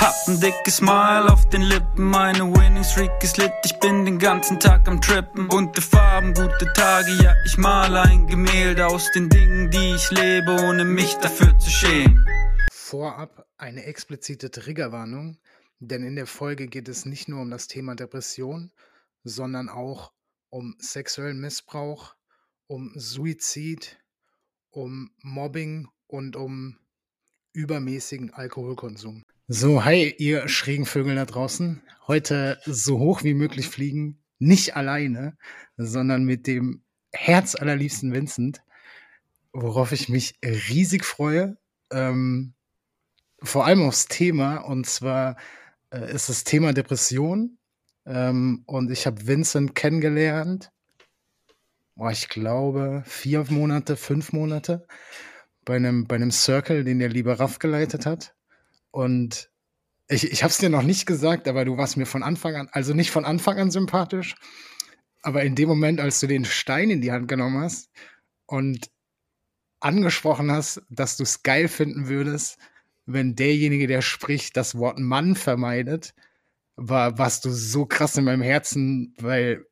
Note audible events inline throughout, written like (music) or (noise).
Hab ein dickes Smile auf den Lippen, meine Winning Streak ist lit, ich bin den ganzen Tag am Trippen. Bunte Farben, gute Tage, ja, ich male ein Gemälde aus den Dingen, die ich lebe, ohne mich dafür zu schämen. Vorab eine explizite Triggerwarnung, denn in der Folge geht es nicht nur um das Thema Depression, sondern auch um sexuellen Missbrauch, um Suizid, um Mobbing und um übermäßigen Alkoholkonsum. So, hi, ihr schrägen Vögel da draußen. Heute so hoch wie möglich fliegen, nicht alleine, sondern mit dem herzallerliebsten Vincent, worauf ich mich riesig freue. Ähm, vor allem aufs Thema, und zwar äh, ist das Thema Depression. Ähm, und ich habe Vincent kennengelernt, boah, ich glaube, vier Monate, fünf Monate bei einem, bei einem Circle, den der liebe Raff geleitet hat. Und ich, ich habe es dir noch nicht gesagt, aber du warst mir von Anfang an, also nicht von Anfang an sympathisch, aber in dem Moment, als du den Stein in die Hand genommen hast und angesprochen hast, dass du es geil finden würdest, wenn derjenige, der spricht, das Wort Mann vermeidet, war, warst du so krass in meinem Herzen, weil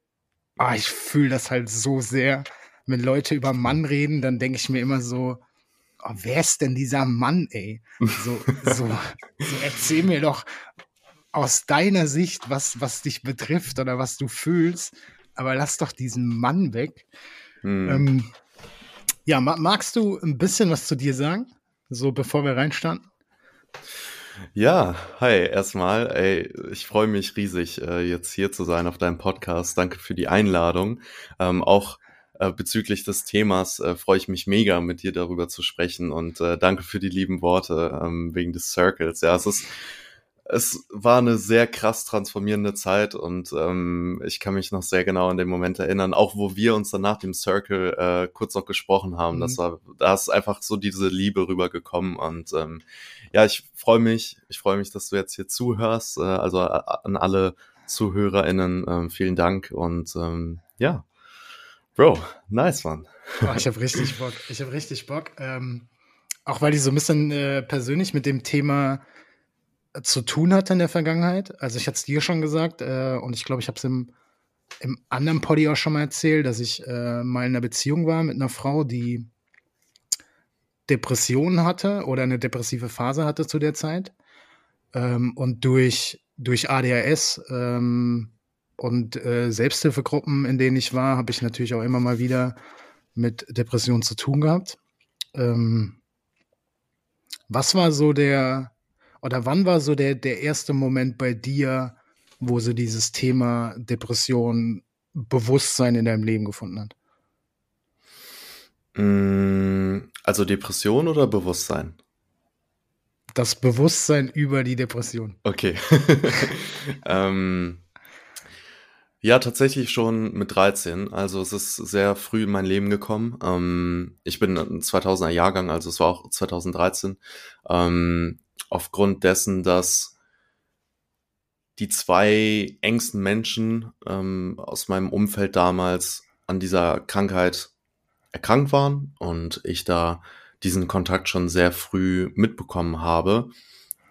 ah, ich fühle das halt so sehr. Wenn Leute über Mann reden, dann denke ich mir immer so, oh, wer ist denn dieser Mann, ey? So, so, (laughs) so erzähl mir doch aus deiner Sicht, was, was dich betrifft oder was du fühlst, aber lass doch diesen Mann weg. Hm. Ähm, ja, magst du ein bisschen was zu dir sagen? So, bevor wir reinstarten? Ja, hi, erstmal, ey, ich freue mich riesig, äh, jetzt hier zu sein auf deinem Podcast. Danke für die Einladung. Ähm, auch äh, bezüglich des Themas äh, freue ich mich mega, mit dir darüber zu sprechen und äh, danke für die lieben Worte ähm, wegen des Circles. Ja, es ist es war eine sehr krass transformierende Zeit und ähm, ich kann mich noch sehr genau an den Moment erinnern, auch wo wir uns dann nach dem Circle äh, kurz noch gesprochen haben. Mhm. Das war, da ist einfach so diese Liebe rübergekommen und ähm, ja, ich freue mich, ich freue mich, dass du jetzt hier zuhörst. Äh, also an alle ZuhörerInnen, äh, vielen Dank und ähm, ja, Bro, nice one. Oh, ich habe richtig Bock. Ich habe richtig Bock. Ähm, auch weil ich so ein bisschen äh, persönlich mit dem Thema zu tun hatte in der Vergangenheit. Also ich hatte es dir schon gesagt äh, und ich glaube, ich habe es im, im anderen Poddy auch schon mal erzählt, dass ich äh, mal in einer Beziehung war mit einer Frau, die Depressionen hatte oder eine depressive Phase hatte zu der Zeit. Ähm, und durch, durch ADHS ähm, und äh, Selbsthilfegruppen, in denen ich war, habe ich natürlich auch immer mal wieder mit Depressionen zu tun gehabt. Ähm, was war so der, oder wann war so der, der erste Moment bei dir, wo so dieses Thema Depression Bewusstsein in deinem Leben gefunden hat? Mm, also Depression oder Bewusstsein? Das Bewusstsein über die Depression. Okay. (laughs) ähm, ja, tatsächlich schon mit 13. Also es ist sehr früh in mein Leben gekommen. Ähm, ich bin ein 2000er Jahrgang, also es war auch 2013. Ähm, aufgrund dessen, dass die zwei engsten Menschen ähm, aus meinem Umfeld damals an dieser Krankheit erkrankt waren und ich da diesen Kontakt schon sehr früh mitbekommen habe.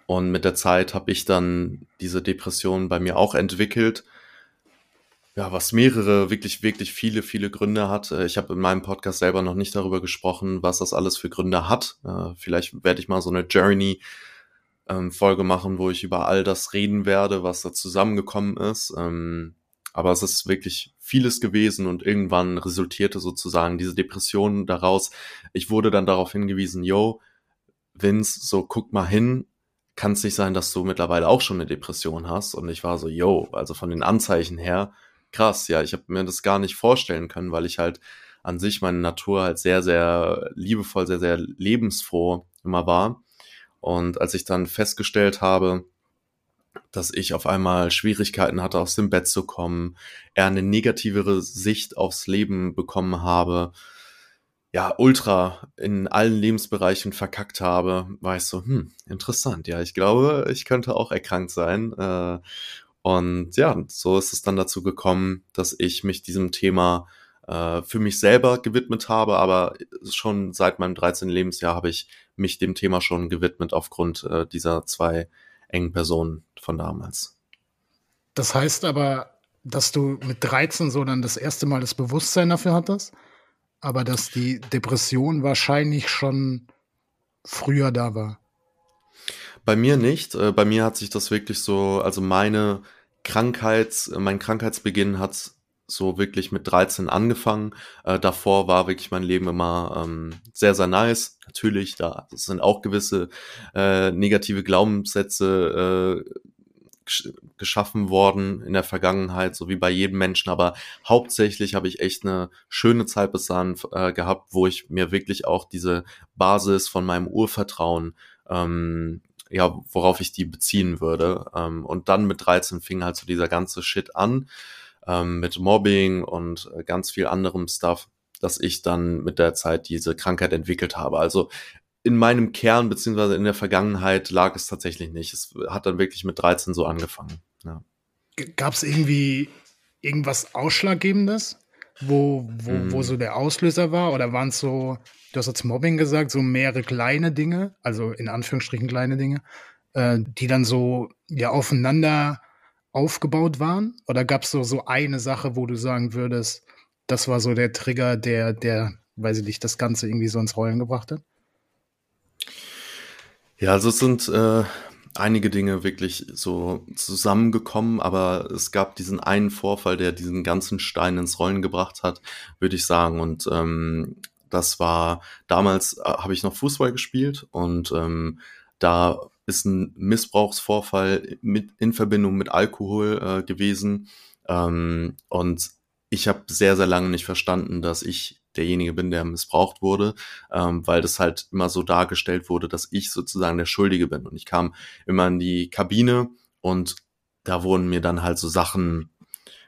Und mit der Zeit habe ich dann diese Depression bei mir auch entwickelt. Ja, was mehrere, wirklich, wirklich viele, viele Gründe hat. Äh, ich habe in meinem Podcast selber noch nicht darüber gesprochen, was das alles für Gründe hat. Äh, vielleicht werde ich mal so eine Journey ähm, Folge machen, wo ich über all das reden werde, was da zusammengekommen ist. Ähm, aber es ist wirklich vieles gewesen und irgendwann resultierte sozusagen diese Depression daraus. Ich wurde dann darauf hingewiesen, yo, Vince, so guck mal hin, kann es nicht sein, dass du mittlerweile auch schon eine Depression hast? Und ich war so, yo, also von den Anzeichen her, krass, ja, ich habe mir das gar nicht vorstellen können, weil ich halt an sich meine Natur halt sehr, sehr liebevoll, sehr, sehr lebensfroh immer war. Und als ich dann festgestellt habe, dass ich auf einmal Schwierigkeiten hatte, aus dem Bett zu kommen, eher eine negativere Sicht aufs Leben bekommen habe, ja, ultra in allen Lebensbereichen verkackt habe, war ich so, hm, interessant, ja, ich glaube, ich könnte auch erkrankt sein. Äh, und ja, so ist es dann dazu gekommen, dass ich mich diesem Thema äh, für mich selber gewidmet habe, aber schon seit meinem 13. Lebensjahr habe ich mich dem Thema schon gewidmet aufgrund äh, dieser zwei engen Personen von damals. Das heißt aber, dass du mit 13 so dann das erste Mal das Bewusstsein dafür hattest, aber dass die Depression wahrscheinlich schon früher da war. Bei mir nicht. Äh, bei mir hat sich das wirklich so, also meine Krankheits, mein Krankheitsbeginn hat so wirklich mit 13 angefangen. Äh, davor war wirklich mein Leben immer ähm, sehr, sehr nice. Natürlich, da sind auch gewisse äh, negative Glaubenssätze äh, geschaffen worden in der Vergangenheit, so wie bei jedem Menschen. Aber hauptsächlich habe ich echt eine schöne Zeit bis dahin äh, gehabt, wo ich mir wirklich auch diese Basis von meinem Urvertrauen ähm, ja, worauf ich die beziehen würde. Ähm, und dann mit 13 fing halt so dieser ganze Shit an ähm, mit Mobbing und äh, ganz viel anderem Stuff, dass ich dann mit der Zeit diese Krankheit entwickelt habe. Also in meinem Kern beziehungsweise in der Vergangenheit lag es tatsächlich nicht. Es hat dann wirklich mit 13 so angefangen. Ja. Gab es irgendwie irgendwas Ausschlaggebendes, wo, wo, hm. wo so der Auslöser war? Oder waren es so, du hast jetzt Mobbing gesagt, so mehrere kleine Dinge, also in Anführungsstrichen kleine Dinge, äh, die dann so ja aufeinander aufgebaut waren? Oder gab es so, so eine Sache, wo du sagen würdest, das war so der Trigger, der, der, weiß ich nicht, das Ganze irgendwie so ins Rollen gebracht hat? Ja, also es sind äh, einige Dinge wirklich so zusammengekommen, aber es gab diesen einen Vorfall, der diesen ganzen Stein ins Rollen gebracht hat, würde ich sagen. Und ähm, das war damals, äh, habe ich noch Fußball gespielt und ähm, da ist ein Missbrauchsvorfall mit, in Verbindung mit Alkohol äh, gewesen. Ähm, und ich habe sehr, sehr lange nicht verstanden, dass ich derjenige bin, der missbraucht wurde, ähm, weil das halt immer so dargestellt wurde, dass ich sozusagen der Schuldige bin. Und ich kam immer in die Kabine und da wurden mir dann halt so Sachen,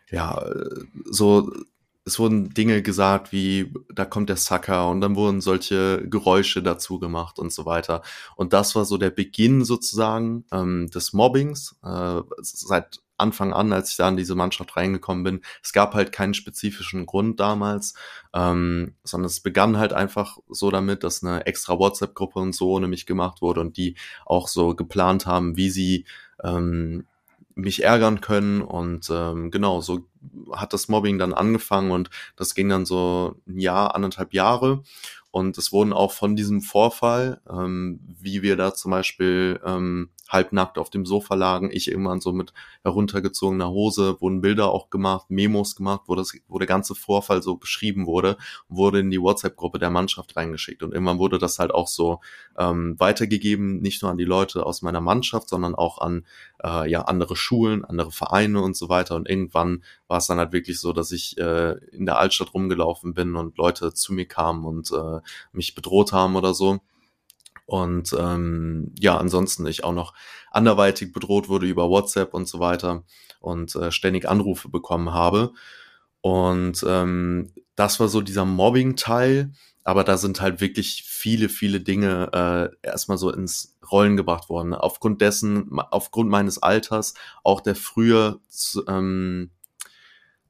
ja, so es wurden Dinge gesagt wie, da kommt der Sucker und dann wurden solche Geräusche dazu gemacht und so weiter. Und das war so der Beginn sozusagen ähm, des Mobbings. Äh, seit Anfang an, als ich da in diese Mannschaft reingekommen bin. Es gab halt keinen spezifischen Grund damals, ähm, sondern es begann halt einfach so damit, dass eine extra WhatsApp-Gruppe und so ohne mich gemacht wurde und die auch so geplant haben, wie sie ähm, mich ärgern können und ähm, genau, so hat das Mobbing dann angefangen und das ging dann so ein Jahr, anderthalb Jahre und es wurden auch von diesem Vorfall, ähm, wie wir da zum Beispiel ähm, halbnackt auf dem Sofa lagen, ich irgendwann so mit heruntergezogener Hose, wurden Bilder auch gemacht, Memos gemacht, wo das, wo der ganze Vorfall so beschrieben wurde, wurde in die WhatsApp-Gruppe der Mannschaft reingeschickt. Und irgendwann wurde das halt auch so ähm, weitergegeben, nicht nur an die Leute aus meiner Mannschaft, sondern auch an äh, ja andere Schulen, andere Vereine und so weiter. Und irgendwann war es dann halt wirklich so, dass ich äh, in der Altstadt rumgelaufen bin und Leute zu mir kamen und äh, mich bedroht haben oder so. Und ähm, ja, ansonsten ich auch noch anderweitig bedroht wurde über WhatsApp und so weiter und äh, ständig Anrufe bekommen habe. Und ähm, das war so dieser Mobbing-Teil, aber da sind halt wirklich viele, viele Dinge äh, erstmal so ins Rollen gebracht worden. Aufgrund dessen, aufgrund meines Alters, auch der frühe, ähm,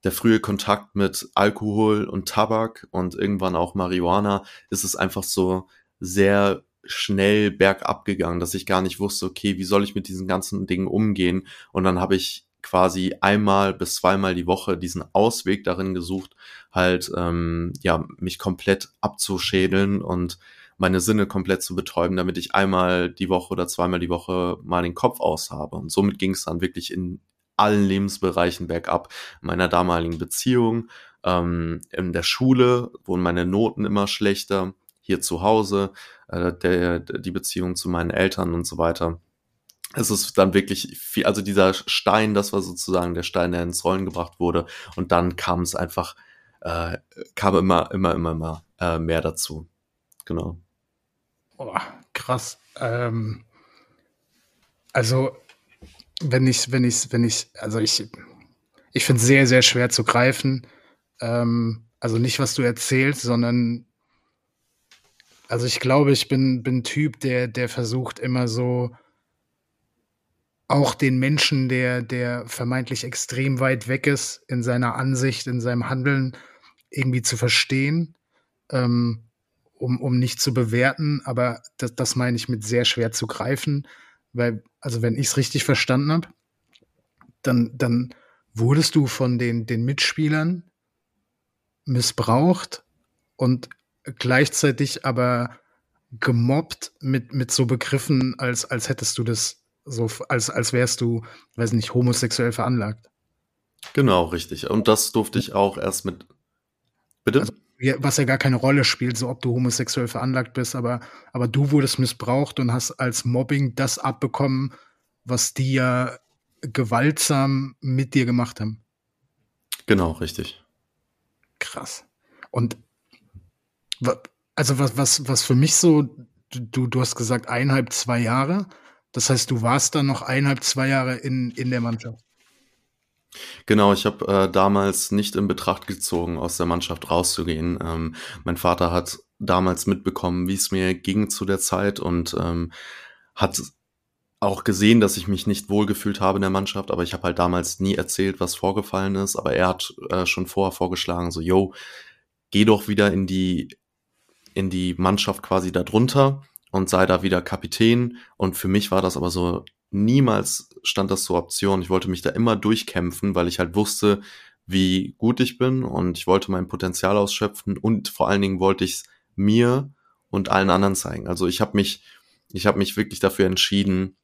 der frühe Kontakt mit Alkohol und Tabak und irgendwann auch Marihuana, ist es einfach so sehr schnell bergab gegangen, dass ich gar nicht wusste, okay, wie soll ich mit diesen ganzen Dingen umgehen? Und dann habe ich quasi einmal bis zweimal die Woche diesen Ausweg darin gesucht, halt ähm, ja mich komplett abzuschädeln und meine Sinne komplett zu betäuben, damit ich einmal die Woche oder zweimal die Woche mal den Kopf aus habe. Und somit ging es dann wirklich in allen Lebensbereichen bergab. In meiner damaligen Beziehung, ähm, in der Schule wurden meine Noten immer schlechter, hier zu Hause, äh, der, die Beziehung zu meinen Eltern und so weiter. Es ist dann wirklich viel, also dieser Stein, das war sozusagen der Stein, der ins Rollen gebracht wurde. Und dann kam es einfach, äh, kam immer, immer, immer, immer äh, mehr dazu. Genau. Oh, krass. Ähm, also, wenn ich, wenn ich, wenn ich, also ich, ich finde es sehr, sehr schwer zu greifen. Ähm, also nicht, was du erzählst, sondern also ich glaube, ich bin, bin Typ, der, der versucht immer so auch den Menschen, der, der vermeintlich extrem weit weg ist in seiner Ansicht, in seinem Handeln, irgendwie zu verstehen, ähm, um, um nicht zu bewerten. Aber das, das meine ich mit sehr schwer zu greifen, weil, also wenn ich es richtig verstanden habe, dann, dann wurdest du von den, den Mitspielern missbraucht und gleichzeitig aber gemobbt mit, mit so Begriffen, als, als hättest du das so, als, als wärst du, weiß nicht, homosexuell veranlagt. Genau, richtig. Und das durfte ich auch erst mit. Bitte? Also, was ja gar keine Rolle spielt, so ob du homosexuell veranlagt bist, aber, aber du wurdest missbraucht und hast als Mobbing das abbekommen, was die ja gewaltsam mit dir gemacht haben. Genau, richtig. Krass. Und also was, was, was für mich so, du, du hast gesagt, eineinhalb, zwei Jahre. Das heißt, du warst dann noch eineinhalb, zwei Jahre in, in der Mannschaft. Genau, ich habe äh, damals nicht in Betracht gezogen, aus der Mannschaft rauszugehen. Ähm, mein Vater hat damals mitbekommen, wie es mir ging zu der Zeit und ähm, hat auch gesehen, dass ich mich nicht wohlgefühlt habe in der Mannschaft, aber ich habe halt damals nie erzählt, was vorgefallen ist. Aber er hat äh, schon vorher vorgeschlagen, so, yo, geh doch wieder in die in die Mannschaft quasi darunter und sei da wieder Kapitän. Und für mich war das aber so, niemals stand das zur Option. Ich wollte mich da immer durchkämpfen, weil ich halt wusste, wie gut ich bin und ich wollte mein Potenzial ausschöpfen und vor allen Dingen wollte ich es mir und allen anderen zeigen. Also ich habe mich, ich habe mich wirklich dafür entschieden,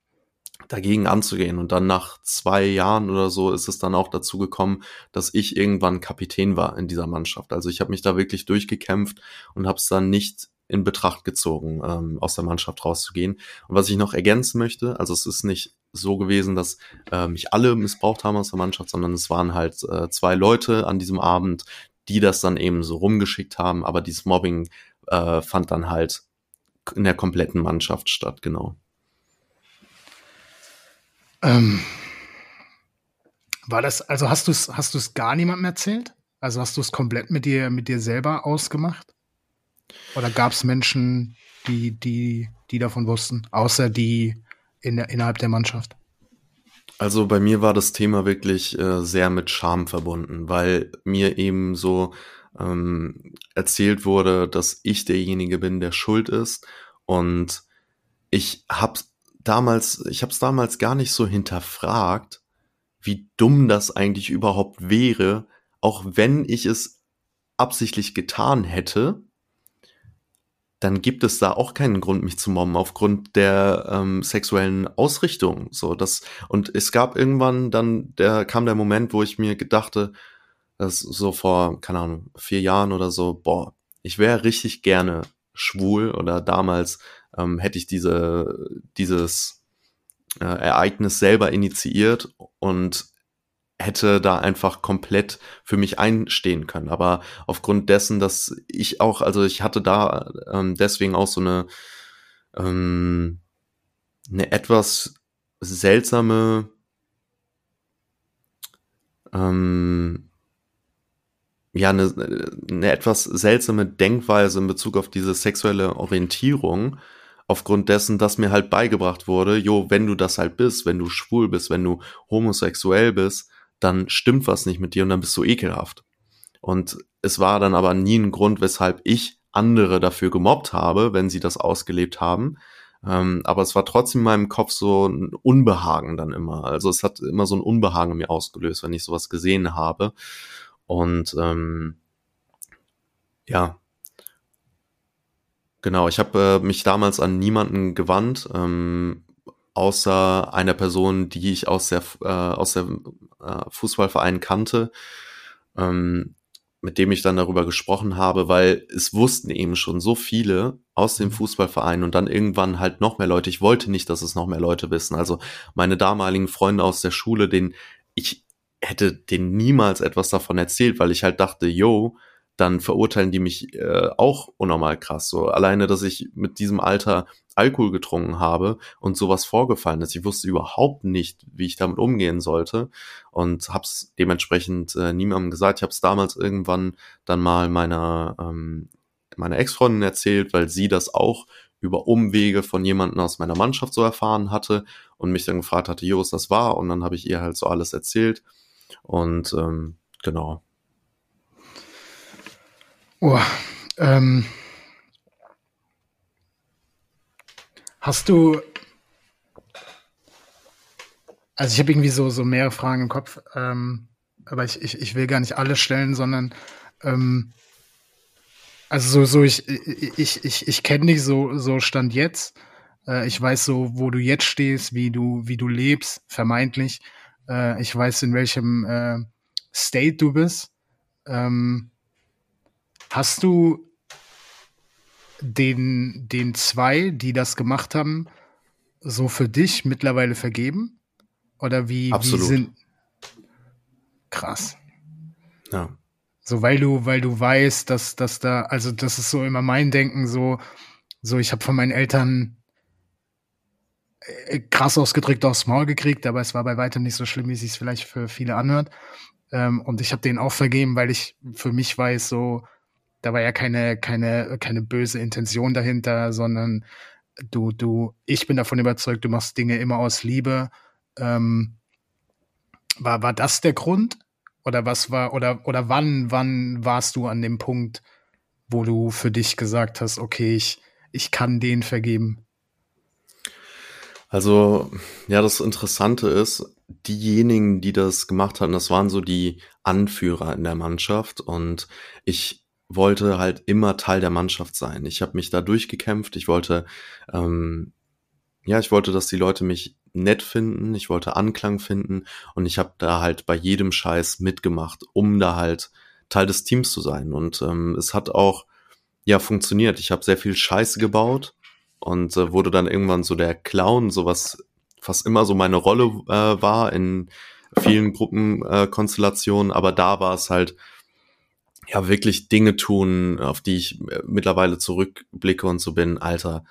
dagegen anzugehen. Und dann nach zwei Jahren oder so ist es dann auch dazu gekommen, dass ich irgendwann Kapitän war in dieser Mannschaft. Also ich habe mich da wirklich durchgekämpft und habe es dann nicht in Betracht gezogen, ähm, aus der Mannschaft rauszugehen. Und was ich noch ergänzen möchte, also es ist nicht so gewesen, dass äh, mich alle missbraucht haben aus der Mannschaft, sondern es waren halt äh, zwei Leute an diesem Abend, die das dann eben so rumgeschickt haben, aber dieses Mobbing äh, fand dann halt in der kompletten Mannschaft statt, genau. Ähm, war das, also hast du es hast gar niemandem erzählt? Also hast du es komplett mit dir, mit dir selber ausgemacht? Oder gab es Menschen, die, die, die davon wussten, außer die in der, innerhalb der Mannschaft? Also bei mir war das Thema wirklich äh, sehr mit Scham verbunden, weil mir eben so ähm, erzählt wurde, dass ich derjenige bin, der schuld ist. Und ich habe damals, ich habe es damals gar nicht so hinterfragt, wie dumm das eigentlich überhaupt wäre, auch wenn ich es absichtlich getan hätte, dann gibt es da auch keinen Grund, mich zu mobben aufgrund der ähm, sexuellen Ausrichtung. So das und es gab irgendwann dann, der kam der Moment, wo ich mir gedachte, dass so vor keine Ahnung vier Jahren oder so, boah, ich wäre richtig gerne schwul oder damals ähm, hätte ich diese, dieses äh, Ereignis selber initiiert und hätte da einfach komplett für mich einstehen können. Aber aufgrund dessen, dass ich auch, also ich hatte da ähm, deswegen auch so eine, ähm, eine etwas seltsame ähm, ja, eine, eine etwas seltsame Denkweise in Bezug auf diese sexuelle Orientierung, aufgrund dessen, dass mir halt beigebracht wurde, jo, wenn du das halt bist, wenn du schwul bist, wenn du homosexuell bist, dann stimmt was nicht mit dir und dann bist du ekelhaft. Und es war dann aber nie ein Grund, weshalb ich andere dafür gemobbt habe, wenn sie das ausgelebt haben. Ähm, aber es war trotzdem in meinem Kopf so ein Unbehagen dann immer. Also es hat immer so ein Unbehagen in mir ausgelöst, wenn ich sowas gesehen habe. Und ähm, ja, Genau, ich habe äh, mich damals an niemanden gewandt, ähm, außer einer Person, die ich aus der, äh, aus der äh, Fußballverein kannte, ähm, mit dem ich dann darüber gesprochen habe, weil es wussten eben schon so viele aus dem mhm. Fußballverein und dann irgendwann halt noch mehr Leute. Ich wollte nicht, dass es noch mehr Leute wissen. Also meine damaligen Freunde aus der Schule, denen ich hätte denen niemals etwas davon erzählt, weil ich halt dachte, yo, dann verurteilen die mich äh, auch unnormal krass. So alleine, dass ich mit diesem Alter Alkohol getrunken habe und sowas vorgefallen ist. Ich wusste überhaupt nicht, wie ich damit umgehen sollte und hab's dementsprechend äh, niemandem gesagt. Ich habe es damals irgendwann dann mal meiner ähm, meiner Ex-Freundin erzählt, weil sie das auch über Umwege von jemandem aus meiner Mannschaft so erfahren hatte und mich dann gefragt hatte, Jo, ist das wahr? Und dann habe ich ihr halt so alles erzählt und ähm, genau. Oh, ähm, hast du, also ich habe irgendwie so, so mehrere Fragen im Kopf, ähm, aber ich, ich, ich will gar nicht alle stellen, sondern ähm, also so, so ich, ich, ich, ich kenne dich so, so Stand jetzt. Äh, ich weiß so, wo du jetzt stehst, wie du, wie du lebst, vermeintlich. Äh, ich weiß, in welchem äh, State du bist. Ähm, Hast du den, den zwei, die das gemacht haben, so für dich mittlerweile vergeben? Oder wie, Absolut. wie sind. Krass. Ja. So, weil du, weil du weißt, dass, dass da, also das ist so immer mein Denken, so, so ich habe von meinen Eltern äh, krass ausgedrückt aufs Maul gekriegt, aber es war bei weitem nicht so schlimm, wie sich vielleicht für viele anhört. Ähm, und ich habe den auch vergeben, weil ich für mich weiß, so, da war ja keine, keine, keine böse Intention dahinter, sondern du, du, ich bin davon überzeugt, du machst Dinge immer aus Liebe. Ähm, war, war das der Grund? Oder was war, oder, oder wann, wann warst du an dem Punkt, wo du für dich gesagt hast, okay, ich, ich kann den vergeben? Also, ja, das Interessante ist, diejenigen, die das gemacht haben, das waren so die Anführer in der Mannschaft und ich wollte halt immer Teil der Mannschaft sein. Ich habe mich da durchgekämpft. Ich wollte, ähm, ja, ich wollte, dass die Leute mich nett finden. Ich wollte Anklang finden und ich habe da halt bei jedem Scheiß mitgemacht, um da halt Teil des Teams zu sein. Und ähm, es hat auch ja funktioniert. Ich habe sehr viel Scheiße gebaut und äh, wurde dann irgendwann so der Clown, so was fast immer so meine Rolle äh, war in vielen Gruppenkonstellationen. Äh, aber da war es halt ja wirklich Dinge tun, auf die ich äh, mittlerweile zurückblicke und so bin, Alter.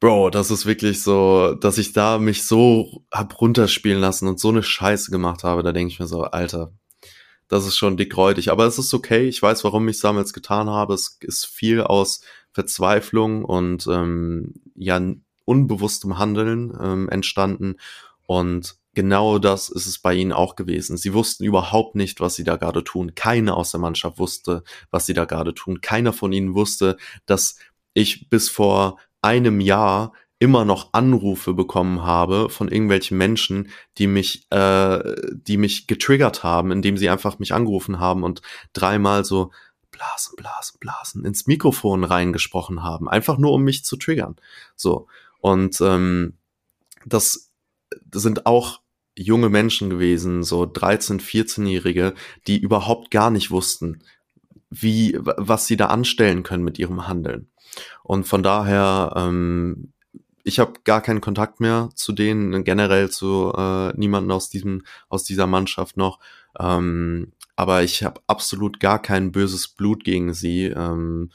Bro, das ist wirklich so, dass ich da mich so hab runterspielen lassen und so eine Scheiße gemacht habe, da denke ich mir so, Alter, das ist schon dickräutig. Aber es ist okay, ich weiß, warum ich es damals getan habe. Es ist viel aus Verzweiflung und ähm, ja, unbewusstem Handeln ähm, entstanden. Und genau das ist es bei ihnen auch gewesen. Sie wussten überhaupt nicht, was sie da gerade tun. Keiner aus der Mannschaft wusste, was sie da gerade tun. Keiner von ihnen wusste, dass ich bis vor einem Jahr immer noch Anrufe bekommen habe von irgendwelchen Menschen, die mich, äh, die mich getriggert haben, indem sie einfach mich angerufen haben und dreimal so blasen, blasen, blasen ins Mikrofon reingesprochen haben, einfach nur um mich zu triggern. So und ähm, das sind auch junge Menschen gewesen, so 13, 14-Jährige, die überhaupt gar nicht wussten, wie, was sie da anstellen können mit ihrem Handeln. Und von daher, ähm, ich habe gar keinen Kontakt mehr zu denen, generell zu äh, niemanden aus diesem, aus dieser Mannschaft noch. Ähm, aber ich habe absolut gar kein böses Blut gegen sie. Ähm,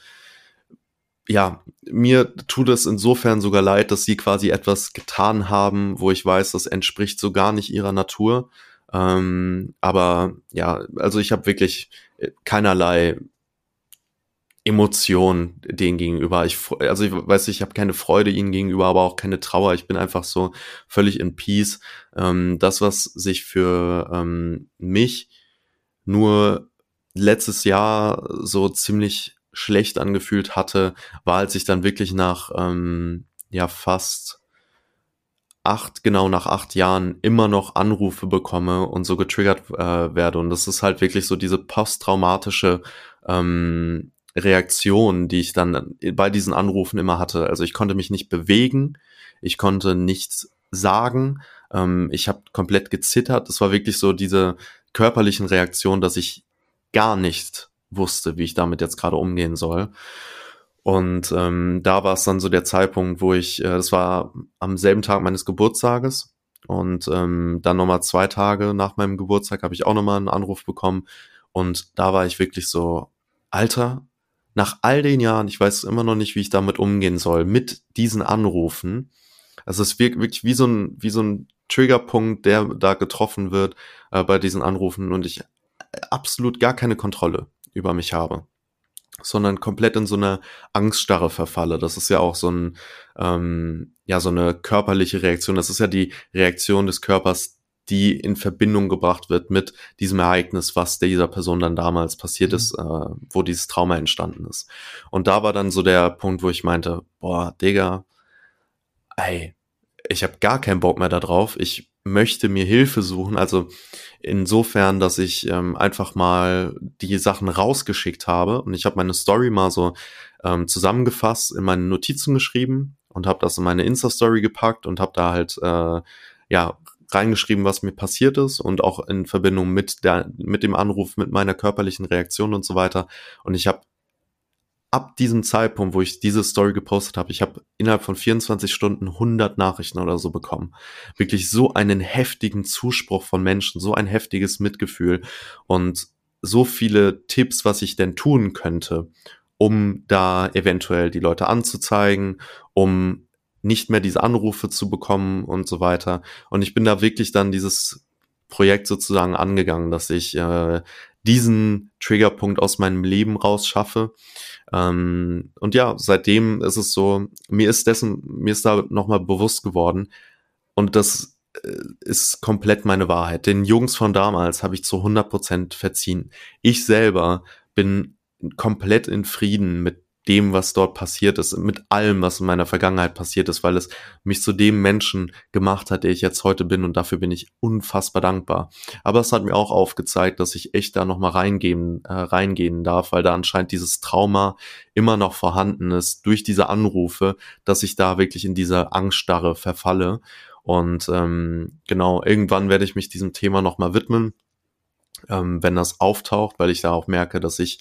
ja, mir tut es insofern sogar leid, dass sie quasi etwas getan haben, wo ich weiß, das entspricht so gar nicht ihrer Natur. Ähm, aber ja, also ich habe wirklich äh, keinerlei Emotion denen gegenüber. Ich, also ich weiß, ich habe keine Freude ihnen gegenüber, aber auch keine Trauer. Ich bin einfach so völlig in Peace. Ähm, das, was sich für ähm, mich nur letztes Jahr so ziemlich schlecht angefühlt hatte, war, als ich dann wirklich nach ähm, ja fast acht, genau nach acht Jahren immer noch Anrufe bekomme und so getriggert äh, werde. Und das ist halt wirklich so diese posttraumatische ähm, Reaktionen, die ich dann bei diesen Anrufen immer hatte. Also ich konnte mich nicht bewegen, ich konnte nichts sagen, ähm, ich habe komplett gezittert. Es war wirklich so diese körperlichen Reaktionen, dass ich gar nicht wusste, wie ich damit jetzt gerade umgehen soll. Und ähm, da war es dann so der Zeitpunkt, wo ich, äh, das war am selben Tag meines Geburtstages und ähm, dann nochmal zwei Tage nach meinem Geburtstag habe ich auch nochmal einen Anruf bekommen und da war ich wirklich so, Alter, nach all den Jahren, ich weiß immer noch nicht, wie ich damit umgehen soll, mit diesen Anrufen. Also es ist wirklich wie so ein, wie so ein Triggerpunkt, der da getroffen wird äh, bei diesen Anrufen und ich absolut gar keine Kontrolle über mich habe sondern komplett in so eine Angststarre verfalle. Das ist ja auch so ein, ähm, ja, so eine körperliche Reaktion. Das ist ja die Reaktion des Körpers, die in Verbindung gebracht wird mit diesem Ereignis, was dieser Person dann damals passiert mhm. ist, äh, wo dieses Trauma entstanden ist. Und da war dann so der Punkt, wo ich meinte, boah, Digga, ey, ich habe gar keinen Bock mehr darauf. Ich möchte mir Hilfe suchen. Also insofern, dass ich ähm, einfach mal die Sachen rausgeschickt habe und ich habe meine Story mal so ähm, zusammengefasst in meine Notizen geschrieben und habe das in meine Insta-Story gepackt und habe da halt äh, ja reingeschrieben, was mir passiert ist und auch in Verbindung mit der mit dem Anruf, mit meiner körperlichen Reaktion und so weiter. Und ich habe ab diesem Zeitpunkt, wo ich diese Story gepostet habe, ich habe innerhalb von 24 Stunden 100 Nachrichten oder so bekommen. Wirklich so einen heftigen Zuspruch von Menschen, so ein heftiges Mitgefühl und so viele Tipps, was ich denn tun könnte, um da eventuell die Leute anzuzeigen, um nicht mehr diese Anrufe zu bekommen und so weiter. Und ich bin da wirklich dann dieses Projekt sozusagen angegangen, dass ich äh, diesen Triggerpunkt aus meinem Leben rausschaffe. Ähm, und ja, seitdem ist es so, mir ist dessen, mir ist da nochmal bewusst geworden und das äh, ist komplett meine Wahrheit. Den Jungs von damals habe ich zu 100% verziehen. Ich selber bin komplett in Frieden mit dem, was dort passiert ist, mit allem, was in meiner Vergangenheit passiert ist, weil es mich zu dem Menschen gemacht hat, der ich jetzt heute bin und dafür bin ich unfassbar dankbar. Aber es hat mir auch aufgezeigt, dass ich echt da nochmal reingehen, äh, reingehen darf, weil da anscheinend dieses Trauma immer noch vorhanden ist durch diese Anrufe, dass ich da wirklich in dieser Angststarre verfalle. Und ähm, genau, irgendwann werde ich mich diesem Thema nochmal widmen, ähm, wenn das auftaucht, weil ich da auch merke, dass ich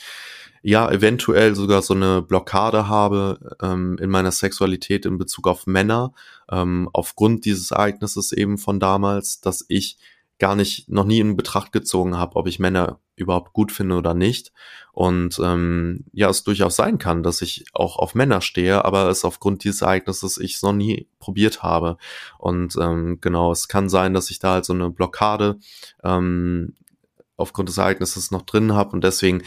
ja eventuell sogar so eine Blockade habe ähm, in meiner Sexualität in Bezug auf Männer, ähm, aufgrund dieses Ereignisses eben von damals, dass ich gar nicht noch nie in Betracht gezogen habe, ob ich Männer überhaupt gut finde oder nicht. Und ähm, ja, es durchaus sein kann, dass ich auch auf Männer stehe, aber es aufgrund dieses Ereignisses ich es noch nie probiert habe. Und ähm, genau, es kann sein, dass ich da halt so eine Blockade ähm, aufgrund des Ereignisses noch drin habe und deswegen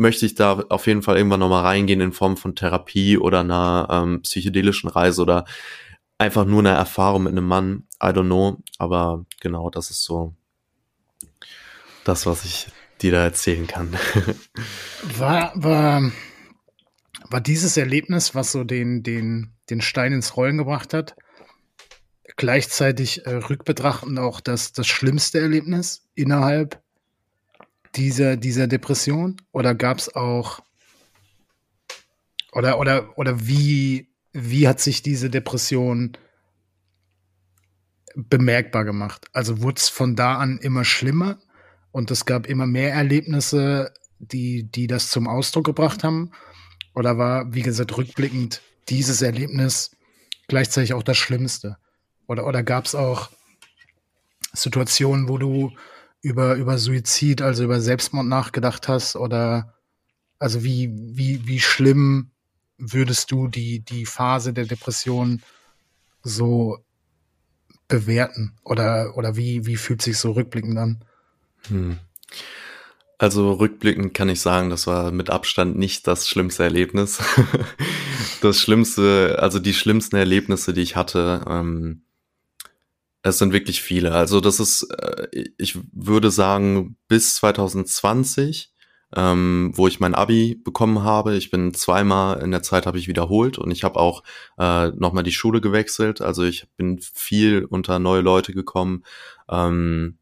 möchte ich da auf jeden Fall irgendwann nochmal reingehen in Form von Therapie oder einer ähm, psychedelischen Reise oder einfach nur eine Erfahrung mit einem Mann. I don't know. Aber genau, das ist so das, was ich dir da erzählen kann. (laughs) war, war, war dieses Erlebnis, was so den, den, den Stein ins Rollen gebracht hat, gleichzeitig äh, rückbetrachtend auch das, das schlimmste Erlebnis innerhalb dieser, dieser Depression? Oder gab es auch, oder, oder, oder wie, wie hat sich diese Depression bemerkbar gemacht? Also wurde es von da an immer schlimmer und es gab immer mehr Erlebnisse, die, die das zum Ausdruck gebracht haben? Oder war, wie gesagt, rückblickend dieses Erlebnis gleichzeitig auch das Schlimmste? Oder, oder gab es auch Situationen, wo du über, über Suizid, also über Selbstmord nachgedacht hast? Oder also wie, wie, wie schlimm würdest du die, die Phase der Depression so bewerten? Oder, oder wie, wie fühlt sich so rückblickend an? Hm. Also rückblickend kann ich sagen, das war mit Abstand nicht das schlimmste Erlebnis. (laughs) das schlimmste, also die schlimmsten Erlebnisse, die ich hatte, ähm, es sind wirklich viele. Also das ist, äh, ich würde sagen, bis 2020, ähm, wo ich mein Abi bekommen habe. Ich bin zweimal in der Zeit habe ich wiederholt und ich habe auch äh, nochmal die Schule gewechselt. Also ich bin viel unter neue Leute gekommen. Ähm,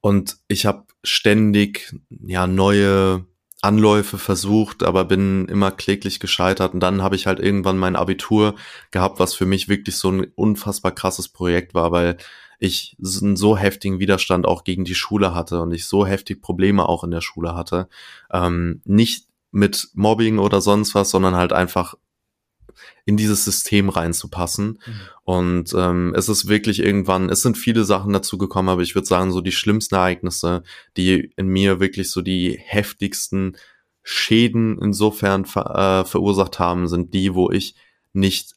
und ich habe ständig ja neue Anläufe versucht, aber bin immer kläglich gescheitert. Und dann habe ich halt irgendwann mein Abitur gehabt, was für mich wirklich so ein unfassbar krasses Projekt war, weil ich einen so heftigen Widerstand auch gegen die Schule hatte und ich so heftig Probleme auch in der Schule hatte. Ähm, nicht mit Mobbing oder sonst was, sondern halt einfach in dieses System reinzupassen. Mhm. Und ähm, es ist wirklich irgendwann, es sind viele Sachen dazu gekommen, aber ich würde sagen, so die schlimmsten Ereignisse, die in mir wirklich so die heftigsten Schäden insofern ver, äh, verursacht haben, sind die, wo ich nicht,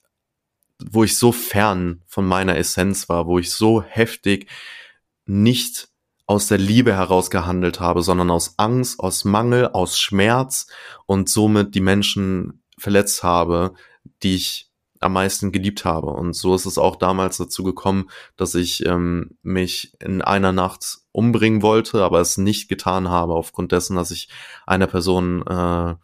wo ich so fern von meiner Essenz war, wo ich so heftig nicht aus der Liebe heraus gehandelt habe, sondern aus Angst, aus Mangel, aus Schmerz und somit die Menschen verletzt habe, die ich am meisten geliebt habe. Und so ist es auch damals dazu gekommen, dass ich ähm, mich in einer Nacht umbringen wollte, aber es nicht getan habe, aufgrund dessen, dass ich einer Person äh,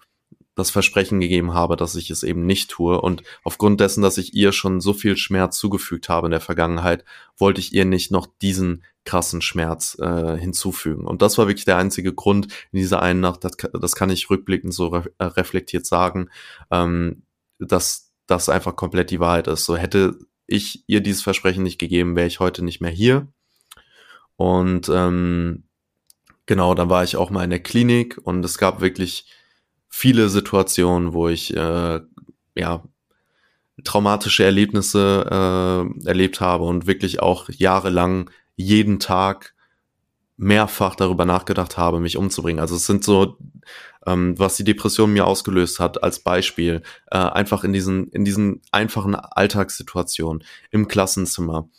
das Versprechen gegeben habe, dass ich es eben nicht tue. Und aufgrund dessen, dass ich ihr schon so viel Schmerz zugefügt habe in der Vergangenheit, wollte ich ihr nicht noch diesen krassen Schmerz äh, hinzufügen. Und das war wirklich der einzige Grund in dieser einen Nacht, das, das kann ich rückblickend so re äh, reflektiert sagen, ähm, dass das einfach komplett die Wahrheit ist. So hätte ich ihr dieses Versprechen nicht gegeben, wäre ich heute nicht mehr hier. Und ähm, genau, dann war ich auch mal in der Klinik und es gab wirklich viele Situationen, wo ich äh, ja traumatische Erlebnisse äh, erlebt habe und wirklich auch jahrelang jeden Tag mehrfach darüber nachgedacht habe, mich umzubringen. Also es sind so, ähm, was die Depression mir ausgelöst hat, als Beispiel, äh, einfach in diesen, in diesen einfachen Alltagssituationen, im Klassenzimmer.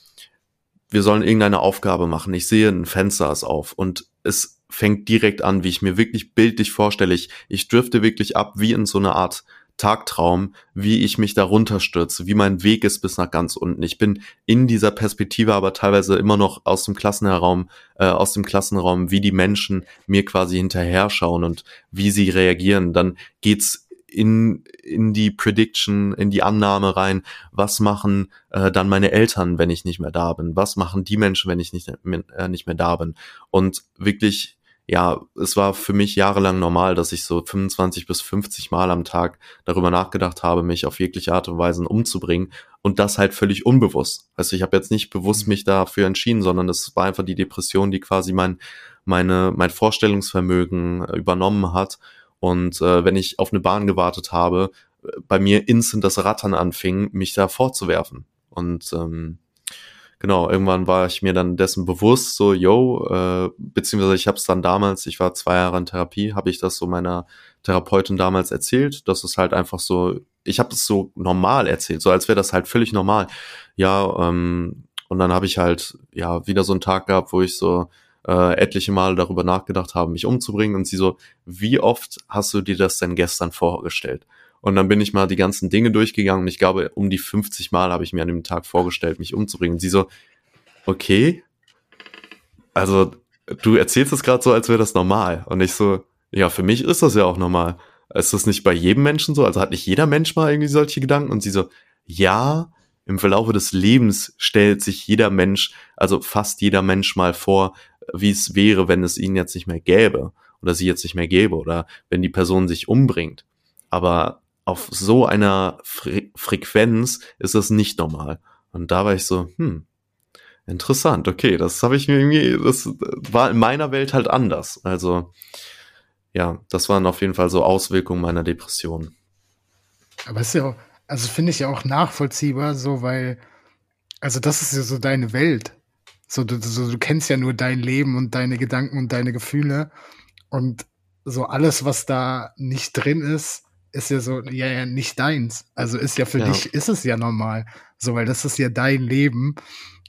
Wir sollen irgendeine Aufgabe machen. Ich sehe, ein Fenster ist auf und es fängt direkt an, wie ich mir wirklich bildlich vorstelle. Ich, ich dürfte wirklich ab wie in so eine Art Tagtraum, wie ich mich da runterstürze, wie mein Weg ist bis nach ganz unten. Ich bin in dieser Perspektive aber teilweise immer noch aus dem Klassenraum, äh, aus dem Klassenraum, wie die Menschen mir quasi hinterher schauen und wie sie reagieren. Dann geht's in, in die Prediction, in die Annahme rein, was machen äh, dann meine Eltern, wenn ich nicht mehr da bin? Was machen die Menschen, wenn ich nicht, äh, nicht mehr da bin? Und wirklich ja, es war für mich jahrelang normal, dass ich so 25 bis 50 Mal am Tag darüber nachgedacht habe, mich auf jegliche Art und Weise umzubringen und das halt völlig unbewusst. Also ich habe jetzt nicht bewusst mhm. mich dafür entschieden, sondern es war einfach die Depression, die quasi mein meine mein Vorstellungsvermögen äh, übernommen hat und äh, wenn ich auf eine Bahn gewartet habe, äh, bei mir instant das Rattern anfing, mich da fortzuwerfen und ähm, genau, irgendwann war ich mir dann dessen bewusst, so, yo, äh, beziehungsweise ich habe es dann damals, ich war zwei Jahre in Therapie, habe ich das so meiner Therapeutin damals erzählt, dass es halt einfach so, ich habe es so normal erzählt, so als wäre das halt völlig normal. Ja, ähm, und dann habe ich halt ja wieder so einen Tag gehabt, wo ich so äh, etliche Male darüber nachgedacht habe, mich umzubringen und sie so, wie oft hast du dir das denn gestern vorgestellt? Und dann bin ich mal die ganzen Dinge durchgegangen und ich glaube, um die 50 Mal habe ich mir an dem Tag vorgestellt, mich umzubringen. Und sie so, okay, also du erzählst es gerade so, als wäre das normal. Und ich so, ja, für mich ist das ja auch normal. Ist das nicht bei jedem Menschen so? Also hat nicht jeder Mensch mal irgendwie solche Gedanken? Und sie so, ja, im Verlaufe des Lebens stellt sich jeder Mensch, also fast jeder Mensch mal vor, wie es wäre, wenn es ihn jetzt nicht mehr gäbe oder sie jetzt nicht mehr gäbe oder wenn die Person sich umbringt. Aber auf so einer Fre Frequenz ist das nicht normal. Und da war ich so, hm, interessant, okay, das habe ich mir irgendwie, das war in meiner Welt halt anders. Also, ja, das waren auf jeden Fall so Auswirkungen meiner Depression. Aber ist ja auch, also finde ich ja auch nachvollziehbar, so, weil, also das ist ja so deine Welt. So du, so, du kennst ja nur dein Leben und deine Gedanken und deine Gefühle. Und so alles, was da nicht drin ist, ist ja so, ja, ja, nicht deins. Also ist ja für ja. dich, ist es ja normal. So, weil das ist ja dein Leben.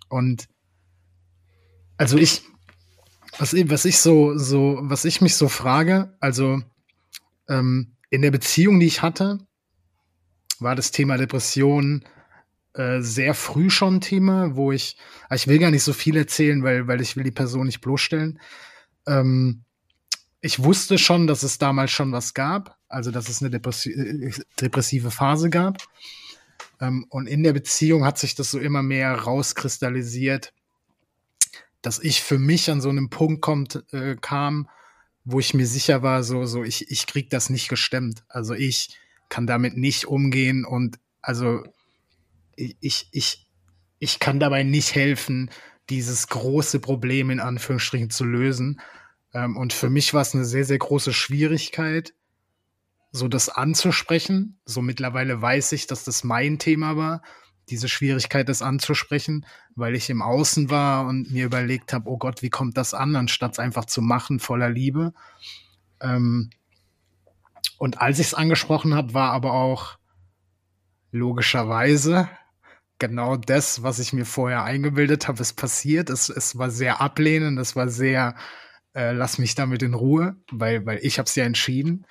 Und also ich, was, was ich so, so, was ich mich so frage, also ähm, in der Beziehung, die ich hatte, war das Thema Depression äh, sehr früh schon Thema, wo ich, ich will gar nicht so viel erzählen, weil, weil ich will die Person nicht bloßstellen. Ähm, ich wusste schon, dass es damals schon was gab, also dass es eine äh, depressive Phase gab. Ähm, und in der Beziehung hat sich das so immer mehr rauskristallisiert, dass ich für mich an so einem Punkt kommt, äh, kam, wo ich mir sicher war, so, so, ich, ich krieg das nicht gestemmt. Also ich kann damit nicht umgehen und also ich, ich, ich kann dabei nicht helfen, dieses große Problem in Anführungsstrichen zu lösen. Ähm, und für mich war es eine sehr, sehr große Schwierigkeit, so das anzusprechen. So mittlerweile weiß ich, dass das mein Thema war, diese Schwierigkeit, das anzusprechen, weil ich im Außen war und mir überlegt habe, oh Gott, wie kommt das an, anstatt es einfach zu machen voller Liebe. Ähm, und als ich es angesprochen habe, war aber auch logischerweise genau das, was ich mir vorher eingebildet habe, ist passiert. Es, es war sehr ablehnend, es war sehr, äh, lass mich damit in Ruhe, weil, weil ich habe es ja entschieden.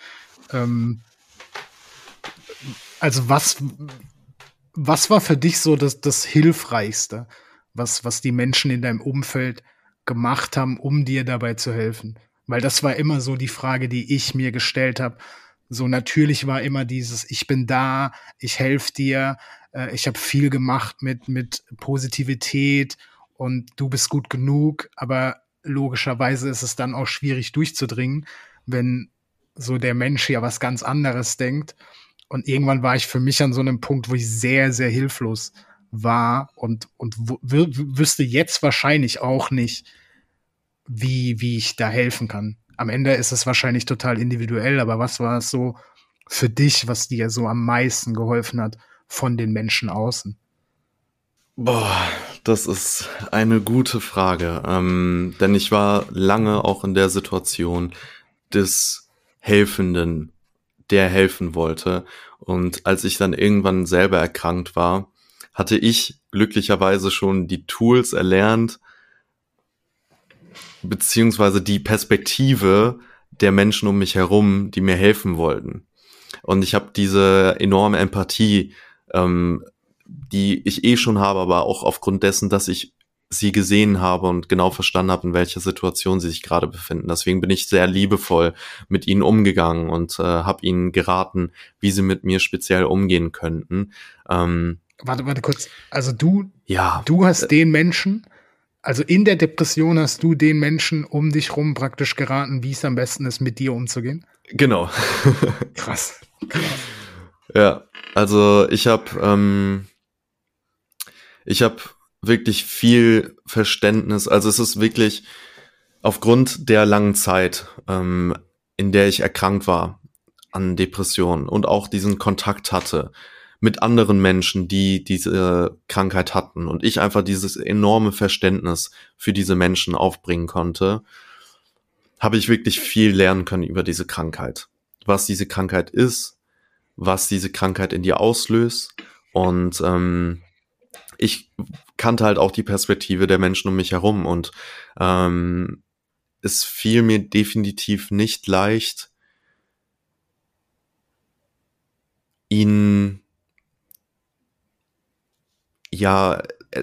Ähm, also was, was war für dich so das, das Hilfreichste, was, was die Menschen in deinem Umfeld gemacht haben, um dir dabei zu helfen? Weil das war immer so die Frage, die ich mir gestellt habe. So natürlich war immer dieses, ich bin da, ich helfe dir, äh, ich habe viel gemacht mit, mit Positivität und du bist gut genug, aber logischerweise ist es dann auch schwierig durchzudringen, wenn so der Mensch ja was ganz anderes denkt. Und irgendwann war ich für mich an so einem Punkt, wo ich sehr, sehr hilflos war und, und wüsste jetzt wahrscheinlich auch nicht, wie, wie ich da helfen kann am Ende ist es wahrscheinlich total individuell, aber was war es so für dich, was dir so am meisten geholfen hat von den Menschen außen? Boah, das ist eine gute Frage. Ähm, denn ich war lange auch in der Situation des Helfenden, der helfen wollte. Und als ich dann irgendwann selber erkrankt war, hatte ich glücklicherweise schon die Tools erlernt, beziehungsweise die Perspektive der Menschen um mich herum, die mir helfen wollten. Und ich habe diese enorme Empathie, ähm, die ich eh schon habe, aber auch aufgrund dessen, dass ich sie gesehen habe und genau verstanden habe, in welcher Situation sie sich gerade befinden. Deswegen bin ich sehr liebevoll mit ihnen umgegangen und äh, habe ihnen geraten, wie sie mit mir speziell umgehen könnten. Ähm, warte, warte kurz. Also du, ja, du hast den Menschen also in der Depression hast du den Menschen um dich rum praktisch geraten, wie es am besten ist, mit dir umzugehen? Genau. Krass. Krass. (laughs) Ja, also ich habe ähm, ich habe wirklich viel Verständnis. Also es ist wirklich aufgrund der langen Zeit, ähm, in der ich erkrankt war an Depressionen und auch diesen Kontakt hatte mit anderen Menschen, die diese Krankheit hatten und ich einfach dieses enorme Verständnis für diese Menschen aufbringen konnte, habe ich wirklich viel lernen können über diese Krankheit. Was diese Krankheit ist, was diese Krankheit in dir auslöst und ähm, ich kannte halt auch die Perspektive der Menschen um mich herum und ähm, es fiel mir definitiv nicht leicht, ihnen ja äh,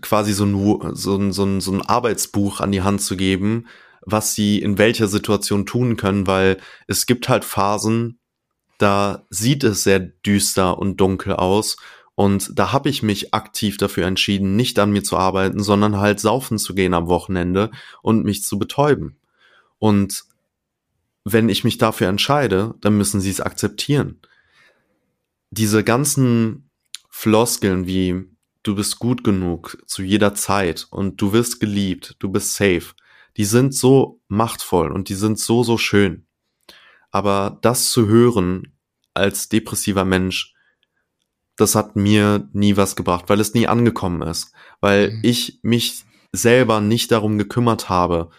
quasi so ein, so, ein, so, ein, so ein Arbeitsbuch an die Hand zu geben, was sie in welcher Situation tun können, weil es gibt halt Phasen, da sieht es sehr düster und dunkel aus und da habe ich mich aktiv dafür entschieden, nicht an mir zu arbeiten, sondern halt saufen zu gehen am Wochenende und mich zu betäuben. Und wenn ich mich dafür entscheide, dann müssen sie es akzeptieren. Diese ganzen Floskeln wie du bist gut genug zu jeder Zeit und du wirst geliebt, du bist safe, die sind so machtvoll und die sind so, so schön. Aber das zu hören als depressiver Mensch, das hat mir nie was gebracht, weil es nie angekommen ist, weil mhm. ich mich selber nicht darum gekümmert habe,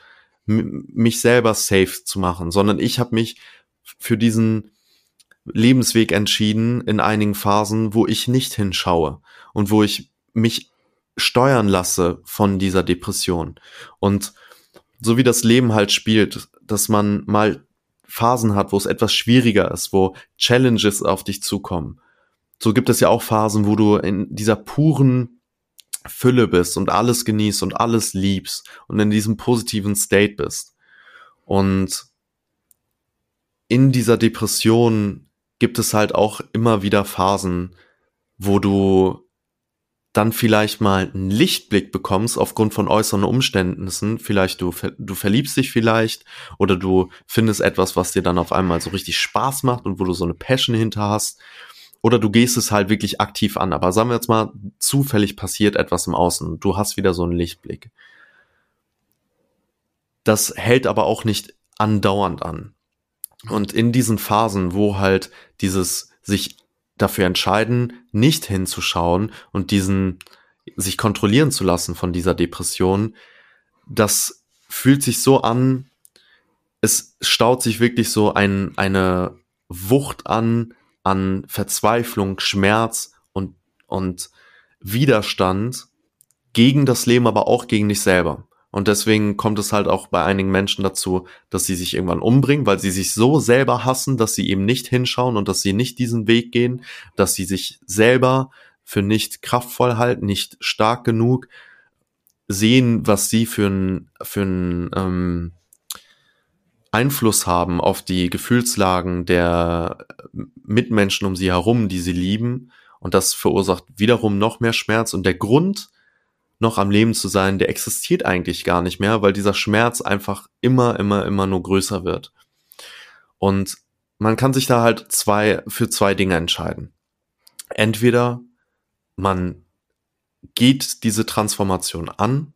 mich selber safe zu machen, sondern ich habe mich für diesen Lebensweg entschieden in einigen Phasen, wo ich nicht hinschaue und wo ich mich steuern lasse von dieser Depression. Und so wie das Leben halt spielt, dass man mal Phasen hat, wo es etwas schwieriger ist, wo Challenges auf dich zukommen. So gibt es ja auch Phasen, wo du in dieser puren Fülle bist und alles genießt und alles liebst und in diesem positiven State bist. Und in dieser Depression gibt es halt auch immer wieder Phasen, wo du dann vielleicht mal einen Lichtblick bekommst aufgrund von äußeren Umständen, vielleicht du, du verliebst dich vielleicht oder du findest etwas, was dir dann auf einmal so richtig Spaß macht und wo du so eine Passion hinter hast oder du gehst es halt wirklich aktiv an. Aber sagen wir jetzt mal, zufällig passiert etwas im Außen du hast wieder so einen Lichtblick. Das hält aber auch nicht andauernd an. Und in diesen Phasen, wo halt dieses sich dafür entscheiden, nicht hinzuschauen und diesen sich kontrollieren zu lassen von dieser Depression, das fühlt sich so an, es staut sich wirklich so ein, eine Wucht an, an Verzweiflung, Schmerz und, und Widerstand gegen das Leben, aber auch gegen dich selber. Und deswegen kommt es halt auch bei einigen Menschen dazu, dass sie sich irgendwann umbringen, weil sie sich so selber hassen, dass sie eben nicht hinschauen und dass sie nicht diesen Weg gehen, dass sie sich selber für nicht kraftvoll halten, nicht stark genug, sehen, was sie für einen für einen, ähm, Einfluss haben auf die Gefühlslagen der Mitmenschen um sie herum, die sie lieben. Und das verursacht wiederum noch mehr Schmerz. Und der Grund, noch am Leben zu sein, der existiert eigentlich gar nicht mehr, weil dieser Schmerz einfach immer, immer, immer nur größer wird. Und man kann sich da halt zwei, für zwei Dinge entscheiden. Entweder man geht diese Transformation an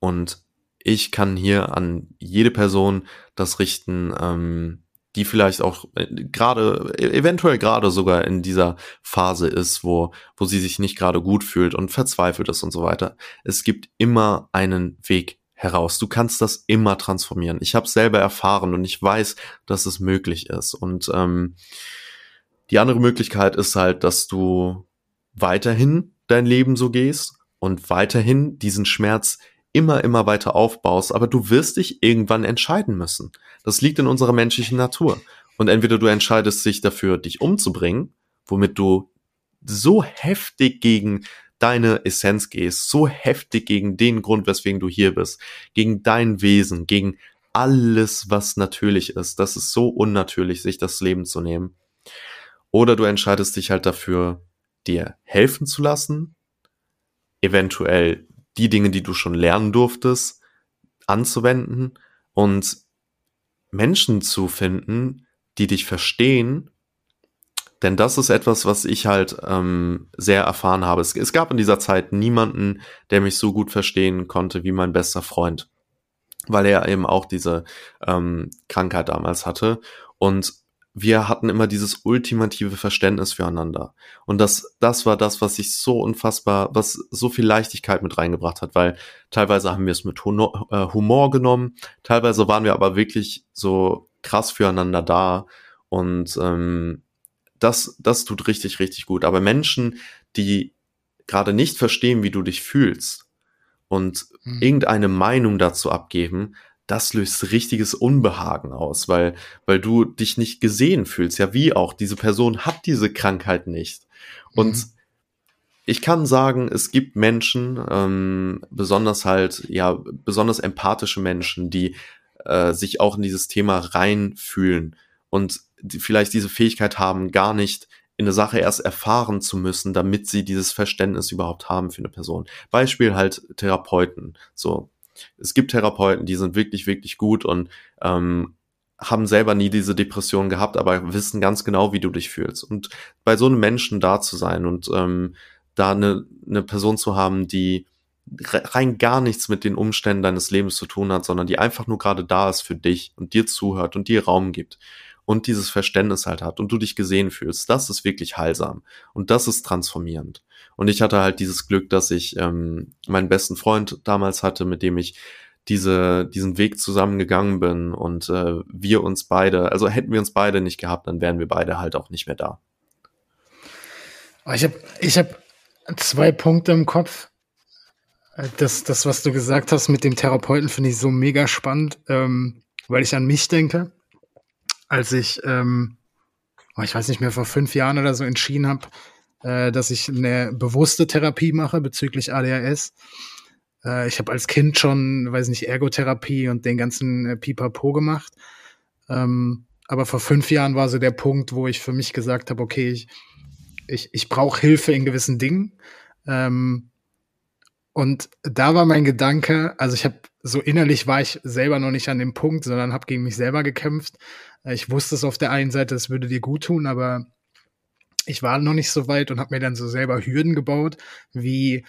und ich kann hier an jede Person das richten, ähm, die vielleicht auch äh, gerade, e-, eventuell gerade sogar in dieser Phase ist, wo, wo sie sich nicht gerade gut fühlt und verzweifelt ist und so weiter. Es gibt immer einen Weg heraus. Du kannst das immer transformieren. Ich habe selber erfahren und ich weiß, dass es möglich ist. Und ähm, die andere Möglichkeit ist halt, dass du weiterhin dein Leben so gehst und weiterhin diesen Schmerz immer, immer weiter aufbaust, aber du wirst dich irgendwann entscheiden müssen. Das liegt in unserer menschlichen Natur. Und entweder du entscheidest dich dafür, dich umzubringen, womit du so heftig gegen deine Essenz gehst, so heftig gegen den Grund, weswegen du hier bist, gegen dein Wesen, gegen alles, was natürlich ist. Das ist so unnatürlich, sich das Leben zu nehmen. Oder du entscheidest dich halt dafür, dir helfen zu lassen, eventuell die Dinge, die du schon lernen durftest, anzuwenden und Menschen zu finden, die dich verstehen. Denn das ist etwas, was ich halt ähm, sehr erfahren habe. Es, es gab in dieser Zeit niemanden, der mich so gut verstehen konnte wie mein bester Freund, weil er eben auch diese ähm, Krankheit damals hatte. Und wir hatten immer dieses ultimative Verständnis füreinander. Und das, das war das, was sich so unfassbar, was so viel Leichtigkeit mit reingebracht hat, weil teilweise haben wir es mit äh, Humor genommen, teilweise waren wir aber wirklich so krass füreinander da. Und ähm, das, das tut richtig, richtig gut. Aber Menschen, die gerade nicht verstehen, wie du dich fühlst und mhm. irgendeine Meinung dazu abgeben, das löst richtiges Unbehagen aus, weil, weil du dich nicht gesehen fühlst. Ja, wie auch, diese Person hat diese Krankheit nicht. Und mhm. ich kann sagen, es gibt Menschen, ähm, besonders halt, ja, besonders empathische Menschen, die äh, sich auch in dieses Thema reinfühlen und die vielleicht diese Fähigkeit haben, gar nicht in eine Sache erst erfahren zu müssen, damit sie dieses Verständnis überhaupt haben für eine Person. Beispiel halt Therapeuten. So, es gibt Therapeuten, die sind wirklich, wirklich gut und ähm, haben selber nie diese Depression gehabt, aber wissen ganz genau, wie du dich fühlst. Und bei so einem Menschen da zu sein und ähm, da eine, eine Person zu haben, die rein gar nichts mit den Umständen deines Lebens zu tun hat, sondern die einfach nur gerade da ist für dich und dir zuhört und dir Raum gibt und dieses Verständnis halt hat und du dich gesehen fühlst, das ist wirklich heilsam und das ist transformierend. Und ich hatte halt dieses Glück, dass ich ähm, meinen besten Freund damals hatte, mit dem ich diese, diesen Weg zusammengegangen bin und äh, wir uns beide, also hätten wir uns beide nicht gehabt, dann wären wir beide halt auch nicht mehr da. Ich habe ich hab zwei Punkte im Kopf. Das, das, was du gesagt hast mit dem Therapeuten, finde ich so mega spannend, ähm, weil ich an mich denke, als ich, ähm, oh, ich weiß nicht mehr, vor fünf Jahren oder so entschieden habe, äh, dass ich eine bewusste Therapie mache bezüglich ADHS. Äh, ich habe als Kind schon, weiß nicht, Ergotherapie und den ganzen äh, Pipapo gemacht. Ähm, aber vor fünf Jahren war so der Punkt, wo ich für mich gesagt habe, okay, ich, ich, ich brauche Hilfe in gewissen Dingen. Ähm, und da war mein Gedanke, also ich habe so innerlich war ich selber noch nicht an dem Punkt, sondern habe gegen mich selber gekämpft. Ich wusste es auf der einen Seite, es würde dir gut tun, aber ich war noch nicht so weit und habe mir dann so selber Hürden gebaut, wie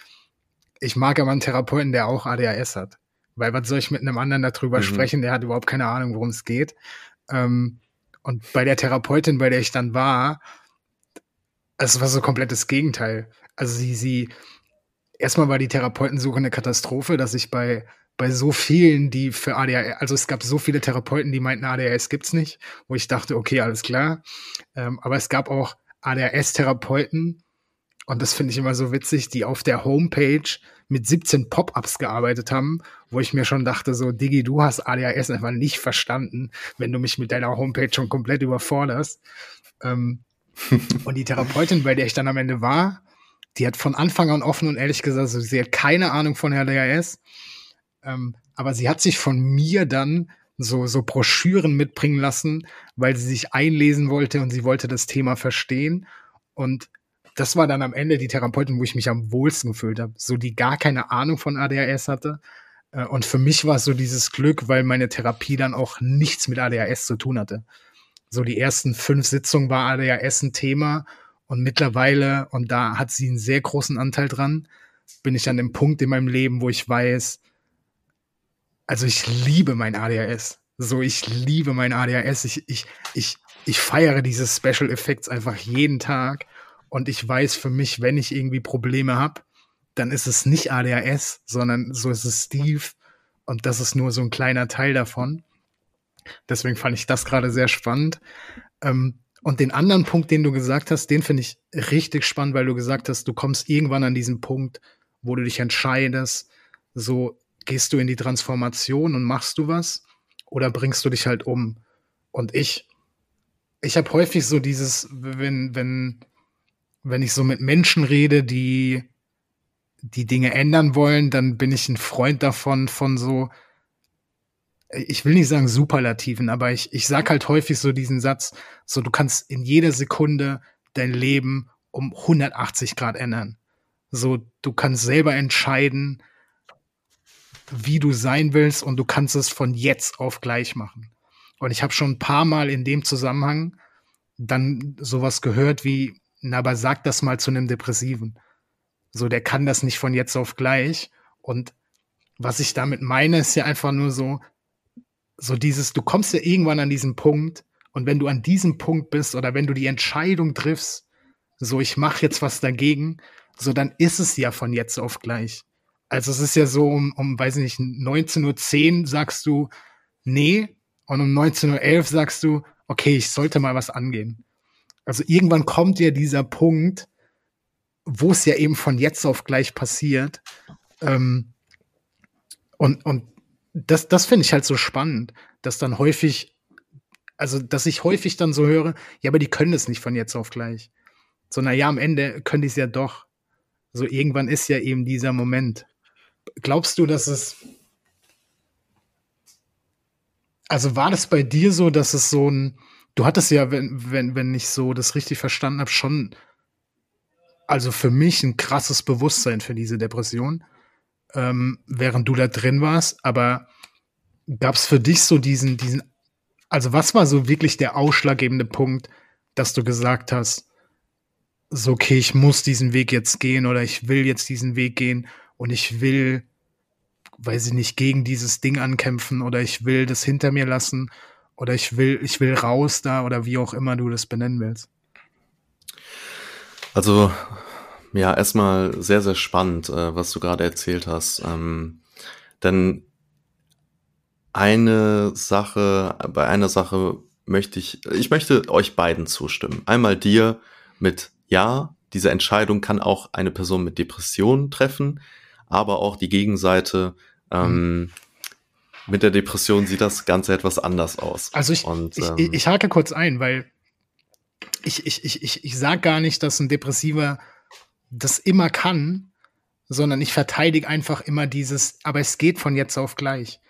ich mag aber einen Therapeuten, der auch ADHS hat. Weil was soll ich mit einem anderen darüber mhm. sprechen, der hat überhaupt keine Ahnung, worum es geht. Ähm, und bei der Therapeutin, bei der ich dann war, es war so komplettes Gegenteil. Also sie, sie, erstmal war die Therapeutensuche eine Katastrophe, dass ich bei, bei so vielen, die für ADHS, also es gab so viele Therapeuten, die meinten, ADHS gibt's nicht, wo ich dachte, okay, alles klar. Ähm, aber es gab auch ADHS-Therapeuten, und das finde ich immer so witzig, die auf der Homepage mit 17 Pop-ups gearbeitet haben, wo ich mir schon dachte, so, Digi, du hast ADHS einfach nicht verstanden, wenn du mich mit deiner Homepage schon komplett überforderst. Ähm, (laughs) und die Therapeutin, bei der ich dann am Ende war, die hat von Anfang an offen und ehrlich gesagt, also sie hat keine Ahnung von ADHS, ähm, aber sie hat sich von mir dann so, so Broschüren mitbringen lassen, weil sie sich einlesen wollte und sie wollte das Thema verstehen. Und das war dann am Ende die Therapeutin, wo ich mich am wohlsten gefühlt habe. So, die gar keine Ahnung von ADHS hatte. Äh, und für mich war es so dieses Glück, weil meine Therapie dann auch nichts mit ADHS zu tun hatte. So die ersten fünf Sitzungen war ADHS ein Thema und mittlerweile, und da hat sie einen sehr großen Anteil dran, bin ich an dem Punkt in meinem Leben, wo ich weiß, also ich liebe mein ADHS. So, ich liebe mein ADHS. Ich, ich, ich, ich feiere diese Special Effects einfach jeden Tag. Und ich weiß für mich, wenn ich irgendwie Probleme habe, dann ist es nicht ADHS, sondern so ist es Steve. Und das ist nur so ein kleiner Teil davon. Deswegen fand ich das gerade sehr spannend. Ähm, und den anderen Punkt, den du gesagt hast, den finde ich richtig spannend, weil du gesagt hast, du kommst irgendwann an diesen Punkt, wo du dich entscheidest, so gehst du in die Transformation und machst du was oder bringst du dich halt um? Und ich, ich habe häufig so dieses, wenn, wenn, wenn ich so mit Menschen rede, die die Dinge ändern wollen, dann bin ich ein Freund davon, von so, ich will nicht sagen Superlativen, aber ich, ich sag halt häufig so diesen Satz, so du kannst in jeder Sekunde dein Leben um 180 Grad ändern. So, du kannst selber entscheiden, wie du sein willst und du kannst es von jetzt auf gleich machen. Und ich habe schon ein paar Mal in dem Zusammenhang dann sowas gehört wie, na, aber sag das mal zu einem Depressiven. So, der kann das nicht von jetzt auf gleich. Und was ich damit meine, ist ja einfach nur so, so dieses, du kommst ja irgendwann an diesen Punkt und wenn du an diesem Punkt bist oder wenn du die Entscheidung triffst, so ich mache jetzt was dagegen, so dann ist es ja von jetzt auf gleich. Also es ist ja so, um, um weiß nicht, 19.10 Uhr sagst du, nee, und um 19.11 Uhr sagst du, okay, ich sollte mal was angehen. Also irgendwann kommt ja dieser Punkt, wo es ja eben von jetzt auf gleich passiert. Ähm, und, und das, das finde ich halt so spannend, dass dann häufig, also dass ich häufig dann so höre, ja, aber die können es nicht von jetzt auf gleich. Sondern ja, am Ende können die es ja doch. So irgendwann ist ja eben dieser Moment. Glaubst du, dass es. Also war das bei dir so, dass es so ein, du hattest ja, wenn, wenn, wenn ich so das richtig verstanden habe, schon, also für mich ein krasses Bewusstsein für diese Depression, ähm, während du da drin warst. Aber gab es für dich so diesen, diesen, also was war so wirklich der ausschlaggebende Punkt, dass du gesagt hast, so, okay, ich muss diesen Weg jetzt gehen oder ich will jetzt diesen Weg gehen und ich will, weiß ich nicht, gegen dieses Ding ankämpfen oder ich will das hinter mir lassen oder ich will, ich will raus da oder wie auch immer du das benennen willst. Also, ja, erstmal sehr, sehr spannend, äh, was du gerade erzählt hast. Ähm, denn eine Sache, bei einer Sache möchte ich, ich möchte euch beiden zustimmen. Einmal dir mit Ja, diese Entscheidung kann auch eine Person mit Depressionen treffen, aber auch die Gegenseite, ähm, mit der Depression sieht das Ganze etwas anders aus. Also ich, Und, ich, ähm, ich hake kurz ein, weil ich, ich, ich, ich, ich sage gar nicht, dass ein Depressiver das immer kann, sondern ich verteidige einfach immer dieses, aber es geht von jetzt auf gleich.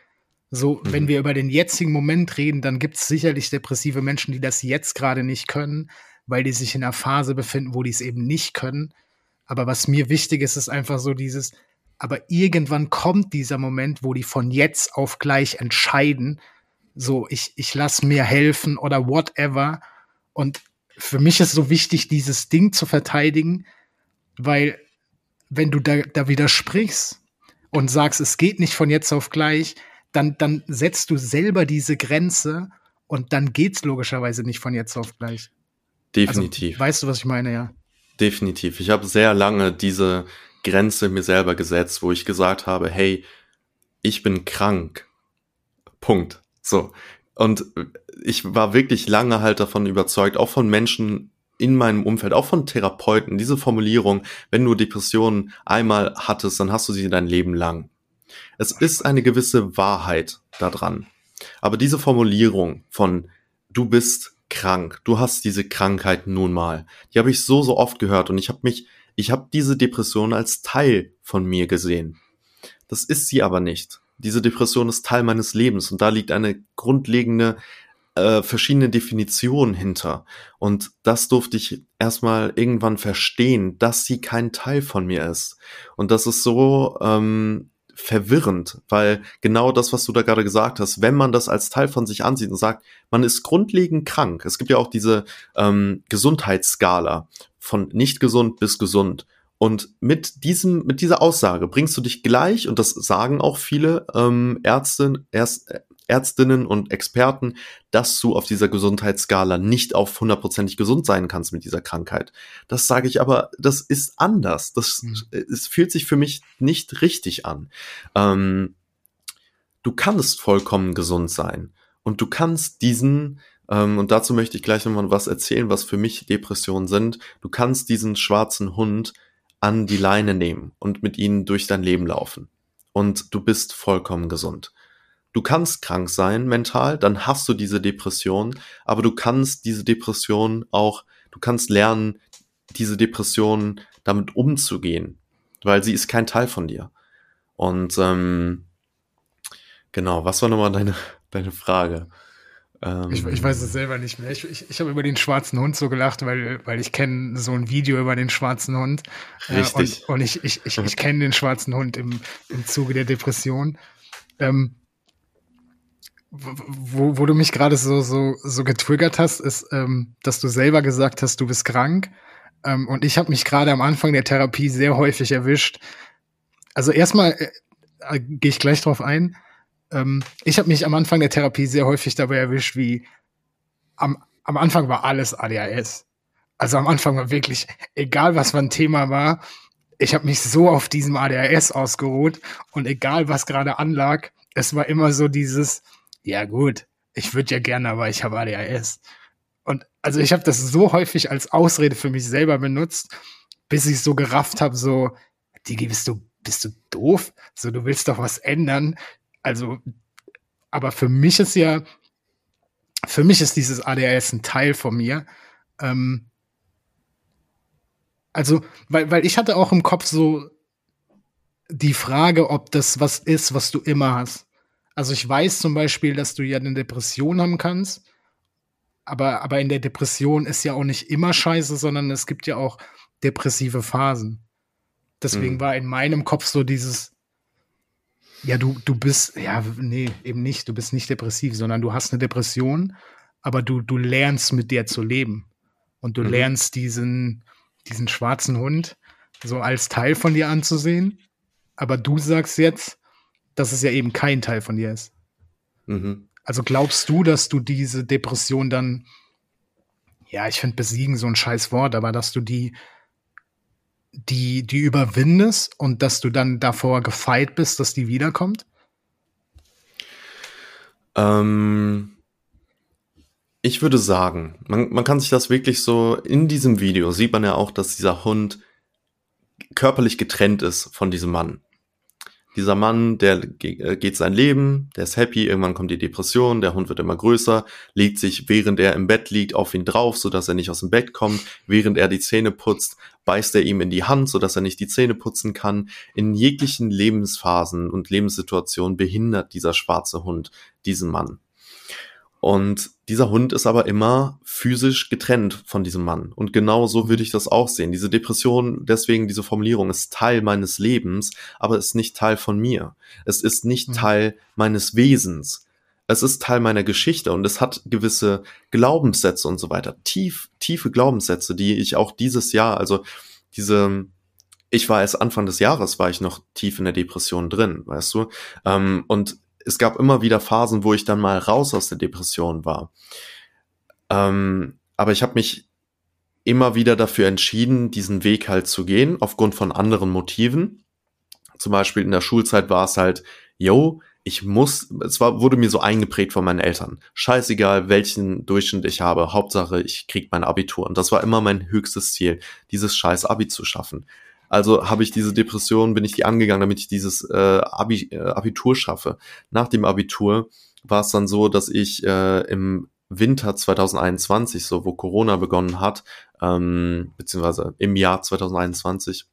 So, mhm. wenn wir über den jetzigen Moment reden, dann gibt es sicherlich depressive Menschen, die das jetzt gerade nicht können, weil die sich in einer Phase befinden, wo die es eben nicht können. Aber was mir wichtig ist, ist einfach so dieses, aber irgendwann kommt dieser Moment, wo die von jetzt auf gleich entscheiden, so, ich, ich lass mir helfen oder whatever. Und für mich ist so wichtig, dieses Ding zu verteidigen, weil wenn du da, da widersprichst und sagst, es geht nicht von jetzt auf gleich, dann, dann setzt du selber diese Grenze und dann geht's logischerweise nicht von jetzt auf gleich. Definitiv. Also, weißt du, was ich meine, ja? Definitiv. Ich habe sehr lange diese Grenze mir selber gesetzt, wo ich gesagt habe, hey, ich bin krank. Punkt. So. Und ich war wirklich lange halt davon überzeugt, auch von Menschen in meinem Umfeld, auch von Therapeuten, diese Formulierung, wenn du Depressionen einmal hattest, dann hast du sie dein Leben lang. Es ist eine gewisse Wahrheit daran. Aber diese Formulierung von du bist krank, du hast diese Krankheit nun mal, die habe ich so, so oft gehört und ich habe mich, ich habe diese Depression als Teil von mir gesehen. Das ist sie aber nicht. Diese Depression ist Teil meines Lebens und da liegt eine grundlegende äh, verschiedene Definitionen hinter. Und das durfte ich erstmal irgendwann verstehen, dass sie kein Teil von mir ist. Und das ist so ähm, verwirrend, weil genau das, was du da gerade gesagt hast, wenn man das als Teil von sich ansieht und sagt, man ist grundlegend krank. Es gibt ja auch diese ähm, Gesundheitsskala von nicht gesund bis gesund. Und mit diesem, mit dieser Aussage bringst du dich gleich, und das sagen auch viele ähm, Ärzte, Erst, Ärztinnen und Experten, dass du auf dieser Gesundheitsskala nicht auf hundertprozentig gesund sein kannst mit dieser Krankheit. Das sage ich aber, das ist anders. Das, mhm. es fühlt sich für mich nicht richtig an. Ähm, du kannst vollkommen gesund sein und du kannst diesen und dazu möchte ich gleich nochmal was erzählen, was für mich Depressionen sind. Du kannst diesen schwarzen Hund an die Leine nehmen und mit ihnen durch dein Leben laufen. Und du bist vollkommen gesund. Du kannst krank sein mental, dann hast du diese Depression, aber du kannst diese Depression auch, du kannst lernen, diese Depression damit umzugehen, weil sie ist kein Teil von dir. Und ähm, genau, was war nochmal deine, (laughs) deine Frage? Ähm, ich, ich, weiß es selber nicht mehr. Ich, ich, ich habe über den schwarzen Hund so gelacht, weil, weil ich kenne so ein Video über den schwarzen Hund. Richtig. Äh, und, und ich, ich, ich, ich kenne den schwarzen Hund im, im Zuge der Depression. Ähm, wo, wo du mich gerade so, so, so getriggert hast, ist, ähm, dass du selber gesagt hast, du bist krank. Ähm, und ich habe mich gerade am Anfang der Therapie sehr häufig erwischt. Also erstmal äh, äh gehe ich gleich drauf ein ähm, ich habe mich am Anfang der Therapie sehr häufig dabei erwischt, wie am, am Anfang war alles ADHS. Also am Anfang war wirklich, egal was für ein Thema war, ich habe mich so auf diesem ADHS ausgeruht und egal was gerade anlag, es war immer so dieses, ja gut, ich würde ja gerne, aber ich habe ADHS. Und also ich habe das so häufig als Ausrede für mich selber benutzt, bis ich so gerafft habe, so, Digi, bist du, bist du doof? So, du willst doch was ändern also, aber für mich ist ja, für mich ist dieses ADHS ein Teil von mir. Ähm, also, weil, weil ich hatte auch im Kopf so die Frage, ob das was ist, was du immer hast. Also ich weiß zum Beispiel, dass du ja eine Depression haben kannst, aber, aber in der Depression ist ja auch nicht immer scheiße, sondern es gibt ja auch depressive Phasen. Deswegen mhm. war in meinem Kopf so dieses, ja, du, du bist, ja, nee, eben nicht. Du bist nicht depressiv, sondern du hast eine Depression, aber du, du lernst mit der zu leben. Und du mhm. lernst diesen, diesen schwarzen Hund so als Teil von dir anzusehen. Aber du sagst jetzt, dass es ja eben kein Teil von dir ist. Mhm. Also glaubst du, dass du diese Depression dann, ja, ich finde besiegen so ein scheiß Wort, aber dass du die die, die überwindest und dass du dann davor gefeit bist, dass die wiederkommt? Ähm, ich würde sagen, man, man kann sich das wirklich so, in diesem Video sieht man ja auch, dass dieser Hund körperlich getrennt ist von diesem Mann dieser Mann, der äh, geht sein Leben, der ist happy, irgendwann kommt die Depression, der Hund wird immer größer, legt sich, während er im Bett liegt, auf ihn drauf, sodass er nicht aus dem Bett kommt, während er die Zähne putzt, beißt er ihm in die Hand, sodass er nicht die Zähne putzen kann. In jeglichen Lebensphasen und Lebenssituationen behindert dieser schwarze Hund diesen Mann. Und dieser Hund ist aber immer physisch getrennt von diesem Mann. Und genau so würde ich das auch sehen. Diese Depression, deswegen diese Formulierung, ist Teil meines Lebens, aber ist nicht Teil von mir. Es ist nicht mhm. Teil meines Wesens. Es ist Teil meiner Geschichte und es hat gewisse Glaubenssätze und so weiter. Tief, tiefe Glaubenssätze, die ich auch dieses Jahr, also diese, ich war erst Anfang des Jahres, war ich noch tief in der Depression drin, weißt du? Ähm, und es gab immer wieder Phasen, wo ich dann mal raus aus der Depression war. Ähm, aber ich habe mich immer wieder dafür entschieden, diesen Weg halt zu gehen, aufgrund von anderen Motiven. Zum Beispiel in der Schulzeit war es halt, yo, ich muss, es war, wurde mir so eingeprägt von meinen Eltern. Scheißegal, welchen Durchschnitt ich habe. Hauptsache, ich krieg mein Abitur. Und das war immer mein höchstes Ziel, dieses scheiß Abi zu schaffen. Also habe ich diese Depression, bin ich die angegangen, damit ich dieses äh, Abi, äh, Abitur schaffe. Nach dem Abitur war es dann so, dass ich äh, im Winter 2021, so wo Corona begonnen hat, ähm, beziehungsweise im Jahr 2021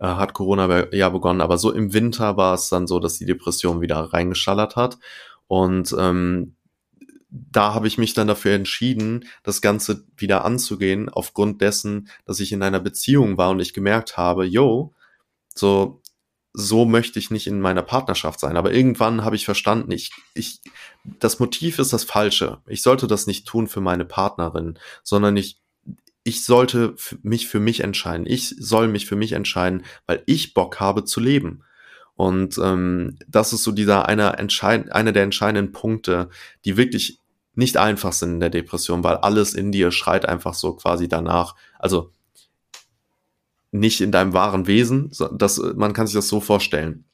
äh, hat Corona ja begonnen, aber so im Winter war es dann so, dass die Depression wieder reingeschallert hat. Und ähm, da habe ich mich dann dafür entschieden, das Ganze wieder anzugehen, aufgrund dessen, dass ich in einer Beziehung war und ich gemerkt habe, yo, so, so möchte ich nicht in meiner Partnerschaft sein. Aber irgendwann habe ich verstanden, ich, ich, das Motiv ist das Falsche. Ich sollte das nicht tun für meine Partnerin, sondern ich, ich sollte mich für mich entscheiden. Ich soll mich für mich entscheiden, weil ich Bock habe zu leben. Und ähm, das ist so dieser einer, entscheid der entscheidenden Punkte, die wirklich nicht einfach sind in der Depression, weil alles in dir schreit einfach so quasi danach. Also nicht in deinem wahren Wesen, das, man kann sich das so vorstellen,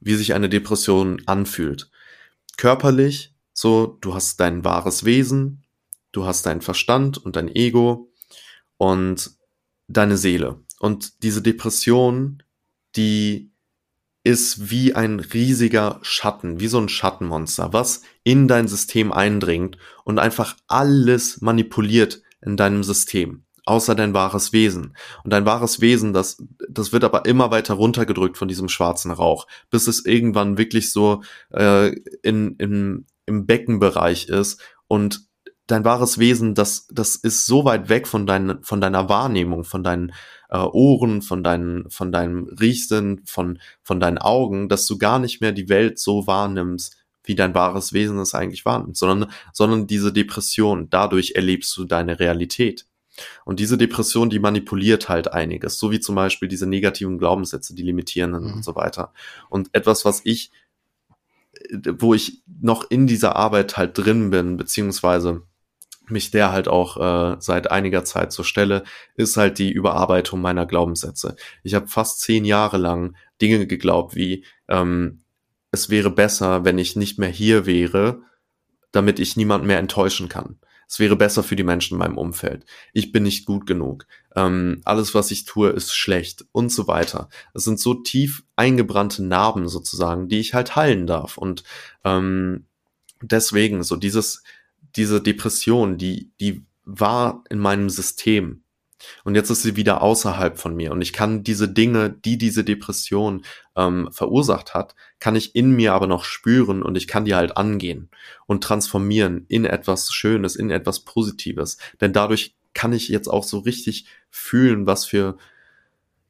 wie sich eine Depression anfühlt. Körperlich, so, du hast dein wahres Wesen, du hast deinen Verstand und dein Ego und deine Seele. Und diese Depression, die ist wie ein riesiger Schatten, wie so ein Schattenmonster, was in dein System eindringt und einfach alles manipuliert in deinem System, außer dein wahres Wesen. Und dein wahres Wesen, das, das wird aber immer weiter runtergedrückt von diesem schwarzen Rauch, bis es irgendwann wirklich so äh, in, in, im Beckenbereich ist und dein wahres Wesen, das, das ist so weit weg von, dein, von deiner Wahrnehmung, von deinen äh, Ohren, von, deinen, von deinem Riechsinn, von, von deinen Augen, dass du gar nicht mehr die Welt so wahrnimmst, wie dein wahres Wesen es eigentlich wahrnimmt, sondern, sondern diese Depression, dadurch erlebst du deine Realität. Und diese Depression, die manipuliert halt einiges, so wie zum Beispiel diese negativen Glaubenssätze, die limitierenden mhm. und so weiter. Und etwas, was ich, wo ich noch in dieser Arbeit halt drin bin, beziehungsweise mich der halt auch äh, seit einiger Zeit zur Stelle, ist halt die Überarbeitung meiner Glaubenssätze. Ich habe fast zehn Jahre lang Dinge geglaubt wie, ähm, es wäre besser, wenn ich nicht mehr hier wäre, damit ich niemand mehr enttäuschen kann. Es wäre besser für die Menschen in meinem Umfeld. Ich bin nicht gut genug. Ähm, alles, was ich tue, ist schlecht und so weiter. Es sind so tief eingebrannte Narben sozusagen, die ich halt heilen darf. Und ähm, deswegen so dieses diese Depression, die, die war in meinem System. Und jetzt ist sie wieder außerhalb von mir. Und ich kann diese Dinge, die diese Depression ähm, verursacht hat, kann ich in mir aber noch spüren und ich kann die halt angehen und transformieren in etwas Schönes, in etwas Positives. Denn dadurch kann ich jetzt auch so richtig fühlen, was für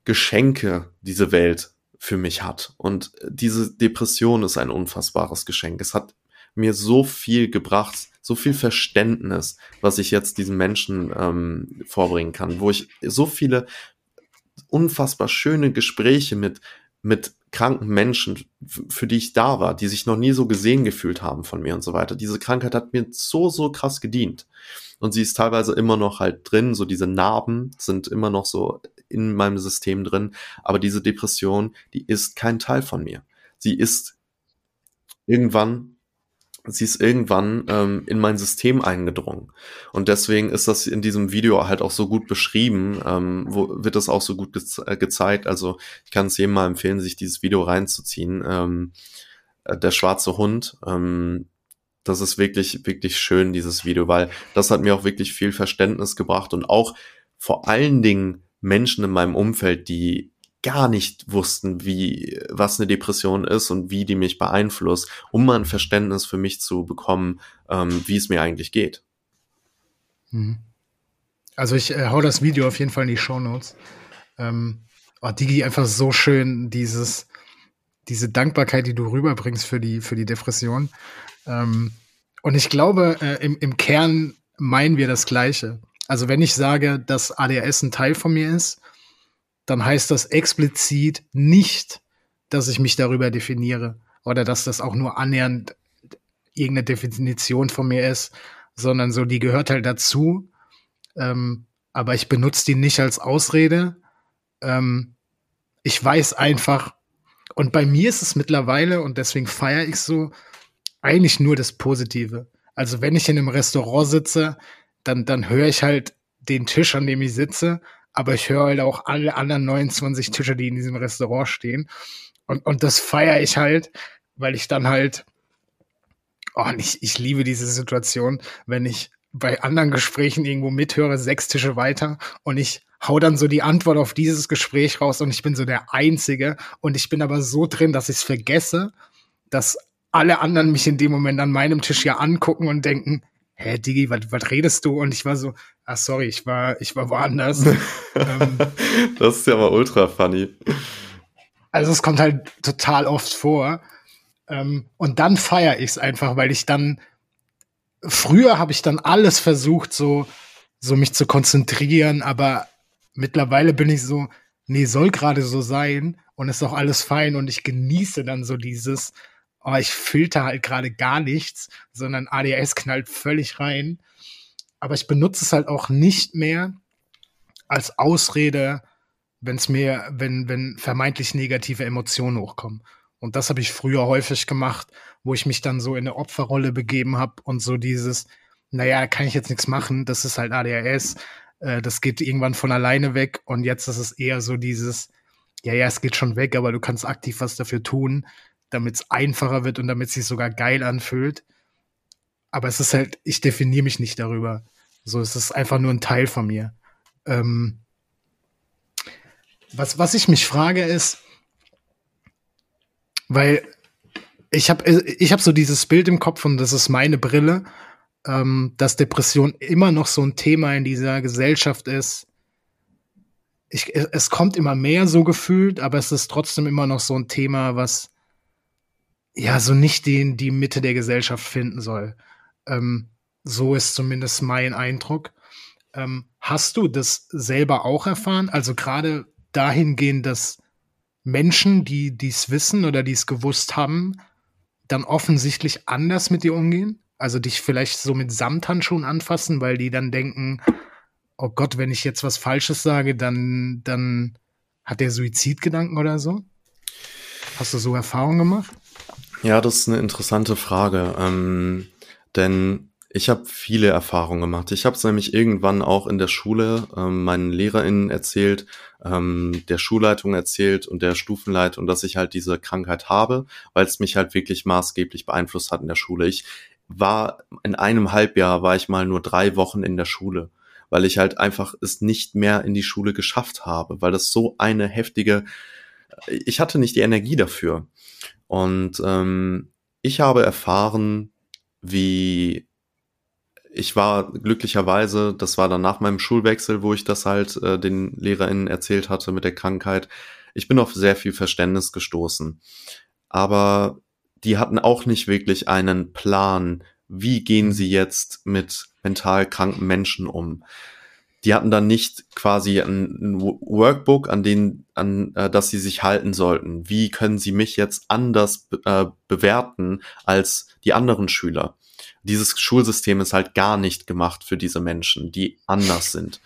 Geschenke diese Welt für mich hat. Und diese Depression ist ein unfassbares Geschenk. Es hat mir so viel gebracht, so viel Verständnis, was ich jetzt diesen Menschen ähm, vorbringen kann, wo ich so viele unfassbar schöne Gespräche mit, mit kranken Menschen, für die ich da war, die sich noch nie so gesehen gefühlt haben von mir und so weiter. Diese Krankheit hat mir so, so krass gedient. Und sie ist teilweise immer noch halt drin, so diese Narben sind immer noch so in meinem System drin. Aber diese Depression, die ist kein Teil von mir. Sie ist irgendwann sie ist irgendwann ähm, in mein System eingedrungen. Und deswegen ist das in diesem Video halt auch so gut beschrieben, ähm, wo wird das auch so gut ge äh, gezeigt. Also ich kann es jedem mal empfehlen, sich dieses Video reinzuziehen. Ähm, äh, der schwarze Hund, ähm, das ist wirklich, wirklich schön, dieses Video, weil das hat mir auch wirklich viel Verständnis gebracht und auch vor allen Dingen Menschen in meinem Umfeld, die gar nicht wussten, wie, was eine Depression ist und wie die mich beeinflusst, um mal ein Verständnis für mich zu bekommen, ähm, wie es mir eigentlich geht. Mhm. Also ich äh, hau das Video auf jeden Fall in die Show Notes. Ähm, oh, Digi, einfach so schön, dieses, diese Dankbarkeit, die du rüberbringst für die, für die Depression. Ähm, und ich glaube, äh, im, im Kern meinen wir das Gleiche. Also wenn ich sage, dass ADHS ein Teil von mir ist, dann heißt das explizit nicht, dass ich mich darüber definiere oder dass das auch nur annähernd irgendeine Definition von mir ist, sondern so, die gehört halt dazu. Ähm, aber ich benutze die nicht als Ausrede. Ähm, ich weiß einfach, und bei mir ist es mittlerweile, und deswegen feiere ich so, eigentlich nur das Positive. Also wenn ich in einem Restaurant sitze, dann, dann höre ich halt den Tisch, an dem ich sitze, aber ich höre halt auch alle anderen 29 Tische, die in diesem Restaurant stehen. Und, und das feiere ich halt, weil ich dann halt, oh, ich, ich liebe diese Situation, wenn ich bei anderen Gesprächen irgendwo mithöre, sechs Tische weiter und ich hau dann so die Antwort auf dieses Gespräch raus und ich bin so der Einzige und ich bin aber so drin, dass ich es vergesse, dass alle anderen mich in dem Moment an meinem Tisch ja angucken und denken, hä, Digi, was, redest du? Und ich war so, ah, sorry, ich war, ich war woanders. (laughs) ähm, das ist ja mal ultra funny. Also es kommt halt total oft vor. Ähm, und dann feiere ich es einfach, weil ich dann, früher habe ich dann alles versucht, so, so mich zu konzentrieren, aber mittlerweile bin ich so, nee, soll gerade so sein und ist auch alles fein und ich genieße dann so dieses, oh, ich filter halt gerade gar nichts, sondern ADHS knallt völlig rein. Aber ich benutze es halt auch nicht mehr als Ausrede, wenn es mir, wenn, wenn vermeintlich negative Emotionen hochkommen. Und das habe ich früher häufig gemacht, wo ich mich dann so in eine Opferrolle begeben habe und so dieses, naja, kann ich jetzt nichts machen, das ist halt ADHS, äh, das geht irgendwann von alleine weg und jetzt ist es eher so dieses, ja, ja, es geht schon weg, aber du kannst aktiv was dafür tun damit es einfacher wird und damit es sich sogar geil anfühlt. Aber es ist halt, ich definiere mich nicht darüber. So, es ist einfach nur ein Teil von mir. Ähm, was, was ich mich frage ist, weil ich habe ich hab so dieses Bild im Kopf und das ist meine Brille, ähm, dass Depression immer noch so ein Thema in dieser Gesellschaft ist. Ich, es kommt immer mehr so gefühlt, aber es ist trotzdem immer noch so ein Thema, was ja, so nicht den, die Mitte der Gesellschaft finden soll. Ähm, so ist zumindest mein Eindruck. Ähm, hast du das selber auch erfahren? Also gerade dahingehend, dass Menschen, die dies wissen oder die es gewusst haben, dann offensichtlich anders mit dir umgehen? Also dich vielleicht so mit Samthandschuhen anfassen, weil die dann denken, oh Gott, wenn ich jetzt was Falsches sage, dann, dann hat der Suizidgedanken oder so? Hast du so Erfahrungen gemacht? Ja, das ist eine interessante Frage, ähm, denn ich habe viele Erfahrungen gemacht. Ich habe es nämlich irgendwann auch in der Schule ähm, meinen LehrerInnen erzählt, ähm, der Schulleitung erzählt und der Stufenleitung, dass ich halt diese Krankheit habe, weil es mich halt wirklich maßgeblich beeinflusst hat in der Schule. Ich war in einem Halbjahr war ich mal nur drei Wochen in der Schule, weil ich halt einfach es nicht mehr in die Schule geschafft habe, weil das so eine heftige, ich hatte nicht die Energie dafür. Und ähm, ich habe erfahren, wie ich war glücklicherweise, das war dann nach meinem Schulwechsel, wo ich das halt äh, den LehrerInnen erzählt hatte mit der Krankheit. Ich bin auf sehr viel Verständnis gestoßen. Aber die hatten auch nicht wirklich einen Plan, wie gehen sie jetzt mit mental kranken Menschen um die hatten dann nicht quasi ein, Workbook, an den, an äh, das sie sich halten sollten. Wie können sie mich jetzt anders äh, bewerten als die anderen Schüler? Dieses Schulsystem ist halt gar nicht gemacht für diese Menschen, die anders sind.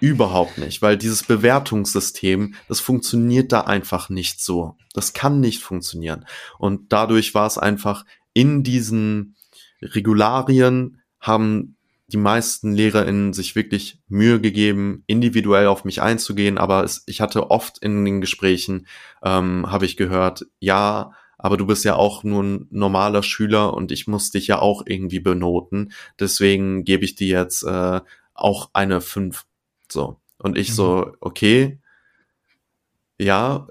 Überhaupt nicht, weil dieses Bewertungssystem, das funktioniert da einfach nicht so. Das kann nicht funktionieren. Und dadurch war es einfach in diesen Regularien haben die meisten LehrerInnen sich wirklich Mühe gegeben, individuell auf mich einzugehen, aber es, ich hatte oft in den Gesprächen, ähm, habe ich gehört, ja, aber du bist ja auch nur ein normaler Schüler und ich muss dich ja auch irgendwie benoten. Deswegen gebe ich dir jetzt äh, auch eine 5. So. Und ich mhm. so, okay, ja,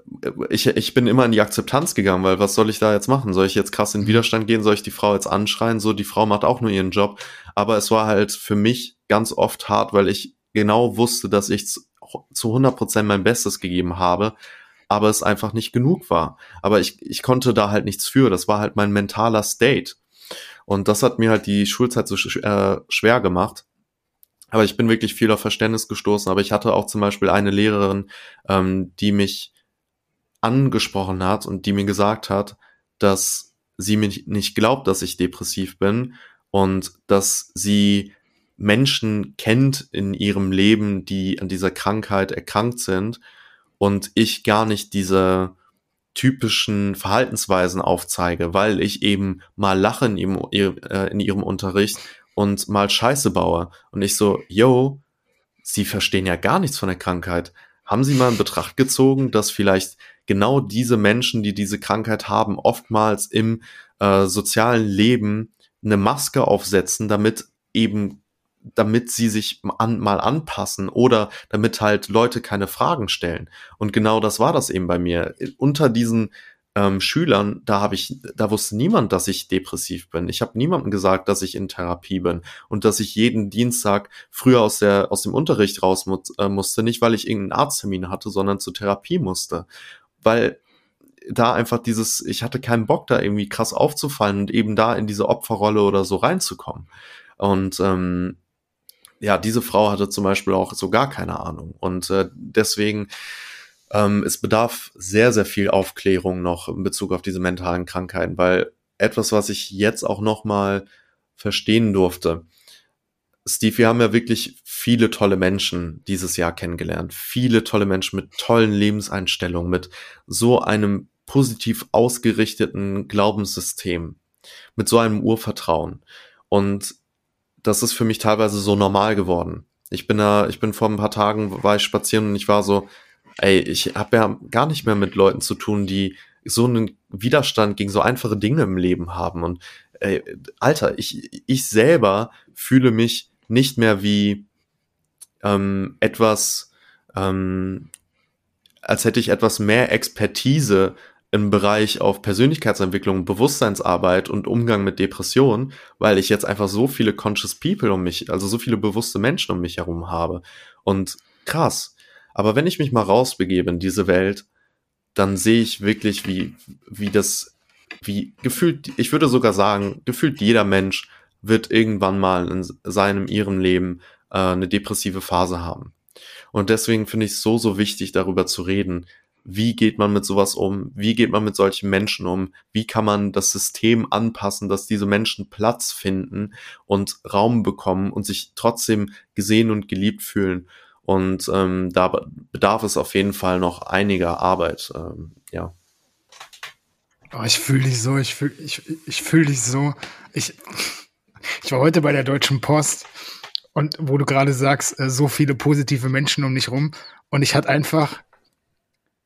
ich, ich bin immer in die Akzeptanz gegangen, weil was soll ich da jetzt machen? Soll ich jetzt krass in Widerstand gehen? Soll ich die Frau jetzt anschreien? So, die Frau macht auch nur ihren Job. Aber es war halt für mich ganz oft hart, weil ich genau wusste, dass ich zu 100 Prozent mein Bestes gegeben habe, aber es einfach nicht genug war. Aber ich, ich konnte da halt nichts für. Das war halt mein mentaler State. Und das hat mir halt die Schulzeit so sch äh, schwer gemacht. Aber ich bin wirklich viel auf Verständnis gestoßen. Aber ich hatte auch zum Beispiel eine Lehrerin, ähm, die mich angesprochen hat und die mir gesagt hat, dass sie mir nicht glaubt, dass ich depressiv bin und dass sie Menschen kennt in ihrem Leben, die an dieser Krankheit erkrankt sind und ich gar nicht diese typischen Verhaltensweisen aufzeige, weil ich eben mal lache in ihrem, äh, in ihrem Unterricht und mal Scheiße baue. Und ich so, yo, Sie verstehen ja gar nichts von der Krankheit. Haben Sie mal in Betracht gezogen, dass vielleicht genau diese Menschen, die diese Krankheit haben, oftmals im äh, sozialen Leben eine Maske aufsetzen, damit eben damit sie sich an, mal anpassen oder damit halt Leute keine Fragen stellen. Und genau das war das eben bei mir. Unter diesen ähm, Schülern, da habe ich, da wusste niemand, dass ich depressiv bin. Ich habe niemandem gesagt, dass ich in Therapie bin und dass ich jeden Dienstag früher aus der aus dem Unterricht raus mu äh, musste, nicht weil ich irgendeinen Arzttermin hatte, sondern zur Therapie musste, weil da einfach dieses, ich hatte keinen Bock, da irgendwie krass aufzufallen und eben da in diese Opferrolle oder so reinzukommen. Und ähm, ja, diese Frau hatte zum Beispiel auch so gar keine Ahnung. Und äh, deswegen, ähm, es bedarf sehr, sehr viel Aufklärung noch in Bezug auf diese mentalen Krankheiten, weil etwas, was ich jetzt auch noch mal verstehen durfte. Steve, wir haben ja wirklich viele tolle Menschen dieses Jahr kennengelernt. Viele tolle Menschen mit tollen Lebenseinstellungen, mit so einem positiv ausgerichteten Glaubenssystem, mit so einem Urvertrauen. Und das ist für mich teilweise so normal geworden. Ich bin da, ich bin vor ein paar Tagen war ich spazieren und ich war so, ey, ich habe ja gar nicht mehr mit Leuten zu tun, die so einen Widerstand gegen so einfache Dinge im Leben haben. Und ey, Alter, ich, ich selber fühle mich nicht mehr wie ähm, etwas, ähm, als hätte ich etwas mehr Expertise im Bereich auf Persönlichkeitsentwicklung, Bewusstseinsarbeit und Umgang mit Depressionen, weil ich jetzt einfach so viele conscious people um mich, also so viele bewusste Menschen um mich herum habe. Und krass. Aber wenn ich mich mal rausbegebe in diese Welt, dann sehe ich wirklich, wie, wie das, wie gefühlt, ich würde sogar sagen, gefühlt jeder Mensch wird irgendwann mal in seinem, ihrem Leben äh, eine depressive Phase haben. Und deswegen finde ich es so, so wichtig, darüber zu reden, wie geht man mit sowas um, wie geht man mit solchen Menschen um, wie kann man das System anpassen, dass diese Menschen Platz finden und Raum bekommen und sich trotzdem gesehen und geliebt fühlen. Und ähm, da bedarf es auf jeden Fall noch einiger Arbeit, ähm, ja. Oh, ich fühle dich so, ich fühle ich, ich fühl dich so. Ich, ich war heute bei der Deutschen Post und wo du gerade sagst, äh, so viele positive Menschen um dich rum und ich hatte einfach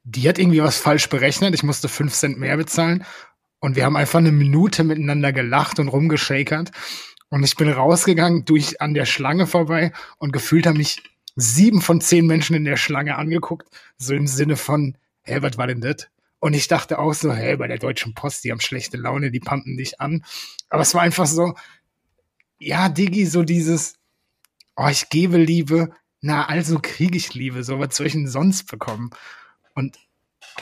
die hat irgendwie was falsch berechnet. Ich musste fünf Cent mehr bezahlen. Und wir haben einfach eine Minute miteinander gelacht und rumgeschakert. Und ich bin rausgegangen, durch an der Schlange vorbei und gefühlt haben mich sieben von zehn Menschen in der Schlange angeguckt. So im Sinne von, hä, was war denn das? Und ich dachte auch so, hä, bei der Deutschen Post, die haben schlechte Laune, die pumpen dich an. Aber es war einfach so, ja, Digi, so dieses, oh, ich gebe Liebe, na, also kriege ich Liebe, so was soll ich denn sonst bekommen? Und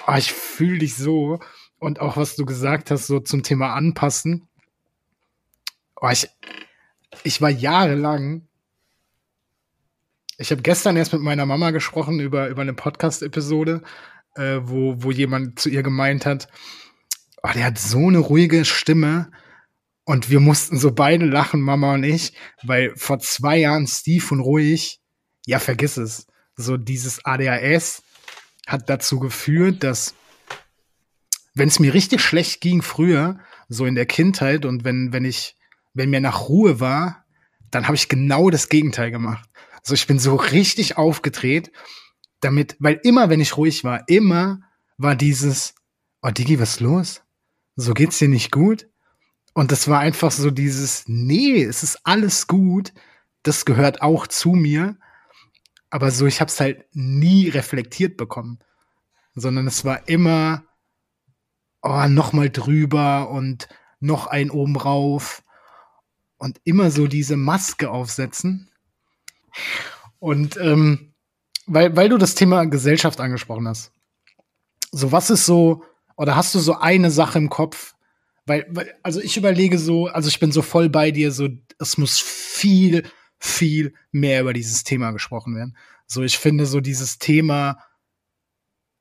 oh, ich fühle dich so. Und auch was du gesagt hast, so zum Thema Anpassen. Oh, ich, ich war jahrelang. Ich habe gestern erst mit meiner Mama gesprochen über, über eine Podcast-Episode, äh, wo, wo jemand zu ihr gemeint hat, oh, der hat so eine ruhige Stimme. Und wir mussten so beide lachen, Mama und ich, weil vor zwei Jahren Steve und ruhig, ja, vergiss es. So dieses ADHS, hat dazu geführt, dass wenn es mir richtig schlecht ging früher, so in der Kindheit und wenn wenn ich wenn mir nach Ruhe war, dann habe ich genau das Gegenteil gemacht. Also ich bin so richtig aufgedreht, damit, weil immer wenn ich ruhig war, immer war dieses, oh Digi, was ist los? So geht's dir nicht gut? Und das war einfach so dieses, nee, es ist alles gut, das gehört auch zu mir aber so, ich habe es halt nie reflektiert bekommen. sondern es war immer oh, noch mal drüber und noch ein oben rauf und immer so diese Maske aufsetzen. Und ähm, weil, weil du das Thema Gesellschaft angesprochen hast. So, was ist so, oder hast du so eine Sache im Kopf? Weil, weil, also ich überlege so, also ich bin so voll bei dir, so, es muss viel, viel mehr über dieses Thema gesprochen werden. So, ich finde so dieses Thema,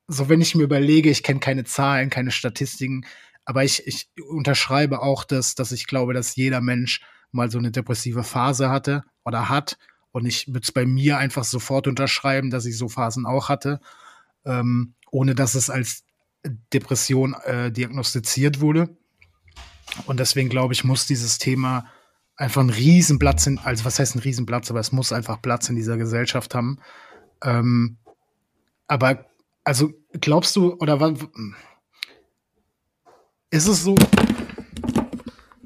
so wenn ich mir überlege, ich kenne keine Zahlen, keine Statistiken, aber ich, ich unterschreibe auch das, dass ich glaube, dass jeder Mensch mal so eine depressive Phase hatte oder hat. Und ich würde es bei mir einfach sofort unterschreiben, dass ich so Phasen auch hatte, ähm, ohne dass es als Depression äh, diagnostiziert wurde. Und deswegen glaube ich, muss dieses Thema einfach einen Riesenplatz in, also was heißt ein Riesenplatz, aber es muss einfach Platz in dieser Gesellschaft haben. Ähm, aber also glaubst du, oder was ist es so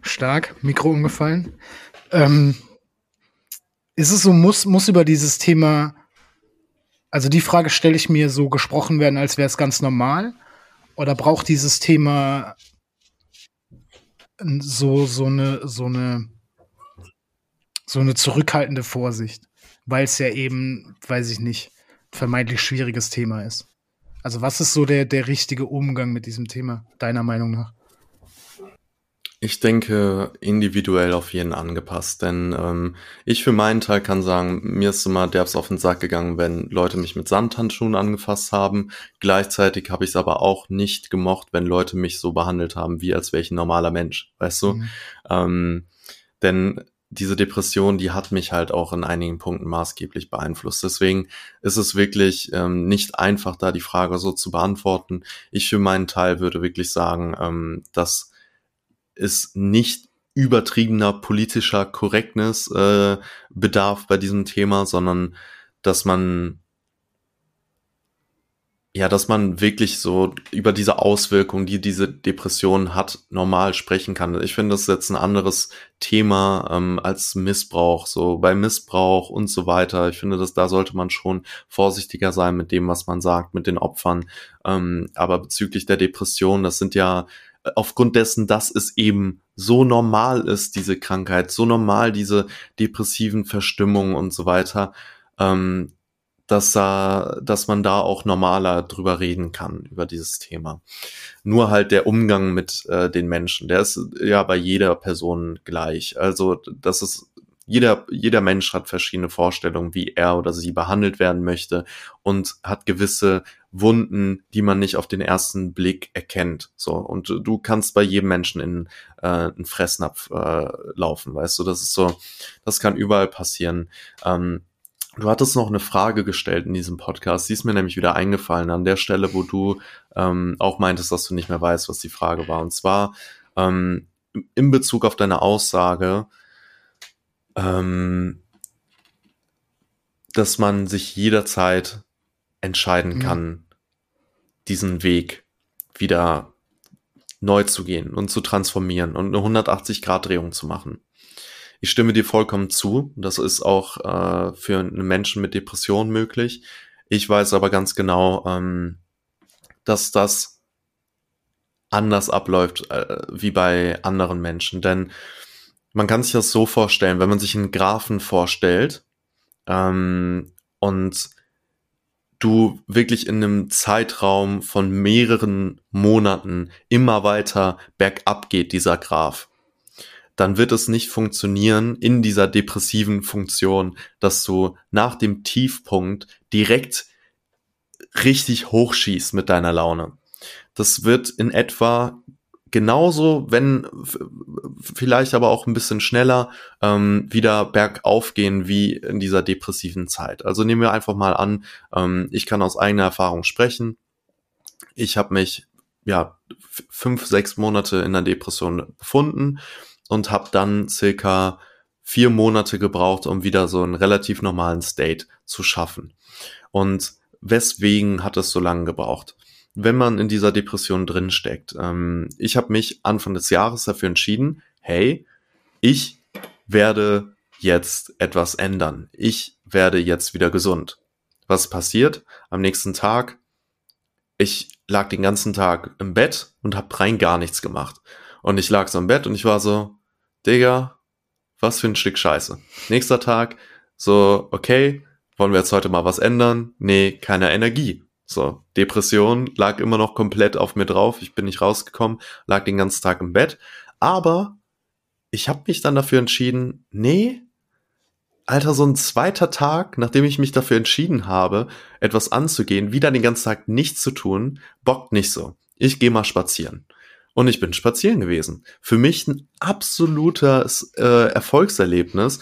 stark, Mikro umgefallen? Ähm, ist es so, muss, muss über dieses Thema, also die Frage stelle ich mir so gesprochen werden, als wäre es ganz normal? Oder braucht dieses Thema so, so eine, so eine, so eine zurückhaltende Vorsicht? Weil es ja eben, weiß ich nicht, vermeintlich schwieriges Thema ist. Also was ist so der, der richtige Umgang mit diesem Thema, deiner Meinung nach? Ich denke, individuell auf jeden angepasst, denn ähm, ich für meinen Teil kann sagen, mir ist immer derbs auf den Sack gegangen, wenn Leute mich mit Sandhandschuhen angefasst haben. Gleichzeitig habe ich es aber auch nicht gemocht, wenn Leute mich so behandelt haben, wie als wäre ich ein normaler Mensch, weißt du? Mhm. Ähm, denn diese Depression, die hat mich halt auch in einigen Punkten maßgeblich beeinflusst. Deswegen ist es wirklich ähm, nicht einfach, da die Frage so zu beantworten. Ich für meinen Teil würde wirklich sagen, ähm, dass es nicht übertriebener politischer Korrektness äh, bedarf bei diesem Thema, sondern dass man ja, dass man wirklich so über diese Auswirkungen, die diese Depression hat, normal sprechen kann. Ich finde, das ist jetzt ein anderes Thema ähm, als Missbrauch. So bei Missbrauch und so weiter. Ich finde, dass da sollte man schon vorsichtiger sein mit dem, was man sagt, mit den Opfern. Ähm, aber bezüglich der Depression, das sind ja aufgrund dessen, dass es eben so normal ist, diese Krankheit, so normal, diese depressiven Verstimmungen und so weiter, ähm, dass, da, dass man da auch normaler drüber reden kann, über dieses Thema. Nur halt der Umgang mit äh, den Menschen, der ist ja bei jeder Person gleich. Also das ist jeder, jeder Mensch hat verschiedene Vorstellungen, wie er oder sie behandelt werden möchte und hat gewisse Wunden, die man nicht auf den ersten Blick erkennt. So und du kannst bei jedem Menschen in äh, einen Fressnapf äh, laufen, weißt du. Das ist so, das kann überall passieren. Ähm, Du hattest noch eine Frage gestellt in diesem Podcast. Sie ist mir nämlich wieder eingefallen an der Stelle, wo du ähm, auch meintest, dass du nicht mehr weißt, was die Frage war. Und zwar ähm, in Bezug auf deine Aussage, ähm, dass man sich jederzeit entscheiden mhm. kann, diesen Weg wieder neu zu gehen und zu transformieren und eine 180-Grad-Drehung zu machen. Ich stimme dir vollkommen zu. Das ist auch äh, für einen Menschen mit Depression möglich. Ich weiß aber ganz genau, ähm, dass das anders abläuft äh, wie bei anderen Menschen. Denn man kann sich das so vorstellen, wenn man sich einen Graphen vorstellt ähm, und du wirklich in einem Zeitraum von mehreren Monaten immer weiter bergab geht, dieser Graph, dann wird es nicht funktionieren in dieser depressiven Funktion, dass du nach dem Tiefpunkt direkt richtig hochschießt mit deiner Laune. Das wird in etwa genauso, wenn vielleicht aber auch ein bisschen schneller ähm, wieder bergauf gehen wie in dieser depressiven Zeit. Also nehmen wir einfach mal an, ähm, ich kann aus eigener Erfahrung sprechen. Ich habe mich ja fünf, sechs Monate in der Depression befunden und habe dann circa vier Monate gebraucht, um wieder so einen relativ normalen State zu schaffen. Und weswegen hat es so lange gebraucht? Wenn man in dieser Depression drin steckt. Ähm, ich habe mich Anfang des Jahres dafür entschieden, hey, ich werde jetzt etwas ändern. Ich werde jetzt wieder gesund. Was passiert? Am nächsten Tag ich lag den ganzen Tag im Bett und hab rein gar nichts gemacht. Und ich lag so im Bett und ich war so, Digga, was für ein Stück Scheiße. Nächster Tag, so, okay, wollen wir jetzt heute mal was ändern? Nee, keine Energie. So, Depression lag immer noch komplett auf mir drauf. Ich bin nicht rausgekommen, lag den ganzen Tag im Bett. Aber ich habe mich dann dafür entschieden, nee, Alter, so ein zweiter Tag, nachdem ich mich dafür entschieden habe, etwas anzugehen, wieder den ganzen Tag nichts zu tun, bockt nicht so. Ich gehe mal spazieren. Und ich bin spazieren gewesen. Für mich ein absolutes äh, Erfolgserlebnis,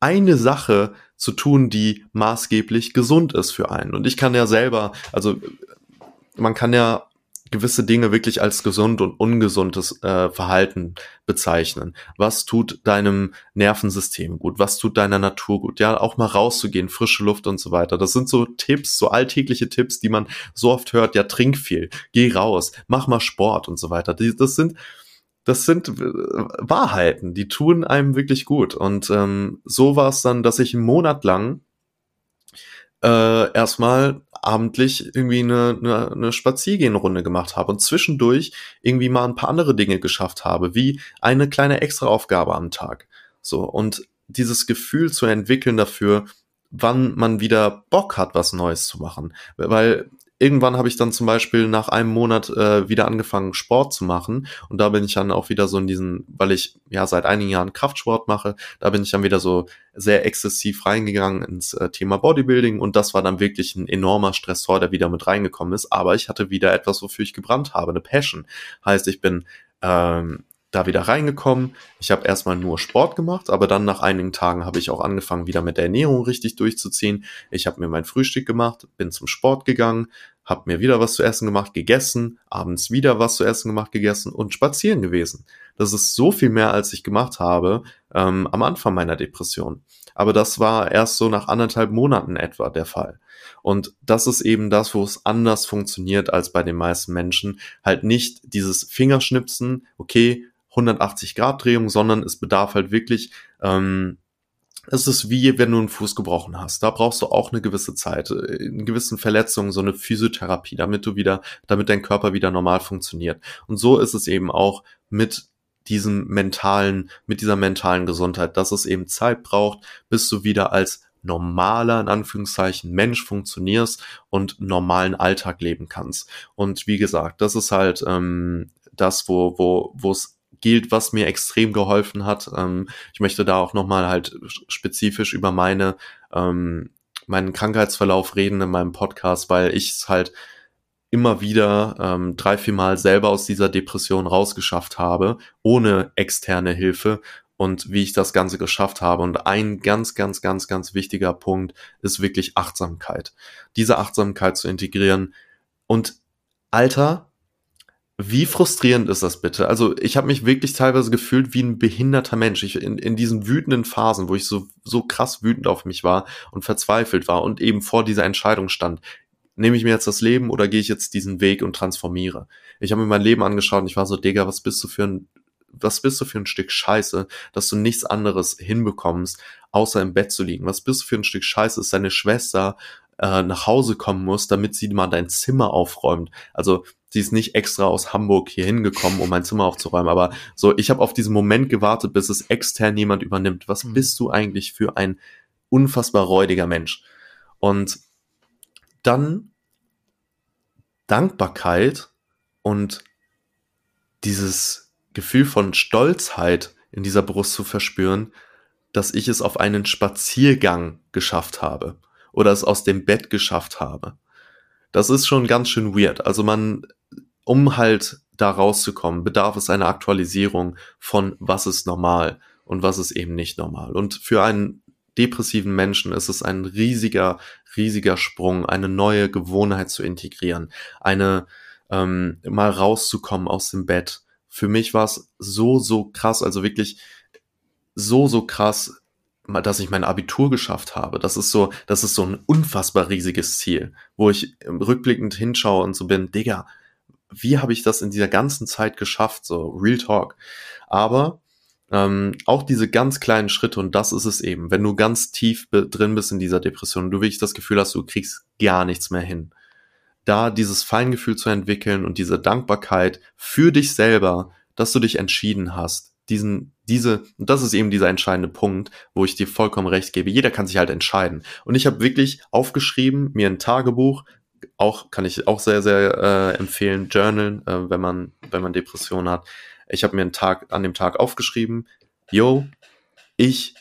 eine Sache zu tun, die maßgeblich gesund ist für einen. Und ich kann ja selber, also man kann ja gewisse Dinge wirklich als gesund und ungesundes äh, Verhalten bezeichnen. Was tut deinem Nervensystem gut? Was tut deiner Natur gut? Ja, auch mal rauszugehen, frische Luft und so weiter. Das sind so Tipps, so alltägliche Tipps, die man so oft hört. Ja, trink viel, geh raus, mach mal Sport und so weiter. Das sind das sind äh, Wahrheiten, die tun einem wirklich gut. Und ähm, so war es dann, dass ich einen Monat lang äh, erstmal abendlich irgendwie eine, eine, eine Spaziergehenrunde gemacht habe und zwischendurch irgendwie mal ein paar andere Dinge geschafft habe, wie eine kleine Extraaufgabe am Tag. So, und dieses Gefühl zu entwickeln dafür, wann man wieder Bock hat, was Neues zu machen. Weil irgendwann habe ich dann zum Beispiel nach einem Monat äh, wieder angefangen, Sport zu machen. Und da bin ich dann auch wieder so in diesen, weil ich ja seit einigen Jahren Kraftsport mache, da bin ich dann wieder so sehr exzessiv reingegangen ins äh, Thema Bodybuilding. Und das war dann wirklich ein enormer Stressor, der wieder mit reingekommen ist. Aber ich hatte wieder etwas, wofür ich gebrannt habe, eine Passion. Heißt, ich bin ähm, da wieder reingekommen. Ich habe erstmal nur Sport gemacht, aber dann nach einigen Tagen habe ich auch angefangen, wieder mit der Ernährung richtig durchzuziehen. Ich habe mir mein Frühstück gemacht, bin zum Sport gegangen, habe mir wieder was zu essen gemacht, gegessen, abends wieder was zu essen gemacht, gegessen und spazieren gewesen. Das ist so viel mehr, als ich gemacht habe ähm, am Anfang meiner Depression. Aber das war erst so nach anderthalb Monaten etwa der Fall. Und das ist eben das, wo es anders funktioniert als bei den meisten Menschen. Halt nicht dieses Fingerschnipsen, okay, 180 Grad Drehung, sondern es bedarf halt wirklich, ähm, es ist wie wenn du einen Fuß gebrochen hast. Da brauchst du auch eine gewisse Zeit, äh, in gewissen Verletzungen so eine Physiotherapie, damit du wieder, damit dein Körper wieder normal funktioniert. Und so ist es eben auch mit diesem mentalen, mit dieser mentalen Gesundheit, dass es eben Zeit braucht, bis du wieder als normaler, in Anführungszeichen, Mensch funktionierst und normalen Alltag leben kannst. Und wie gesagt, das ist halt ähm, das, wo, wo, wo es gilt, was mir extrem geholfen hat. Ähm, ich möchte da auch nochmal halt spezifisch über meine, ähm, meinen Krankheitsverlauf reden in meinem Podcast, weil ich es halt immer wieder ähm, drei, vier Mal selber aus dieser Depression rausgeschafft habe, ohne externe Hilfe und wie ich das Ganze geschafft habe. Und ein ganz, ganz, ganz, ganz wichtiger Punkt ist wirklich Achtsamkeit. Diese Achtsamkeit zu integrieren. Und Alter, wie frustrierend ist das bitte? Also ich habe mich wirklich teilweise gefühlt wie ein behinderter Mensch. Ich, in, in diesen wütenden Phasen, wo ich so, so krass wütend auf mich war und verzweifelt war und eben vor dieser Entscheidung stand, nehme ich mir jetzt das Leben oder gehe ich jetzt diesen Weg und transformiere? Ich habe mir mein Leben angeschaut und ich war so, Digga, was bist du für ein, was bist du für ein Stück Scheiße, dass du nichts anderes hinbekommst, außer im Bett zu liegen? Was bist du für ein Stück Scheiße, dass deine Schwester äh, nach Hause kommen muss, damit sie mal dein Zimmer aufräumt? Also sie ist nicht extra aus Hamburg hier hingekommen, um mein Zimmer aufzuräumen, aber so, ich habe auf diesen Moment gewartet, bis es extern jemand übernimmt. Was mhm. bist du eigentlich für ein unfassbar räudiger Mensch? Und dann Dankbarkeit und dieses Gefühl von Stolzheit in dieser Brust zu verspüren, dass ich es auf einen Spaziergang geschafft habe oder es aus dem Bett geschafft habe. Das ist schon ganz schön weird. Also man um halt da rauszukommen, bedarf es einer Aktualisierung von was ist normal und was ist eben nicht normal. Und für einen depressiven Menschen ist es ein riesiger, riesiger Sprung, eine neue Gewohnheit zu integrieren, eine ähm, mal rauszukommen aus dem Bett. Für mich war es so, so krass, also wirklich so, so krass, dass ich mein Abitur geschafft habe. Das ist so, das ist so ein unfassbar riesiges Ziel, wo ich rückblickend hinschaue und so bin, Digga, wie habe ich das in dieser ganzen Zeit geschafft? So, Real Talk. Aber ähm, auch diese ganz kleinen Schritte, und das ist es eben, wenn du ganz tief drin bist in dieser Depression, du wirklich das Gefühl hast, du kriegst gar nichts mehr hin, da dieses Feingefühl zu entwickeln und diese Dankbarkeit für dich selber, dass du dich entschieden hast, diesen, diese, und das ist eben dieser entscheidende Punkt, wo ich dir vollkommen recht gebe. Jeder kann sich halt entscheiden. Und ich habe wirklich aufgeschrieben, mir ein Tagebuch, auch kann ich auch sehr, sehr äh, empfehlen, Journalen, äh, wenn man, wenn man Depressionen hat. Ich habe mir einen Tag, an dem Tag aufgeschrieben, yo, ich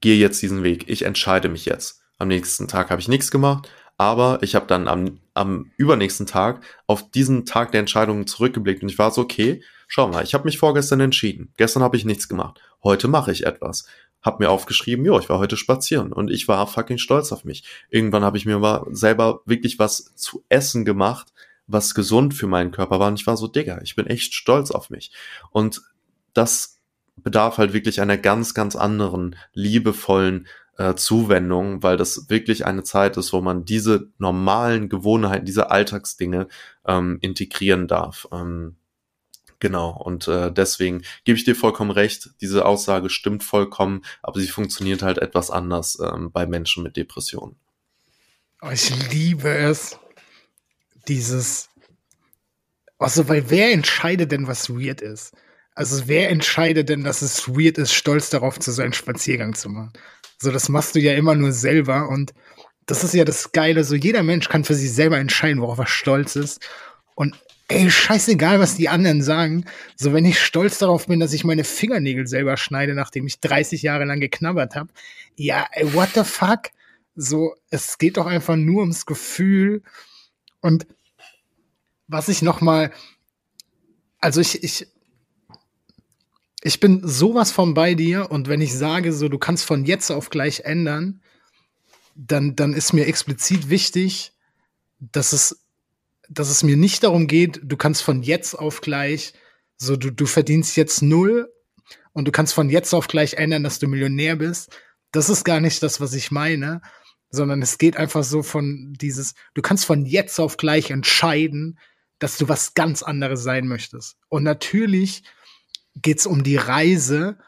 gehe jetzt diesen Weg, ich entscheide mich jetzt. Am nächsten Tag habe ich nichts gemacht, aber ich habe dann am, am übernächsten Tag auf diesen Tag der Entscheidungen zurückgeblickt und ich war so, okay, schau mal, ich habe mich vorgestern entschieden. Gestern habe ich nichts gemacht. Heute mache ich etwas. Hab mir aufgeschrieben, jo, ich war heute spazieren und ich war fucking stolz auf mich. Irgendwann habe ich mir mal selber wirklich was zu essen gemacht, was gesund für meinen Körper war und ich war so, Digga, ich bin echt stolz auf mich. Und das bedarf halt wirklich einer ganz, ganz anderen, liebevollen äh, Zuwendung, weil das wirklich eine Zeit ist, wo man diese normalen Gewohnheiten, diese Alltagsdinge ähm, integrieren darf. Ähm, Genau, und äh, deswegen gebe ich dir vollkommen recht, diese Aussage stimmt vollkommen, aber sie funktioniert halt etwas anders ähm, bei Menschen mit Depressionen. Oh, ich liebe es, dieses, also, weil wer entscheidet denn, was weird ist? Also, wer entscheidet denn, dass es weird ist, stolz darauf zu sein, Spaziergang zu machen? So, das machst du ja immer nur selber und das ist ja das Geile. So, jeder Mensch kann für sich selber entscheiden, worauf er stolz ist. Und ey, scheißegal, was die anderen sagen. So, wenn ich stolz darauf bin, dass ich meine Fingernägel selber schneide, nachdem ich 30 Jahre lang geknabbert habe. Ja, ey, what the fuck? So, es geht doch einfach nur ums Gefühl. Und was ich noch mal, also ich, ich, ich bin sowas von bei dir und wenn ich sage, so, du kannst von jetzt auf gleich ändern, dann, dann ist mir explizit wichtig, dass es dass es mir nicht darum geht, du kannst von jetzt auf gleich, so du, du verdienst jetzt null und du kannst von jetzt auf gleich ändern, dass du Millionär bist. Das ist gar nicht das, was ich meine, sondern es geht einfach so von dieses, du kannst von jetzt auf gleich entscheiden, dass du was ganz anderes sein möchtest. Und natürlich geht's um die Reise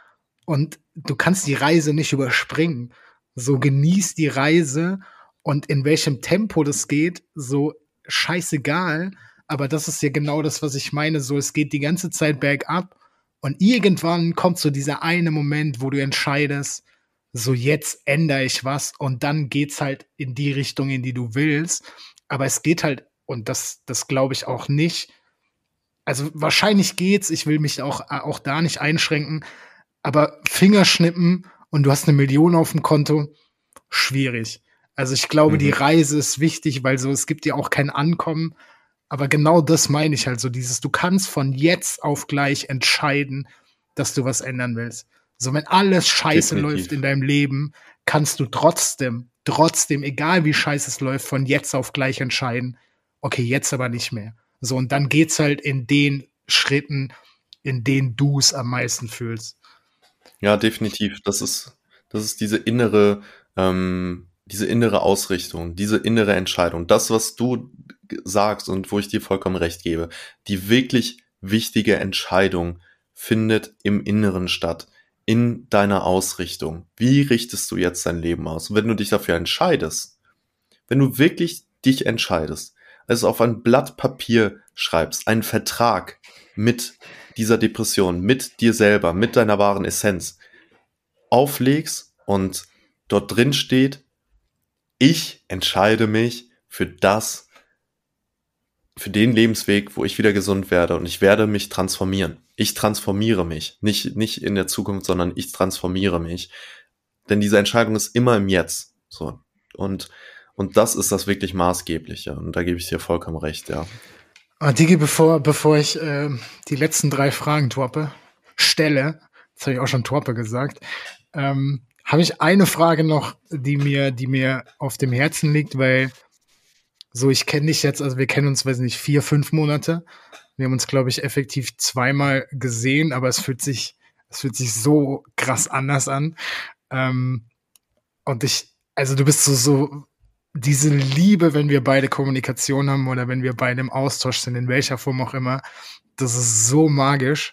und du kannst die Reise nicht überspringen. So genieß die Reise und in welchem Tempo das geht, so scheißegal, aber das ist ja genau das, was ich meine. So, es geht die ganze Zeit bergab und irgendwann kommt so dieser eine Moment, wo du entscheidest, so jetzt ändere ich was und dann geht's halt in die Richtung, in die du willst. Aber es geht halt, und das, das glaube ich auch nicht. Also wahrscheinlich geht's, ich will mich auch, auch da nicht einschränken, aber Fingerschnippen und du hast eine Million auf dem Konto, schwierig. Also ich glaube, mhm. die Reise ist wichtig, weil so, es gibt ja auch kein Ankommen. Aber genau das meine ich halt so, dieses, du kannst von jetzt auf gleich entscheiden, dass du was ändern willst. So, wenn alles scheiße Definitiv. läuft in deinem Leben, kannst du trotzdem, trotzdem, egal wie scheiße es läuft, von jetzt auf gleich entscheiden, okay, jetzt aber nicht mehr. So, und dann geht's halt in den Schritten, in denen du es am meisten fühlst. Ja, definitiv. Das ist, das ist diese innere, ähm, diese innere Ausrichtung, diese innere Entscheidung, das, was du sagst und wo ich dir vollkommen recht gebe, die wirklich wichtige Entscheidung findet im Inneren statt, in deiner Ausrichtung. Wie richtest du jetzt dein Leben aus? Und wenn du dich dafür entscheidest, wenn du wirklich dich entscheidest, also auf ein Blatt Papier schreibst, einen Vertrag mit dieser Depression, mit dir selber, mit deiner wahren Essenz, auflegst und dort drin steht, ich entscheide mich für das, für den Lebensweg, wo ich wieder gesund werde und ich werde mich transformieren. Ich transformiere mich. Nicht, nicht in der Zukunft, sondern ich transformiere mich. Denn diese Entscheidung ist immer im Jetzt. So. Und, und das ist das wirklich Maßgebliche. Und da gebe ich dir vollkommen recht, ja. Ah, Digi, bevor, bevor ich äh, die letzten drei Fragen torpe, stelle, das habe ich auch schon torpe gesagt, ähm, habe ich eine Frage noch, die mir, die mir auf dem Herzen liegt, weil so, ich kenne dich jetzt, also wir kennen uns, weiß nicht, vier, fünf Monate. Wir haben uns, glaube ich, effektiv zweimal gesehen, aber es fühlt sich, es fühlt sich so krass anders an. Ähm, und ich, also du bist so, so, diese Liebe, wenn wir beide Kommunikation haben oder wenn wir beide im Austausch sind, in welcher Form auch immer, das ist so magisch.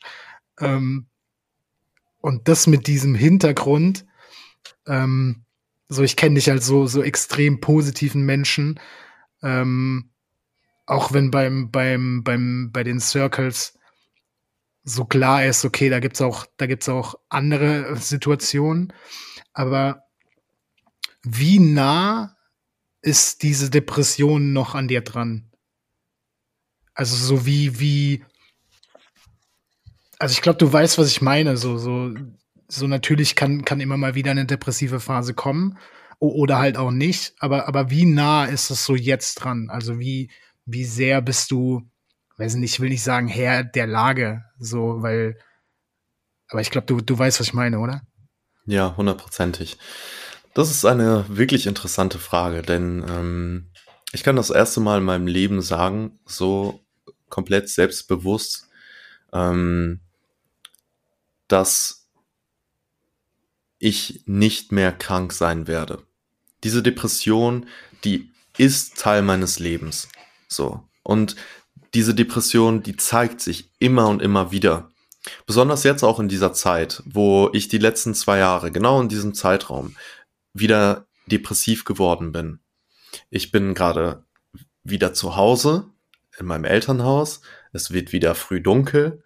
Ähm, und das mit diesem Hintergrund, ähm, so, ich kenne dich als so, so extrem positiven Menschen. Ähm, auch wenn beim, beim, beim, bei den Circles so klar ist, okay, da gibt's auch, da gibt's auch andere Situationen, aber wie nah ist diese Depression noch an dir dran? Also so wie, wie, also ich glaube, du weißt, was ich meine. So, so, so natürlich kann, kann immer mal wieder eine depressive Phase kommen oder halt auch nicht. Aber, aber wie nah ist es so jetzt dran? Also wie, wie sehr bist du, weiß nicht, ich will nicht sagen Herr der Lage, so, weil, aber ich glaube, du, du weißt, was ich meine, oder? Ja, hundertprozentig. Das ist eine wirklich interessante Frage, denn ähm, ich kann das erste Mal in meinem Leben sagen, so komplett selbstbewusst, ähm, dass ich nicht mehr krank sein werde. Diese Depression, die ist Teil meines Lebens. So. Und diese Depression, die zeigt sich immer und immer wieder. Besonders jetzt auch in dieser Zeit, wo ich die letzten zwei Jahre, genau in diesem Zeitraum, wieder depressiv geworden bin. Ich bin gerade wieder zu Hause in meinem Elternhaus. Es wird wieder früh dunkel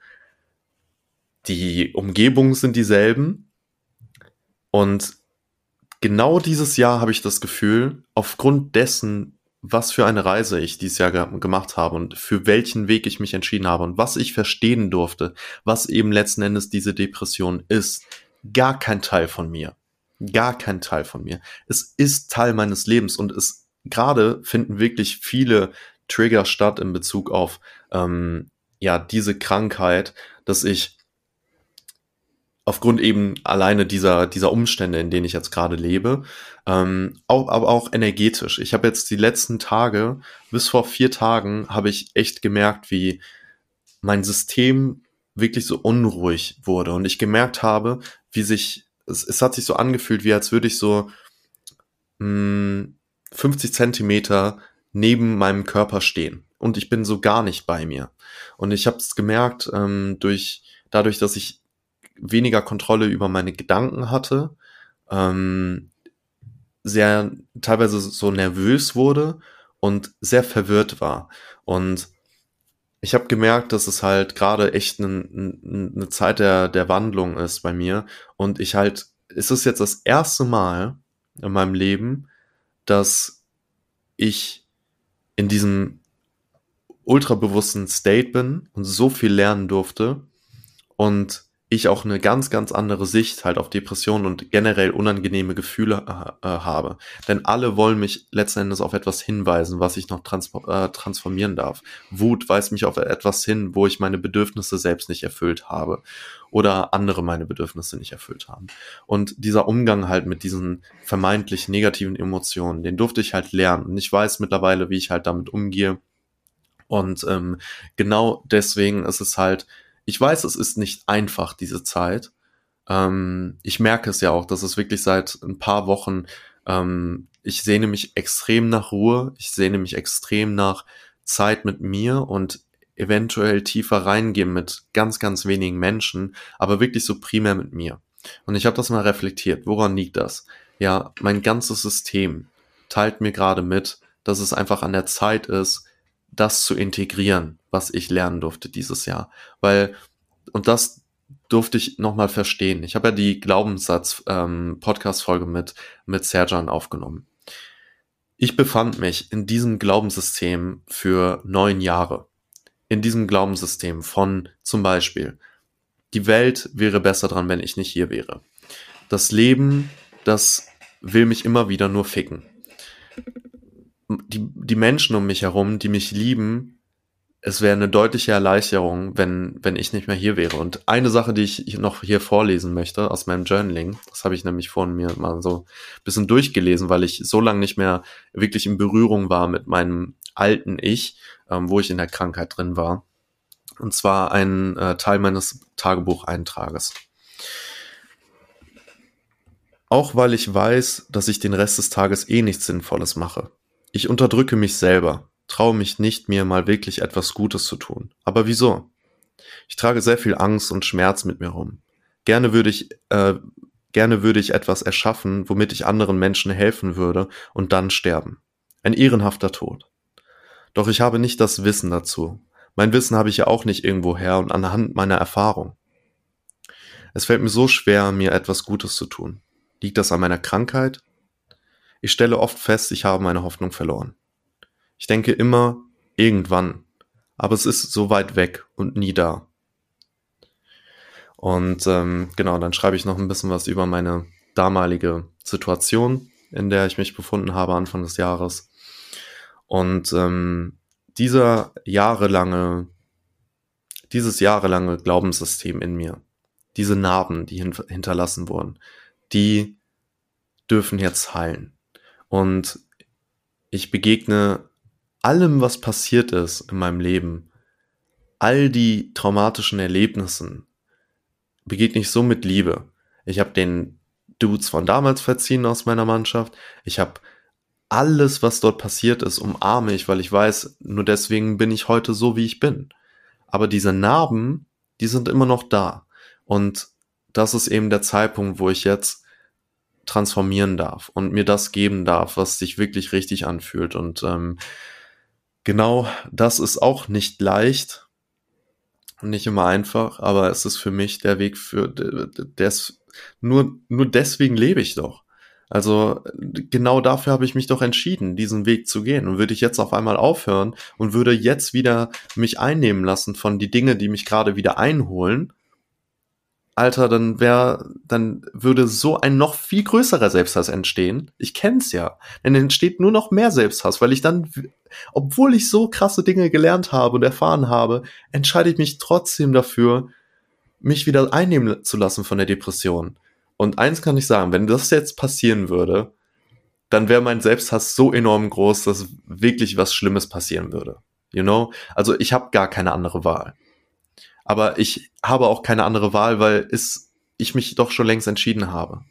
die Umgebungen sind dieselben. Und genau dieses Jahr habe ich das Gefühl, aufgrund dessen, was für eine Reise ich dieses Jahr ge gemacht habe und für welchen Weg ich mich entschieden habe und was ich verstehen durfte, was eben letzten Endes diese Depression ist, gar kein Teil von mir. Gar kein Teil von mir. Es ist Teil meines Lebens und es gerade finden wirklich viele Trigger statt in Bezug auf ähm, ja diese Krankheit, dass ich aufgrund eben alleine dieser, dieser Umstände, in denen ich jetzt gerade lebe, ähm, auch, aber auch energetisch. Ich habe jetzt die letzten Tage, bis vor vier Tagen, habe ich echt gemerkt, wie mein System wirklich so unruhig wurde und ich gemerkt habe, wie sich, es, es hat sich so angefühlt, wie als würde ich so mh, 50 Zentimeter neben meinem Körper stehen und ich bin so gar nicht bei mir. Und ich habe es gemerkt ähm, durch dadurch, dass ich weniger Kontrolle über meine Gedanken hatte, ähm, sehr teilweise so nervös wurde und sehr verwirrt war. Und ich habe gemerkt, dass es halt gerade echt eine ne Zeit der, der Wandlung ist bei mir. Und ich halt, es ist jetzt das erste Mal in meinem Leben, dass ich in diesem ultrabewussten State bin und so viel lernen durfte und ich auch eine ganz, ganz andere Sicht halt auf Depressionen und generell unangenehme Gefühle äh, äh, habe. Denn alle wollen mich letzten Endes auf etwas hinweisen, was ich noch trans äh, transformieren darf. Wut weist mich auf etwas hin, wo ich meine Bedürfnisse selbst nicht erfüllt habe oder andere meine Bedürfnisse nicht erfüllt haben. Und dieser Umgang halt mit diesen vermeintlich negativen Emotionen, den durfte ich halt lernen. Und ich weiß mittlerweile, wie ich halt damit umgehe. Und ähm, genau deswegen ist es halt ich weiß, es ist nicht einfach, diese Zeit. Ähm, ich merke es ja auch, dass es wirklich seit ein paar Wochen, ähm, ich sehne mich extrem nach Ruhe, ich sehne mich extrem nach Zeit mit mir und eventuell tiefer reingehen mit ganz, ganz wenigen Menschen, aber wirklich so primär mit mir. Und ich habe das mal reflektiert. Woran liegt das? Ja, mein ganzes System teilt mir gerade mit, dass es einfach an der Zeit ist, das zu integrieren, was ich lernen durfte dieses Jahr. Weil, und das durfte ich nochmal verstehen. Ich habe ja die Glaubenssatz-Podcast-Folge ähm, mit, mit Serjan aufgenommen. Ich befand mich in diesem Glaubenssystem für neun Jahre. In diesem Glaubenssystem von zum Beispiel, die Welt wäre besser dran, wenn ich nicht hier wäre. Das Leben, das will mich immer wieder nur ficken die, die Menschen um mich herum, die mich lieben, es wäre eine deutliche Erleichterung, wenn, wenn ich nicht mehr hier wäre. Und eine Sache, die ich noch hier vorlesen möchte aus meinem Journaling, das habe ich nämlich vorhin mir mal so ein bisschen durchgelesen, weil ich so lange nicht mehr wirklich in Berührung war mit meinem alten Ich, ähm, wo ich in der Krankheit drin war. Und zwar ein äh, Teil meines Tagebucheintrages. Auch weil ich weiß, dass ich den Rest des Tages eh nichts Sinnvolles mache. Ich unterdrücke mich selber, traue mich nicht, mir mal wirklich etwas Gutes zu tun. Aber wieso? Ich trage sehr viel Angst und Schmerz mit mir rum. Gerne würde ich, äh, gerne würde ich etwas erschaffen, womit ich anderen Menschen helfen würde und dann sterben. Ein ehrenhafter Tod. Doch ich habe nicht das Wissen dazu. Mein Wissen habe ich ja auch nicht irgendwo her und anhand meiner Erfahrung. Es fällt mir so schwer, mir etwas Gutes zu tun. Liegt das an meiner Krankheit? Ich stelle oft fest, ich habe meine Hoffnung verloren. Ich denke immer, irgendwann. Aber es ist so weit weg und nie da. Und ähm, genau, dann schreibe ich noch ein bisschen was über meine damalige Situation, in der ich mich befunden habe Anfang des Jahres. Und ähm, dieser jahrelange, dieses jahrelange Glaubenssystem in mir, diese Narben, die hin hinterlassen wurden, die dürfen jetzt heilen. Und ich begegne allem, was passiert ist in meinem Leben, all die traumatischen Erlebnissen, begegne ich so mit Liebe. Ich habe den Dudes von damals verziehen aus meiner Mannschaft. Ich habe alles, was dort passiert ist, umarme ich, weil ich weiß, nur deswegen bin ich heute so, wie ich bin. Aber diese Narben, die sind immer noch da. Und das ist eben der Zeitpunkt, wo ich jetzt transformieren darf und mir das geben darf, was sich wirklich richtig anfühlt. Und ähm, genau das ist auch nicht leicht und nicht immer einfach, aber es ist für mich der Weg für des nur nur deswegen lebe ich doch. Also genau dafür habe ich mich doch entschieden, diesen Weg zu gehen. Und würde ich jetzt auf einmal aufhören und würde jetzt wieder mich einnehmen lassen von die Dinge, die mich gerade wieder einholen, Alter, dann wäre, dann würde so ein noch viel größerer Selbsthass entstehen. Ich kenn's ja. Dann entsteht nur noch mehr Selbsthass, weil ich dann, obwohl ich so krasse Dinge gelernt habe und erfahren habe, entscheide ich mich trotzdem dafür, mich wieder einnehmen zu lassen von der Depression. Und eins kann ich sagen, wenn das jetzt passieren würde, dann wäre mein Selbsthass so enorm groß, dass wirklich was Schlimmes passieren würde. You know? Also ich habe gar keine andere Wahl. Aber ich habe auch keine andere Wahl, weil es, ich mich doch schon längst entschieden habe.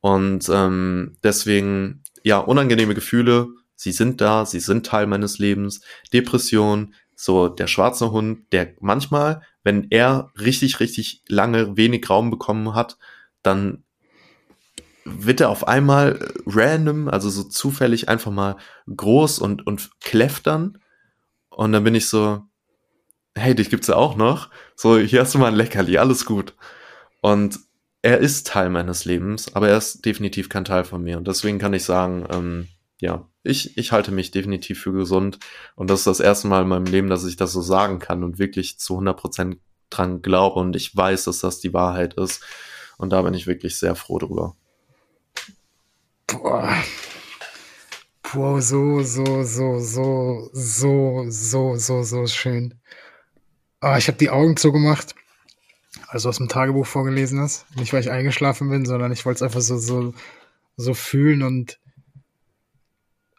Und ähm, deswegen, ja, unangenehme Gefühle, sie sind da, sie sind Teil meines Lebens. Depression, so der schwarze Hund, der manchmal, wenn er richtig, richtig lange wenig Raum bekommen hat, dann wird er auf einmal random, also so zufällig einfach mal groß und, und kläfft dann. Und dann bin ich so, hey, dich gibt's ja auch noch. So, hier hast du mal ein Leckerli, alles gut. Und er ist Teil meines Lebens, aber er ist definitiv kein Teil von mir. Und deswegen kann ich sagen, ähm, ja, ich, ich halte mich definitiv für gesund. Und das ist das erste Mal in meinem Leben, dass ich das so sagen kann und wirklich zu 100% dran glaube. Und ich weiß, dass das die Wahrheit ist. Und da bin ich wirklich sehr froh drüber. Boah. Boah, so, so, so, so, so, so, so, so schön. Ah, ich habe die Augen zugemacht, also aus dem Tagebuch vorgelesen hast. Nicht, weil ich eingeschlafen bin, sondern ich wollte es einfach so, so, so fühlen und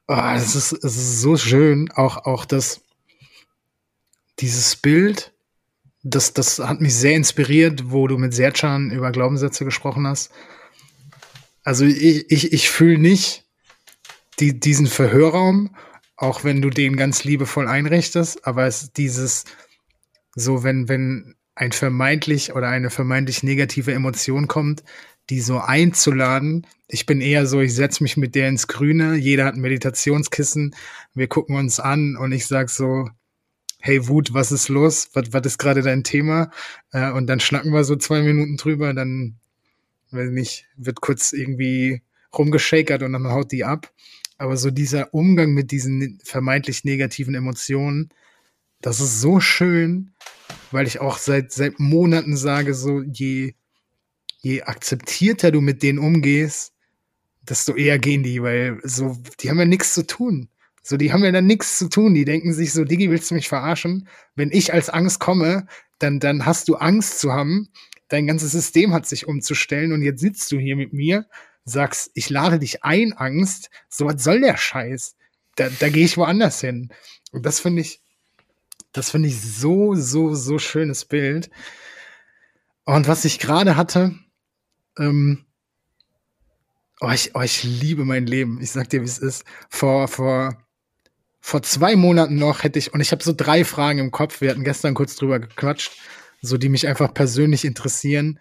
ah, es, ist, es ist so schön. Auch, auch das, dieses Bild, das, das hat mich sehr inspiriert, wo du mit Serchan über Glaubenssätze gesprochen hast. Also ich, ich, ich fühle nicht die, diesen Verhörraum, auch wenn du den ganz liebevoll einrichtest, aber es dieses, so wenn, wenn ein vermeintlich oder eine vermeintlich negative Emotion kommt, die so einzuladen. Ich bin eher so, ich setze mich mit der ins Grüne, jeder hat ein Meditationskissen, wir gucken uns an und ich sag so, hey Wut, was ist los? Was, was ist gerade dein Thema? Äh, und dann schnacken wir so zwei Minuten drüber, dann, weiß nicht, wird kurz irgendwie rumgeschakert und dann haut die ab. Aber so dieser Umgang mit diesen vermeintlich negativen Emotionen, das ist so schön, weil ich auch seit, seit Monaten sage, so je, je akzeptierter du mit denen umgehst, desto eher gehen die, weil so, die haben ja nichts zu tun. So, die haben ja dann nichts zu tun. Die denken sich so, Digi, willst du mich verarschen? Wenn ich als Angst komme, dann, dann hast du Angst zu haben. Dein ganzes System hat sich umzustellen und jetzt sitzt du hier mit mir, sagst, ich lade dich ein, Angst. So, was soll der Scheiß? Da, da gehe ich woanders hin. Und das finde ich, das finde ich so, so, so schönes Bild. Und was ich gerade hatte, ähm, oh, ich, oh, ich liebe mein Leben. Ich sag dir, wie es ist. Vor, vor, vor zwei Monaten noch hätte ich, und ich habe so drei Fragen im Kopf, wir hatten gestern kurz drüber gequatscht, so die mich einfach persönlich interessieren.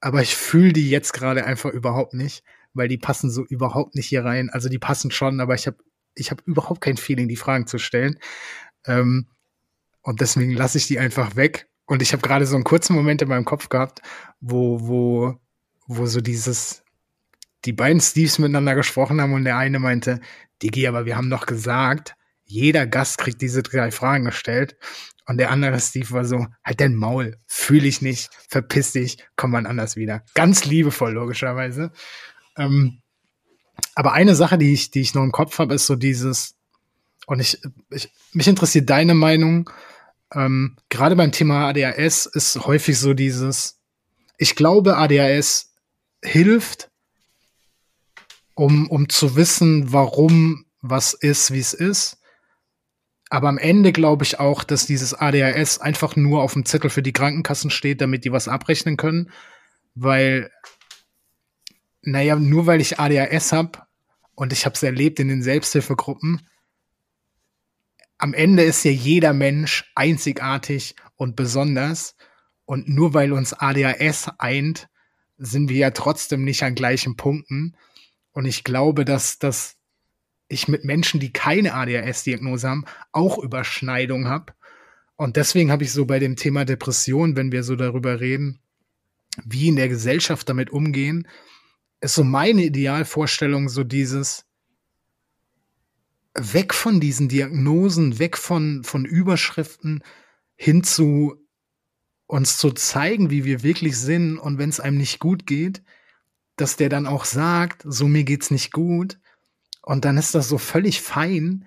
Aber ich fühle die jetzt gerade einfach überhaupt nicht, weil die passen so überhaupt nicht hier rein. Also die passen schon, aber ich habe ich habe überhaupt kein Feeling, die Fragen zu stellen. Ähm, und deswegen lasse ich die einfach weg. Und ich habe gerade so einen kurzen Moment in meinem Kopf gehabt, wo, wo, wo so dieses, die beiden Steves miteinander gesprochen haben und der eine meinte, Digi, aber wir haben doch gesagt, jeder Gast kriegt diese drei Fragen gestellt. Und der andere Steve war so, halt dein Maul, fühle ich nicht, verpiss dich, komm mal anders wieder. Ganz liebevoll, logischerweise. Ähm, aber eine Sache, die ich, die ich noch im Kopf habe, ist so dieses, und ich, ich mich interessiert deine Meinung, ähm, gerade beim Thema ADHS ist häufig so dieses, ich glaube, ADHS hilft, um, um zu wissen, warum was ist, wie es ist. Aber am Ende glaube ich auch, dass dieses ADHS einfach nur auf dem Zettel für die Krankenkassen steht, damit die was abrechnen können. Weil, naja, nur weil ich ADHS habe und ich habe es erlebt in den Selbsthilfegruppen, am Ende ist ja jeder Mensch einzigartig und besonders. Und nur weil uns ADHS eint, sind wir ja trotzdem nicht an gleichen Punkten. Und ich glaube, dass, dass ich mit Menschen, die keine ADHS-Diagnose haben, auch Überschneidung habe. Und deswegen habe ich so bei dem Thema Depression, wenn wir so darüber reden, wie in der Gesellschaft damit umgehen, ist so meine Idealvorstellung so dieses weg von diesen Diagnosen, weg von, von Überschriften hin zu uns zu zeigen, wie wir wirklich sind und wenn es einem nicht gut geht, dass der dann auch sagt, so mir geht's nicht gut und dann ist das so völlig fein.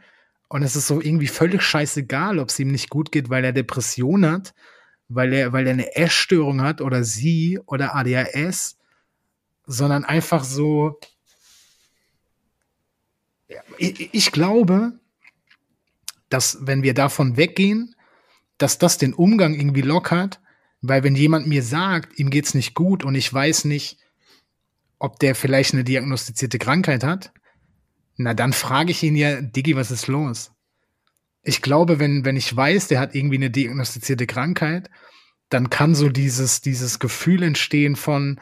Und es ist so irgendwie völlig scheißegal, ob es ihm nicht gut geht, weil er Depression hat, weil er, weil er eine Essstörung hat oder sie oder ADHS, sondern einfach so. Ich, ich glaube, dass wenn wir davon weggehen, dass das den Umgang irgendwie lockert, weil wenn jemand mir sagt, ihm geht's nicht gut und ich weiß nicht, ob der vielleicht eine diagnostizierte Krankheit hat, na, dann frage ich ihn ja, Diggi, was ist los? Ich glaube, wenn, wenn ich weiß, der hat irgendwie eine diagnostizierte Krankheit, dann kann so dieses, dieses Gefühl entstehen von,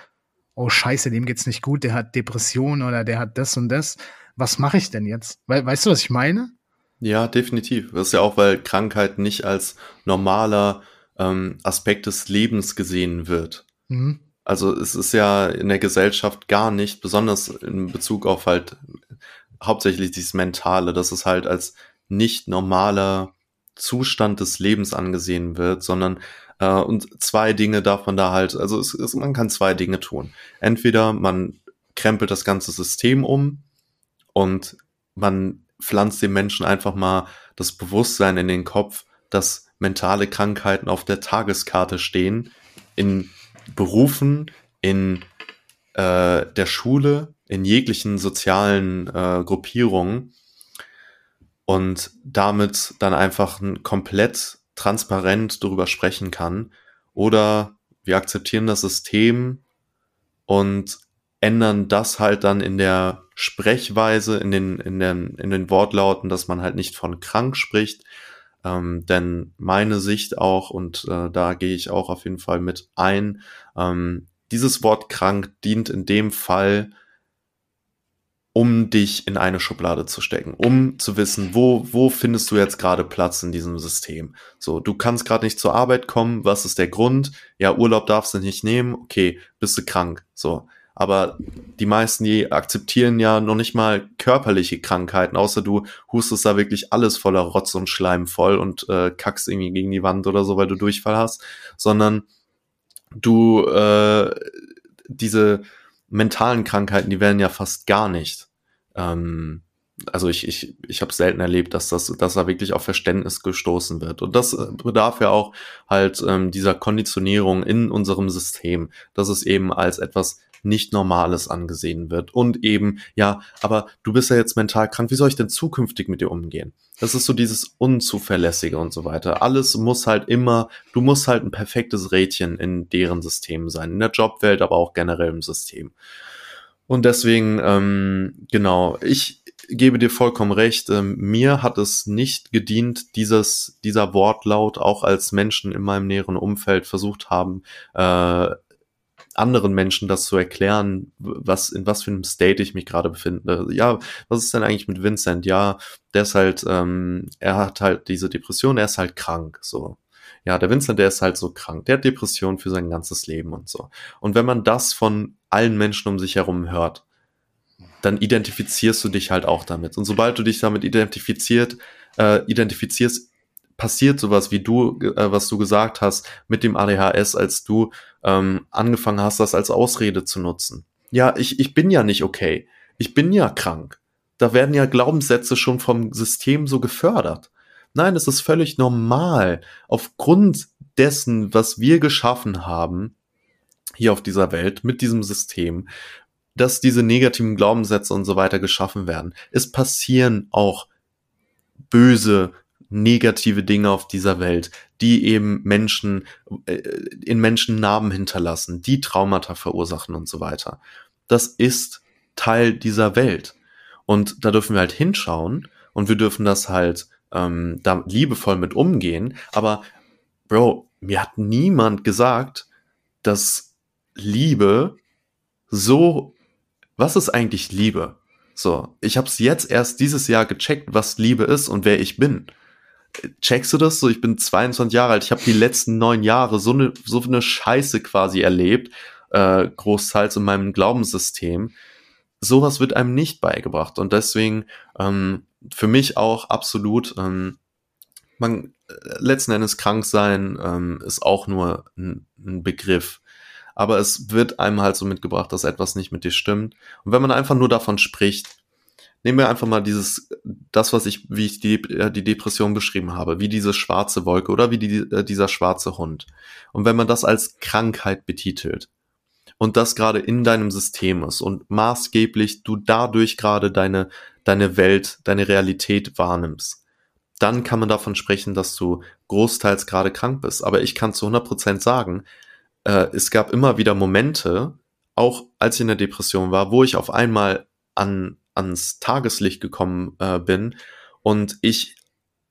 oh Scheiße, dem geht's nicht gut, der hat Depression oder der hat das und das. Was mache ich denn jetzt? We weißt du, was ich meine? Ja, definitiv. Das ist ja auch, weil Krankheit nicht als normaler ähm, Aspekt des Lebens gesehen wird. Mhm. Also es ist ja in der Gesellschaft gar nicht, besonders in Bezug auf halt hauptsächlich dieses Mentale, dass es halt als nicht normaler Zustand des Lebens angesehen wird, sondern äh, und zwei Dinge darf man da halt, also es, es, man kann zwei Dinge tun. Entweder man krempelt das ganze System um und man pflanzt den Menschen einfach mal das Bewusstsein in den Kopf, dass mentale Krankheiten auf der Tageskarte stehen, in Berufen, in äh, der Schule, in jeglichen sozialen äh, Gruppierungen und damit dann einfach komplett transparent darüber sprechen kann. Oder wir akzeptieren das System und ändern das halt dann in der Sprechweise, in den, in den, in den Wortlauten, dass man halt nicht von krank spricht. Ähm, denn meine Sicht auch, und äh, da gehe ich auch auf jeden Fall mit ein, ähm, dieses Wort krank dient in dem Fall um dich in eine Schublade zu stecken, um zu wissen, wo, wo findest du jetzt gerade Platz in diesem System. So, du kannst gerade nicht zur Arbeit kommen, was ist der Grund? Ja, Urlaub darfst du nicht nehmen, okay, bist du krank. So. Aber die meisten, die akzeptieren ja noch nicht mal körperliche Krankheiten, außer du hustest da wirklich alles voller Rotz und Schleim voll und äh, kackst irgendwie gegen die Wand oder so, weil du Durchfall hast, sondern du äh, diese mentalen Krankheiten, die werden ja fast gar nicht ähm, also ich, ich, ich habe selten erlebt, dass das, dass da wirklich auf Verständnis gestoßen wird. Und das äh, bedarf ja auch halt ähm, dieser Konditionierung in unserem System, dass es eben als etwas nicht Normales angesehen wird. Und eben, ja, aber du bist ja jetzt mental krank, wie soll ich denn zukünftig mit dir umgehen? Das ist so dieses Unzuverlässige und so weiter. Alles muss halt immer, du musst halt ein perfektes Rädchen in deren System sein, in der Jobwelt, aber auch generell im System. Und deswegen, ähm, genau, ich gebe dir vollkommen recht. Ähm, mir hat es nicht gedient, dieses, dieser Wortlaut, auch als Menschen in meinem näheren Umfeld versucht haben, äh, anderen Menschen das zu erklären, was, in was für einem State ich mich gerade befinde. Ja, was ist denn eigentlich mit Vincent? Ja, der ist halt, ähm, er hat halt diese Depression, er ist halt krank, so. Ja, der Vincent, der ist halt so krank. Der hat Depression für sein ganzes Leben und so. Und wenn man das von allen Menschen um sich herum hört, dann identifizierst du dich halt auch damit. Und sobald du dich damit identifiziert, äh, identifizierst, passiert sowas wie du, äh, was du gesagt hast mit dem ADHS, als du ähm, angefangen hast, das als Ausrede zu nutzen. Ja, ich, ich bin ja nicht okay. Ich bin ja krank. Da werden ja Glaubenssätze schon vom System so gefördert. Nein, es ist völlig normal, aufgrund dessen, was wir geschaffen haben, hier auf dieser Welt, mit diesem System, dass diese negativen Glaubenssätze und so weiter geschaffen werden. Es passieren auch böse, negative Dinge auf dieser Welt, die eben Menschen äh, in Menschen Narben hinterlassen, die Traumata verursachen und so weiter. Das ist Teil dieser Welt. Und da dürfen wir halt hinschauen und wir dürfen das halt ähm, da liebevoll mit umgehen. Aber Bro, mir hat niemand gesagt, dass Liebe so, was ist eigentlich Liebe? So, ich habe es jetzt erst dieses Jahr gecheckt, was Liebe ist und wer ich bin checkst du das so? Ich bin 22 Jahre alt. Ich habe die letzten neun Jahre so eine so eine Scheiße quasi erlebt, äh, großteils in meinem Glaubenssystem. Sowas wird einem nicht beigebracht und deswegen ähm, für mich auch absolut. Ähm, man letzten Endes krank sein ähm, ist auch nur ein, ein Begriff aber es wird einem halt so mitgebracht, dass etwas nicht mit dir stimmt. Und wenn man einfach nur davon spricht, nehmen wir einfach mal dieses, das, was ich, wie ich die, die Depression beschrieben habe, wie diese schwarze Wolke oder wie die, äh, dieser schwarze Hund. Und wenn man das als Krankheit betitelt und das gerade in deinem System ist und maßgeblich du dadurch gerade deine, deine Welt, deine Realität wahrnimmst, dann kann man davon sprechen, dass du großteils gerade krank bist. Aber ich kann zu 100% sagen, äh, es gab immer wieder Momente, auch als ich in der Depression war, wo ich auf einmal an ans Tageslicht gekommen äh, bin und ich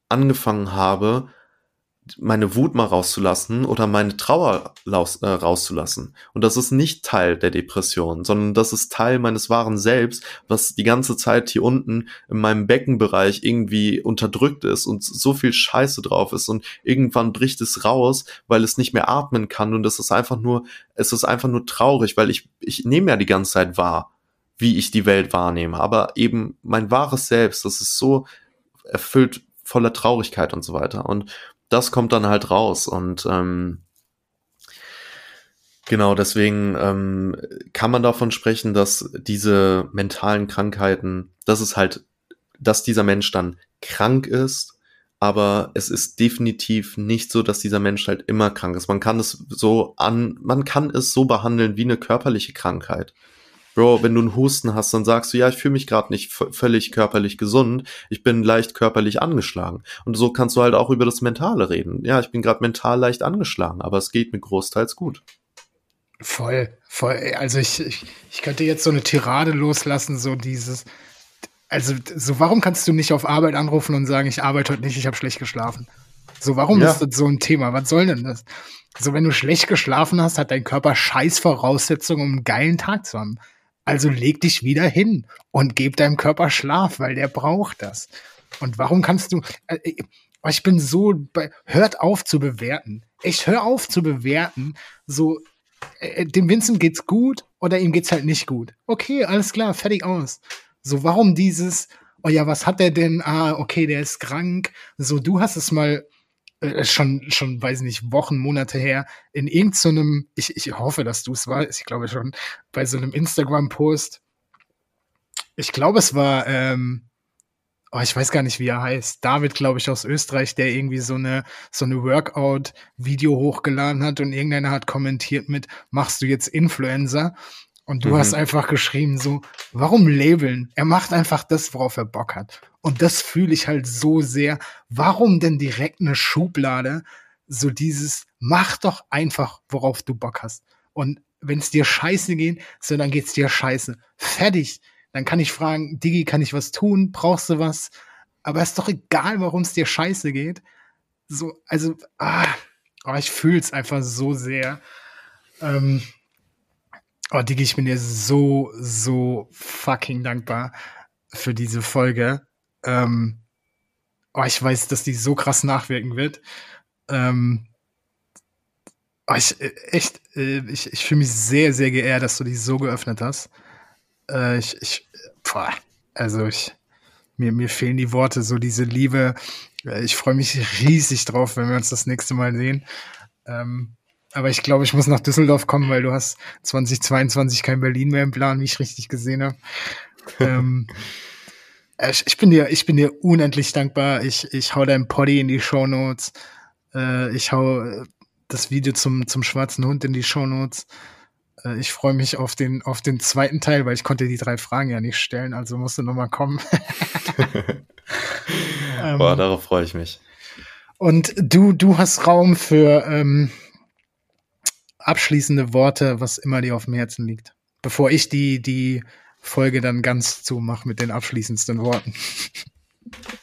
angefangen habe, meine Wut mal rauszulassen oder meine Trauer raus, äh, rauszulassen. Und das ist nicht Teil der Depression, sondern das ist Teil meines wahren Selbst, was die ganze Zeit hier unten in meinem Beckenbereich irgendwie unterdrückt ist und so viel Scheiße drauf ist und irgendwann bricht es raus, weil es nicht mehr atmen kann und es ist einfach nur, es ist einfach nur traurig, weil ich, ich nehme ja die ganze Zeit wahr wie ich die Welt wahrnehme. Aber eben mein wahres Selbst, das ist so erfüllt voller Traurigkeit und so weiter. Und das kommt dann halt raus. Und ähm, genau deswegen ähm, kann man davon sprechen, dass diese mentalen Krankheiten, dass es halt, dass dieser Mensch dann krank ist. Aber es ist definitiv nicht so, dass dieser Mensch halt immer krank ist. Man kann es so an, man kann es so behandeln wie eine körperliche Krankheit. Bro, wenn du einen Husten hast, dann sagst du, ja, ich fühle mich gerade nicht völlig körperlich gesund, ich bin leicht körperlich angeschlagen. Und so kannst du halt auch über das Mentale reden. Ja, ich bin gerade mental leicht angeschlagen, aber es geht mir großteils gut. Voll, voll. Also ich, ich, ich könnte jetzt so eine Tirade loslassen, so dieses, also so warum kannst du nicht auf Arbeit anrufen und sagen, ich arbeite heute nicht, ich habe schlecht geschlafen? So, warum ja. ist das so ein Thema? Was soll denn das? So, wenn du schlecht geschlafen hast, hat dein Körper scheiß Voraussetzungen, um einen geilen Tag zu haben. Also leg dich wieder hin und gib deinem Körper Schlaf, weil der braucht das. Und warum kannst du, äh, äh ich bin so, bei, hört auf zu bewerten. Ich hör auf zu bewerten, so, äh, dem Vincent geht's gut oder ihm geht's halt nicht gut. Okay, alles klar, fertig aus. So, warum dieses, oh ja, was hat der denn? Ah, okay, der ist krank. So, du hast es mal äh, schon, schon, weiß nicht, Wochen, Monate her, in irgendeinem, ich, ich hoffe, dass du es warst, ich glaube schon, bei so einem Instagram-Post. Ich glaube, es war, ähm, oh, ich weiß gar nicht, wie er heißt. David, glaube ich, aus Österreich, der irgendwie so eine, so eine Workout-Video hochgeladen hat und irgendeiner hat kommentiert mit, machst du jetzt Influencer? Und du mhm. hast einfach geschrieben so, warum labeln? Er macht einfach das, worauf er Bock hat. Und das fühle ich halt so sehr. Warum denn direkt eine Schublade? So dieses, mach doch einfach, worauf du Bock hast. Und wenn es dir scheiße geht, so dann geht's dir scheiße. Fertig. Dann kann ich fragen, Digi, kann ich was tun? Brauchst du was? Aber ist doch egal, warum es dir scheiße geht. So, also, ah, oh, ich fühle es einfach so sehr. Ähm, Oh, Digi, ich bin dir so, so fucking dankbar für diese Folge. Ähm, oh, ich weiß, dass die so krass nachwirken wird. Ähm, oh, ich, äh, echt, äh, ich, ich fühle mich sehr, sehr geehrt, dass du die so geöffnet hast. Äh, ich, ich, boah, also ich, mir, mir fehlen die Worte, so diese Liebe. Ich freue mich riesig drauf, wenn wir uns das nächste Mal sehen. Ähm, aber ich glaube, ich muss nach Düsseldorf kommen, weil du hast 2022 kein Berlin mehr im Plan, wie ich richtig gesehen habe. ähm, (laughs) äh, ich, ich, bin dir, ich bin dir unendlich dankbar. Ich, ich hau dein Poddy in die Show Notes. Äh, ich hau äh, das Video zum, zum schwarzen Hund in die Show Notes. Äh, ich freue mich auf den, auf den zweiten Teil, weil ich konnte die drei Fragen ja nicht stellen, also musste nochmal kommen. (laughs) (laughs) ähm, Boah, darauf freue ich mich. Und du, du hast Raum für ähm, abschließende Worte, was immer dir auf dem Herzen liegt. Bevor ich die, die Folge dann ganz zumache mit den abschließendsten Worten.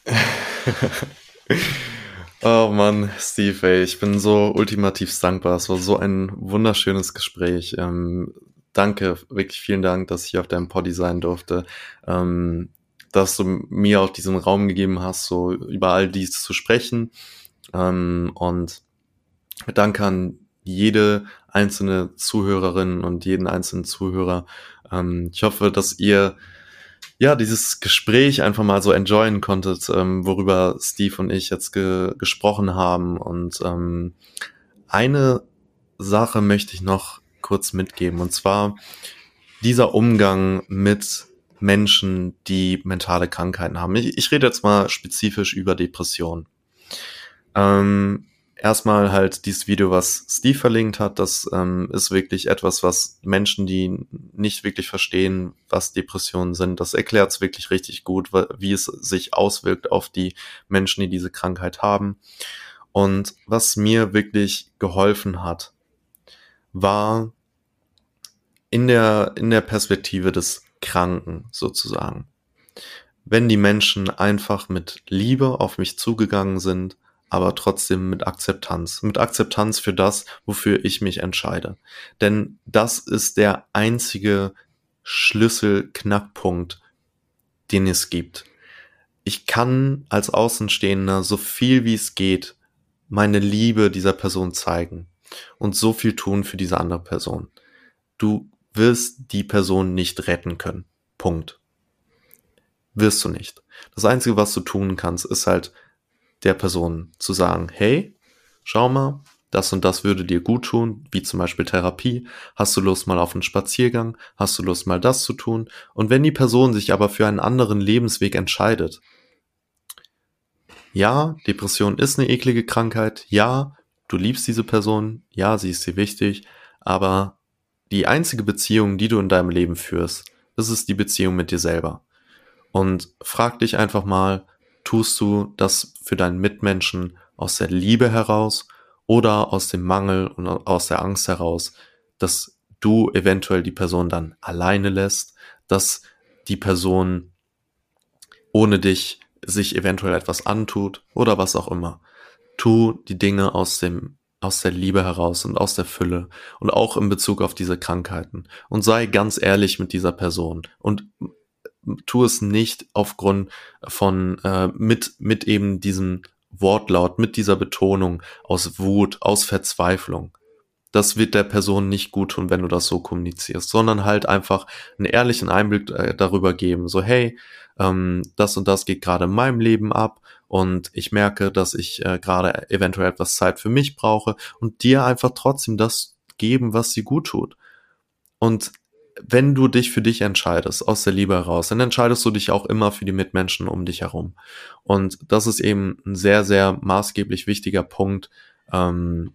(laughs) oh Mann, Steve, ey, ich bin so ultimativ dankbar. Es war so ein wunderschönes Gespräch. Ähm, danke, wirklich vielen Dank, dass ich auf deinem Poddy sein durfte. Ähm, dass du mir auch diesen Raum gegeben hast, so über all dies zu sprechen. Ähm, und danke an jede einzelne Zuhörerin und jeden einzelnen Zuhörer. Ähm, ich hoffe, dass ihr ja dieses Gespräch einfach mal so enjoyen konntet, ähm, worüber Steve und ich jetzt ge gesprochen haben. Und ähm, eine Sache möchte ich noch kurz mitgeben, und zwar dieser Umgang mit Menschen, die mentale Krankheiten haben. Ich, ich rede jetzt mal spezifisch über Depressionen. Ähm, erstmal halt dieses Video, was Steve verlinkt hat, das ähm, ist wirklich etwas, was Menschen, die nicht wirklich verstehen, was Depressionen sind, das erklärt es wirklich richtig gut, wie es sich auswirkt auf die Menschen, die diese Krankheit haben. Und was mir wirklich geholfen hat, war in der, in der Perspektive des Kranken sozusagen. Wenn die Menschen einfach mit Liebe auf mich zugegangen sind, aber trotzdem mit Akzeptanz. Mit Akzeptanz für das, wofür ich mich entscheide. Denn das ist der einzige Schlüsselknackpunkt, den es gibt. Ich kann als Außenstehender so viel wie es geht meine Liebe dieser Person zeigen und so viel tun für diese andere Person. Du wirst die Person nicht retten können. Punkt. Wirst du nicht. Das Einzige, was du tun kannst, ist halt der Person zu sagen, hey, schau mal, das und das würde dir gut tun, wie zum Beispiel Therapie. Hast du Lust mal auf einen Spaziergang? Hast du Lust mal das zu tun? Und wenn die Person sich aber für einen anderen Lebensweg entscheidet, ja, Depression ist eine eklige Krankheit, ja, du liebst diese Person, ja, sie ist dir wichtig, aber die einzige Beziehung, die du in deinem Leben führst, das ist die Beziehung mit dir selber. Und frag dich einfach mal, tust du das für deinen Mitmenschen aus der Liebe heraus oder aus dem Mangel und aus der Angst heraus, dass du eventuell die Person dann alleine lässt, dass die Person ohne dich sich eventuell etwas antut oder was auch immer. Tu die Dinge aus dem aus der Liebe heraus und aus der Fülle und auch in Bezug auf diese Krankheiten und sei ganz ehrlich mit dieser Person und tu es nicht aufgrund von äh, mit mit eben diesem Wortlaut, mit dieser Betonung aus Wut, aus Verzweiflung. Das wird der Person nicht gut tun, wenn du das so kommunizierst, sondern halt einfach einen ehrlichen Einblick äh, darüber geben. So, hey, ähm, das und das geht gerade in meinem Leben ab und ich merke, dass ich äh, gerade eventuell etwas Zeit für mich brauche und dir einfach trotzdem das geben, was sie gut tut. Und wenn du dich für dich entscheidest, aus der Liebe heraus, dann entscheidest du dich auch immer für die Mitmenschen um dich herum. Und das ist eben ein sehr, sehr maßgeblich wichtiger Punkt. Ähm,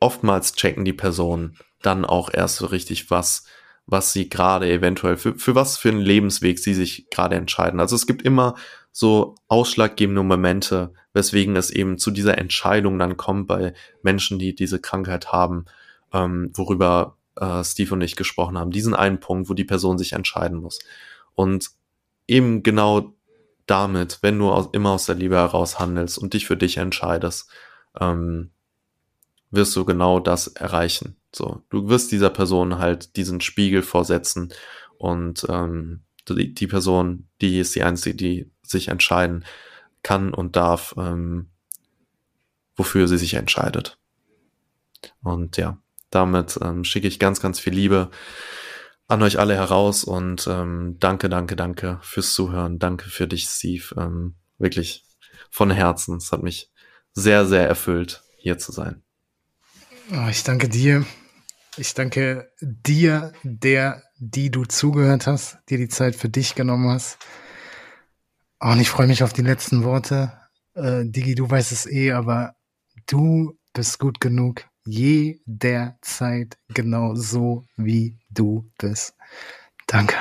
oftmals checken die Personen dann auch erst so richtig, was, was sie gerade eventuell, für, für was für einen Lebensweg sie sich gerade entscheiden. Also es gibt immer so ausschlaggebende Momente, weswegen es eben zu dieser Entscheidung dann kommt bei Menschen, die diese Krankheit haben, ähm, worüber äh, Steve und ich gesprochen haben, diesen einen Punkt, wo die Person sich entscheiden muss. Und eben genau damit, wenn du aus, immer aus der Liebe heraus handelst und dich für dich entscheidest, ähm, wirst du genau das erreichen. So, du wirst dieser Person halt diesen Spiegel vorsetzen und ähm, die, die Person, die ist die einzige, die sich entscheiden kann und darf, ähm, wofür sie sich entscheidet. Und ja, damit ähm, schicke ich ganz, ganz viel Liebe an euch alle heraus und ähm, danke, danke, danke fürs Zuhören. Danke für dich, Steve. Ähm, wirklich von Herzen. Es hat mich sehr, sehr erfüllt, hier zu sein. Oh, ich danke dir. Ich danke dir, der, die du zugehört hast, dir die Zeit für dich genommen hast. Und ich freue mich auf die letzten Worte. Äh, Digi, du weißt es eh, aber du bist gut genug. Jederzeit genau so, wie du bist. Danke.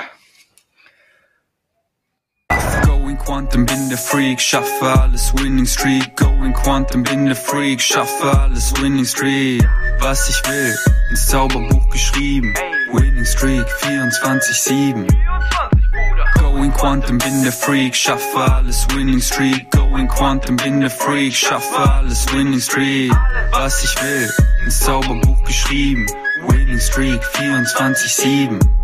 Going Quantum, bin der Freak, schaffe alles Winning Streak. Going Quantum, bin der Freak, schaffe alles Winning Streak. Was ich will, ins Zauberbuch geschrieben. Winning Streak 24-7. Going Quantum, bin der Freak, schaffe alles Winning Streak. Going Quantum, bin der Freak, schaffe alles Winning Streak. Was ich will, ins Zauberbuch geschrieben. Winning Streak 24-7.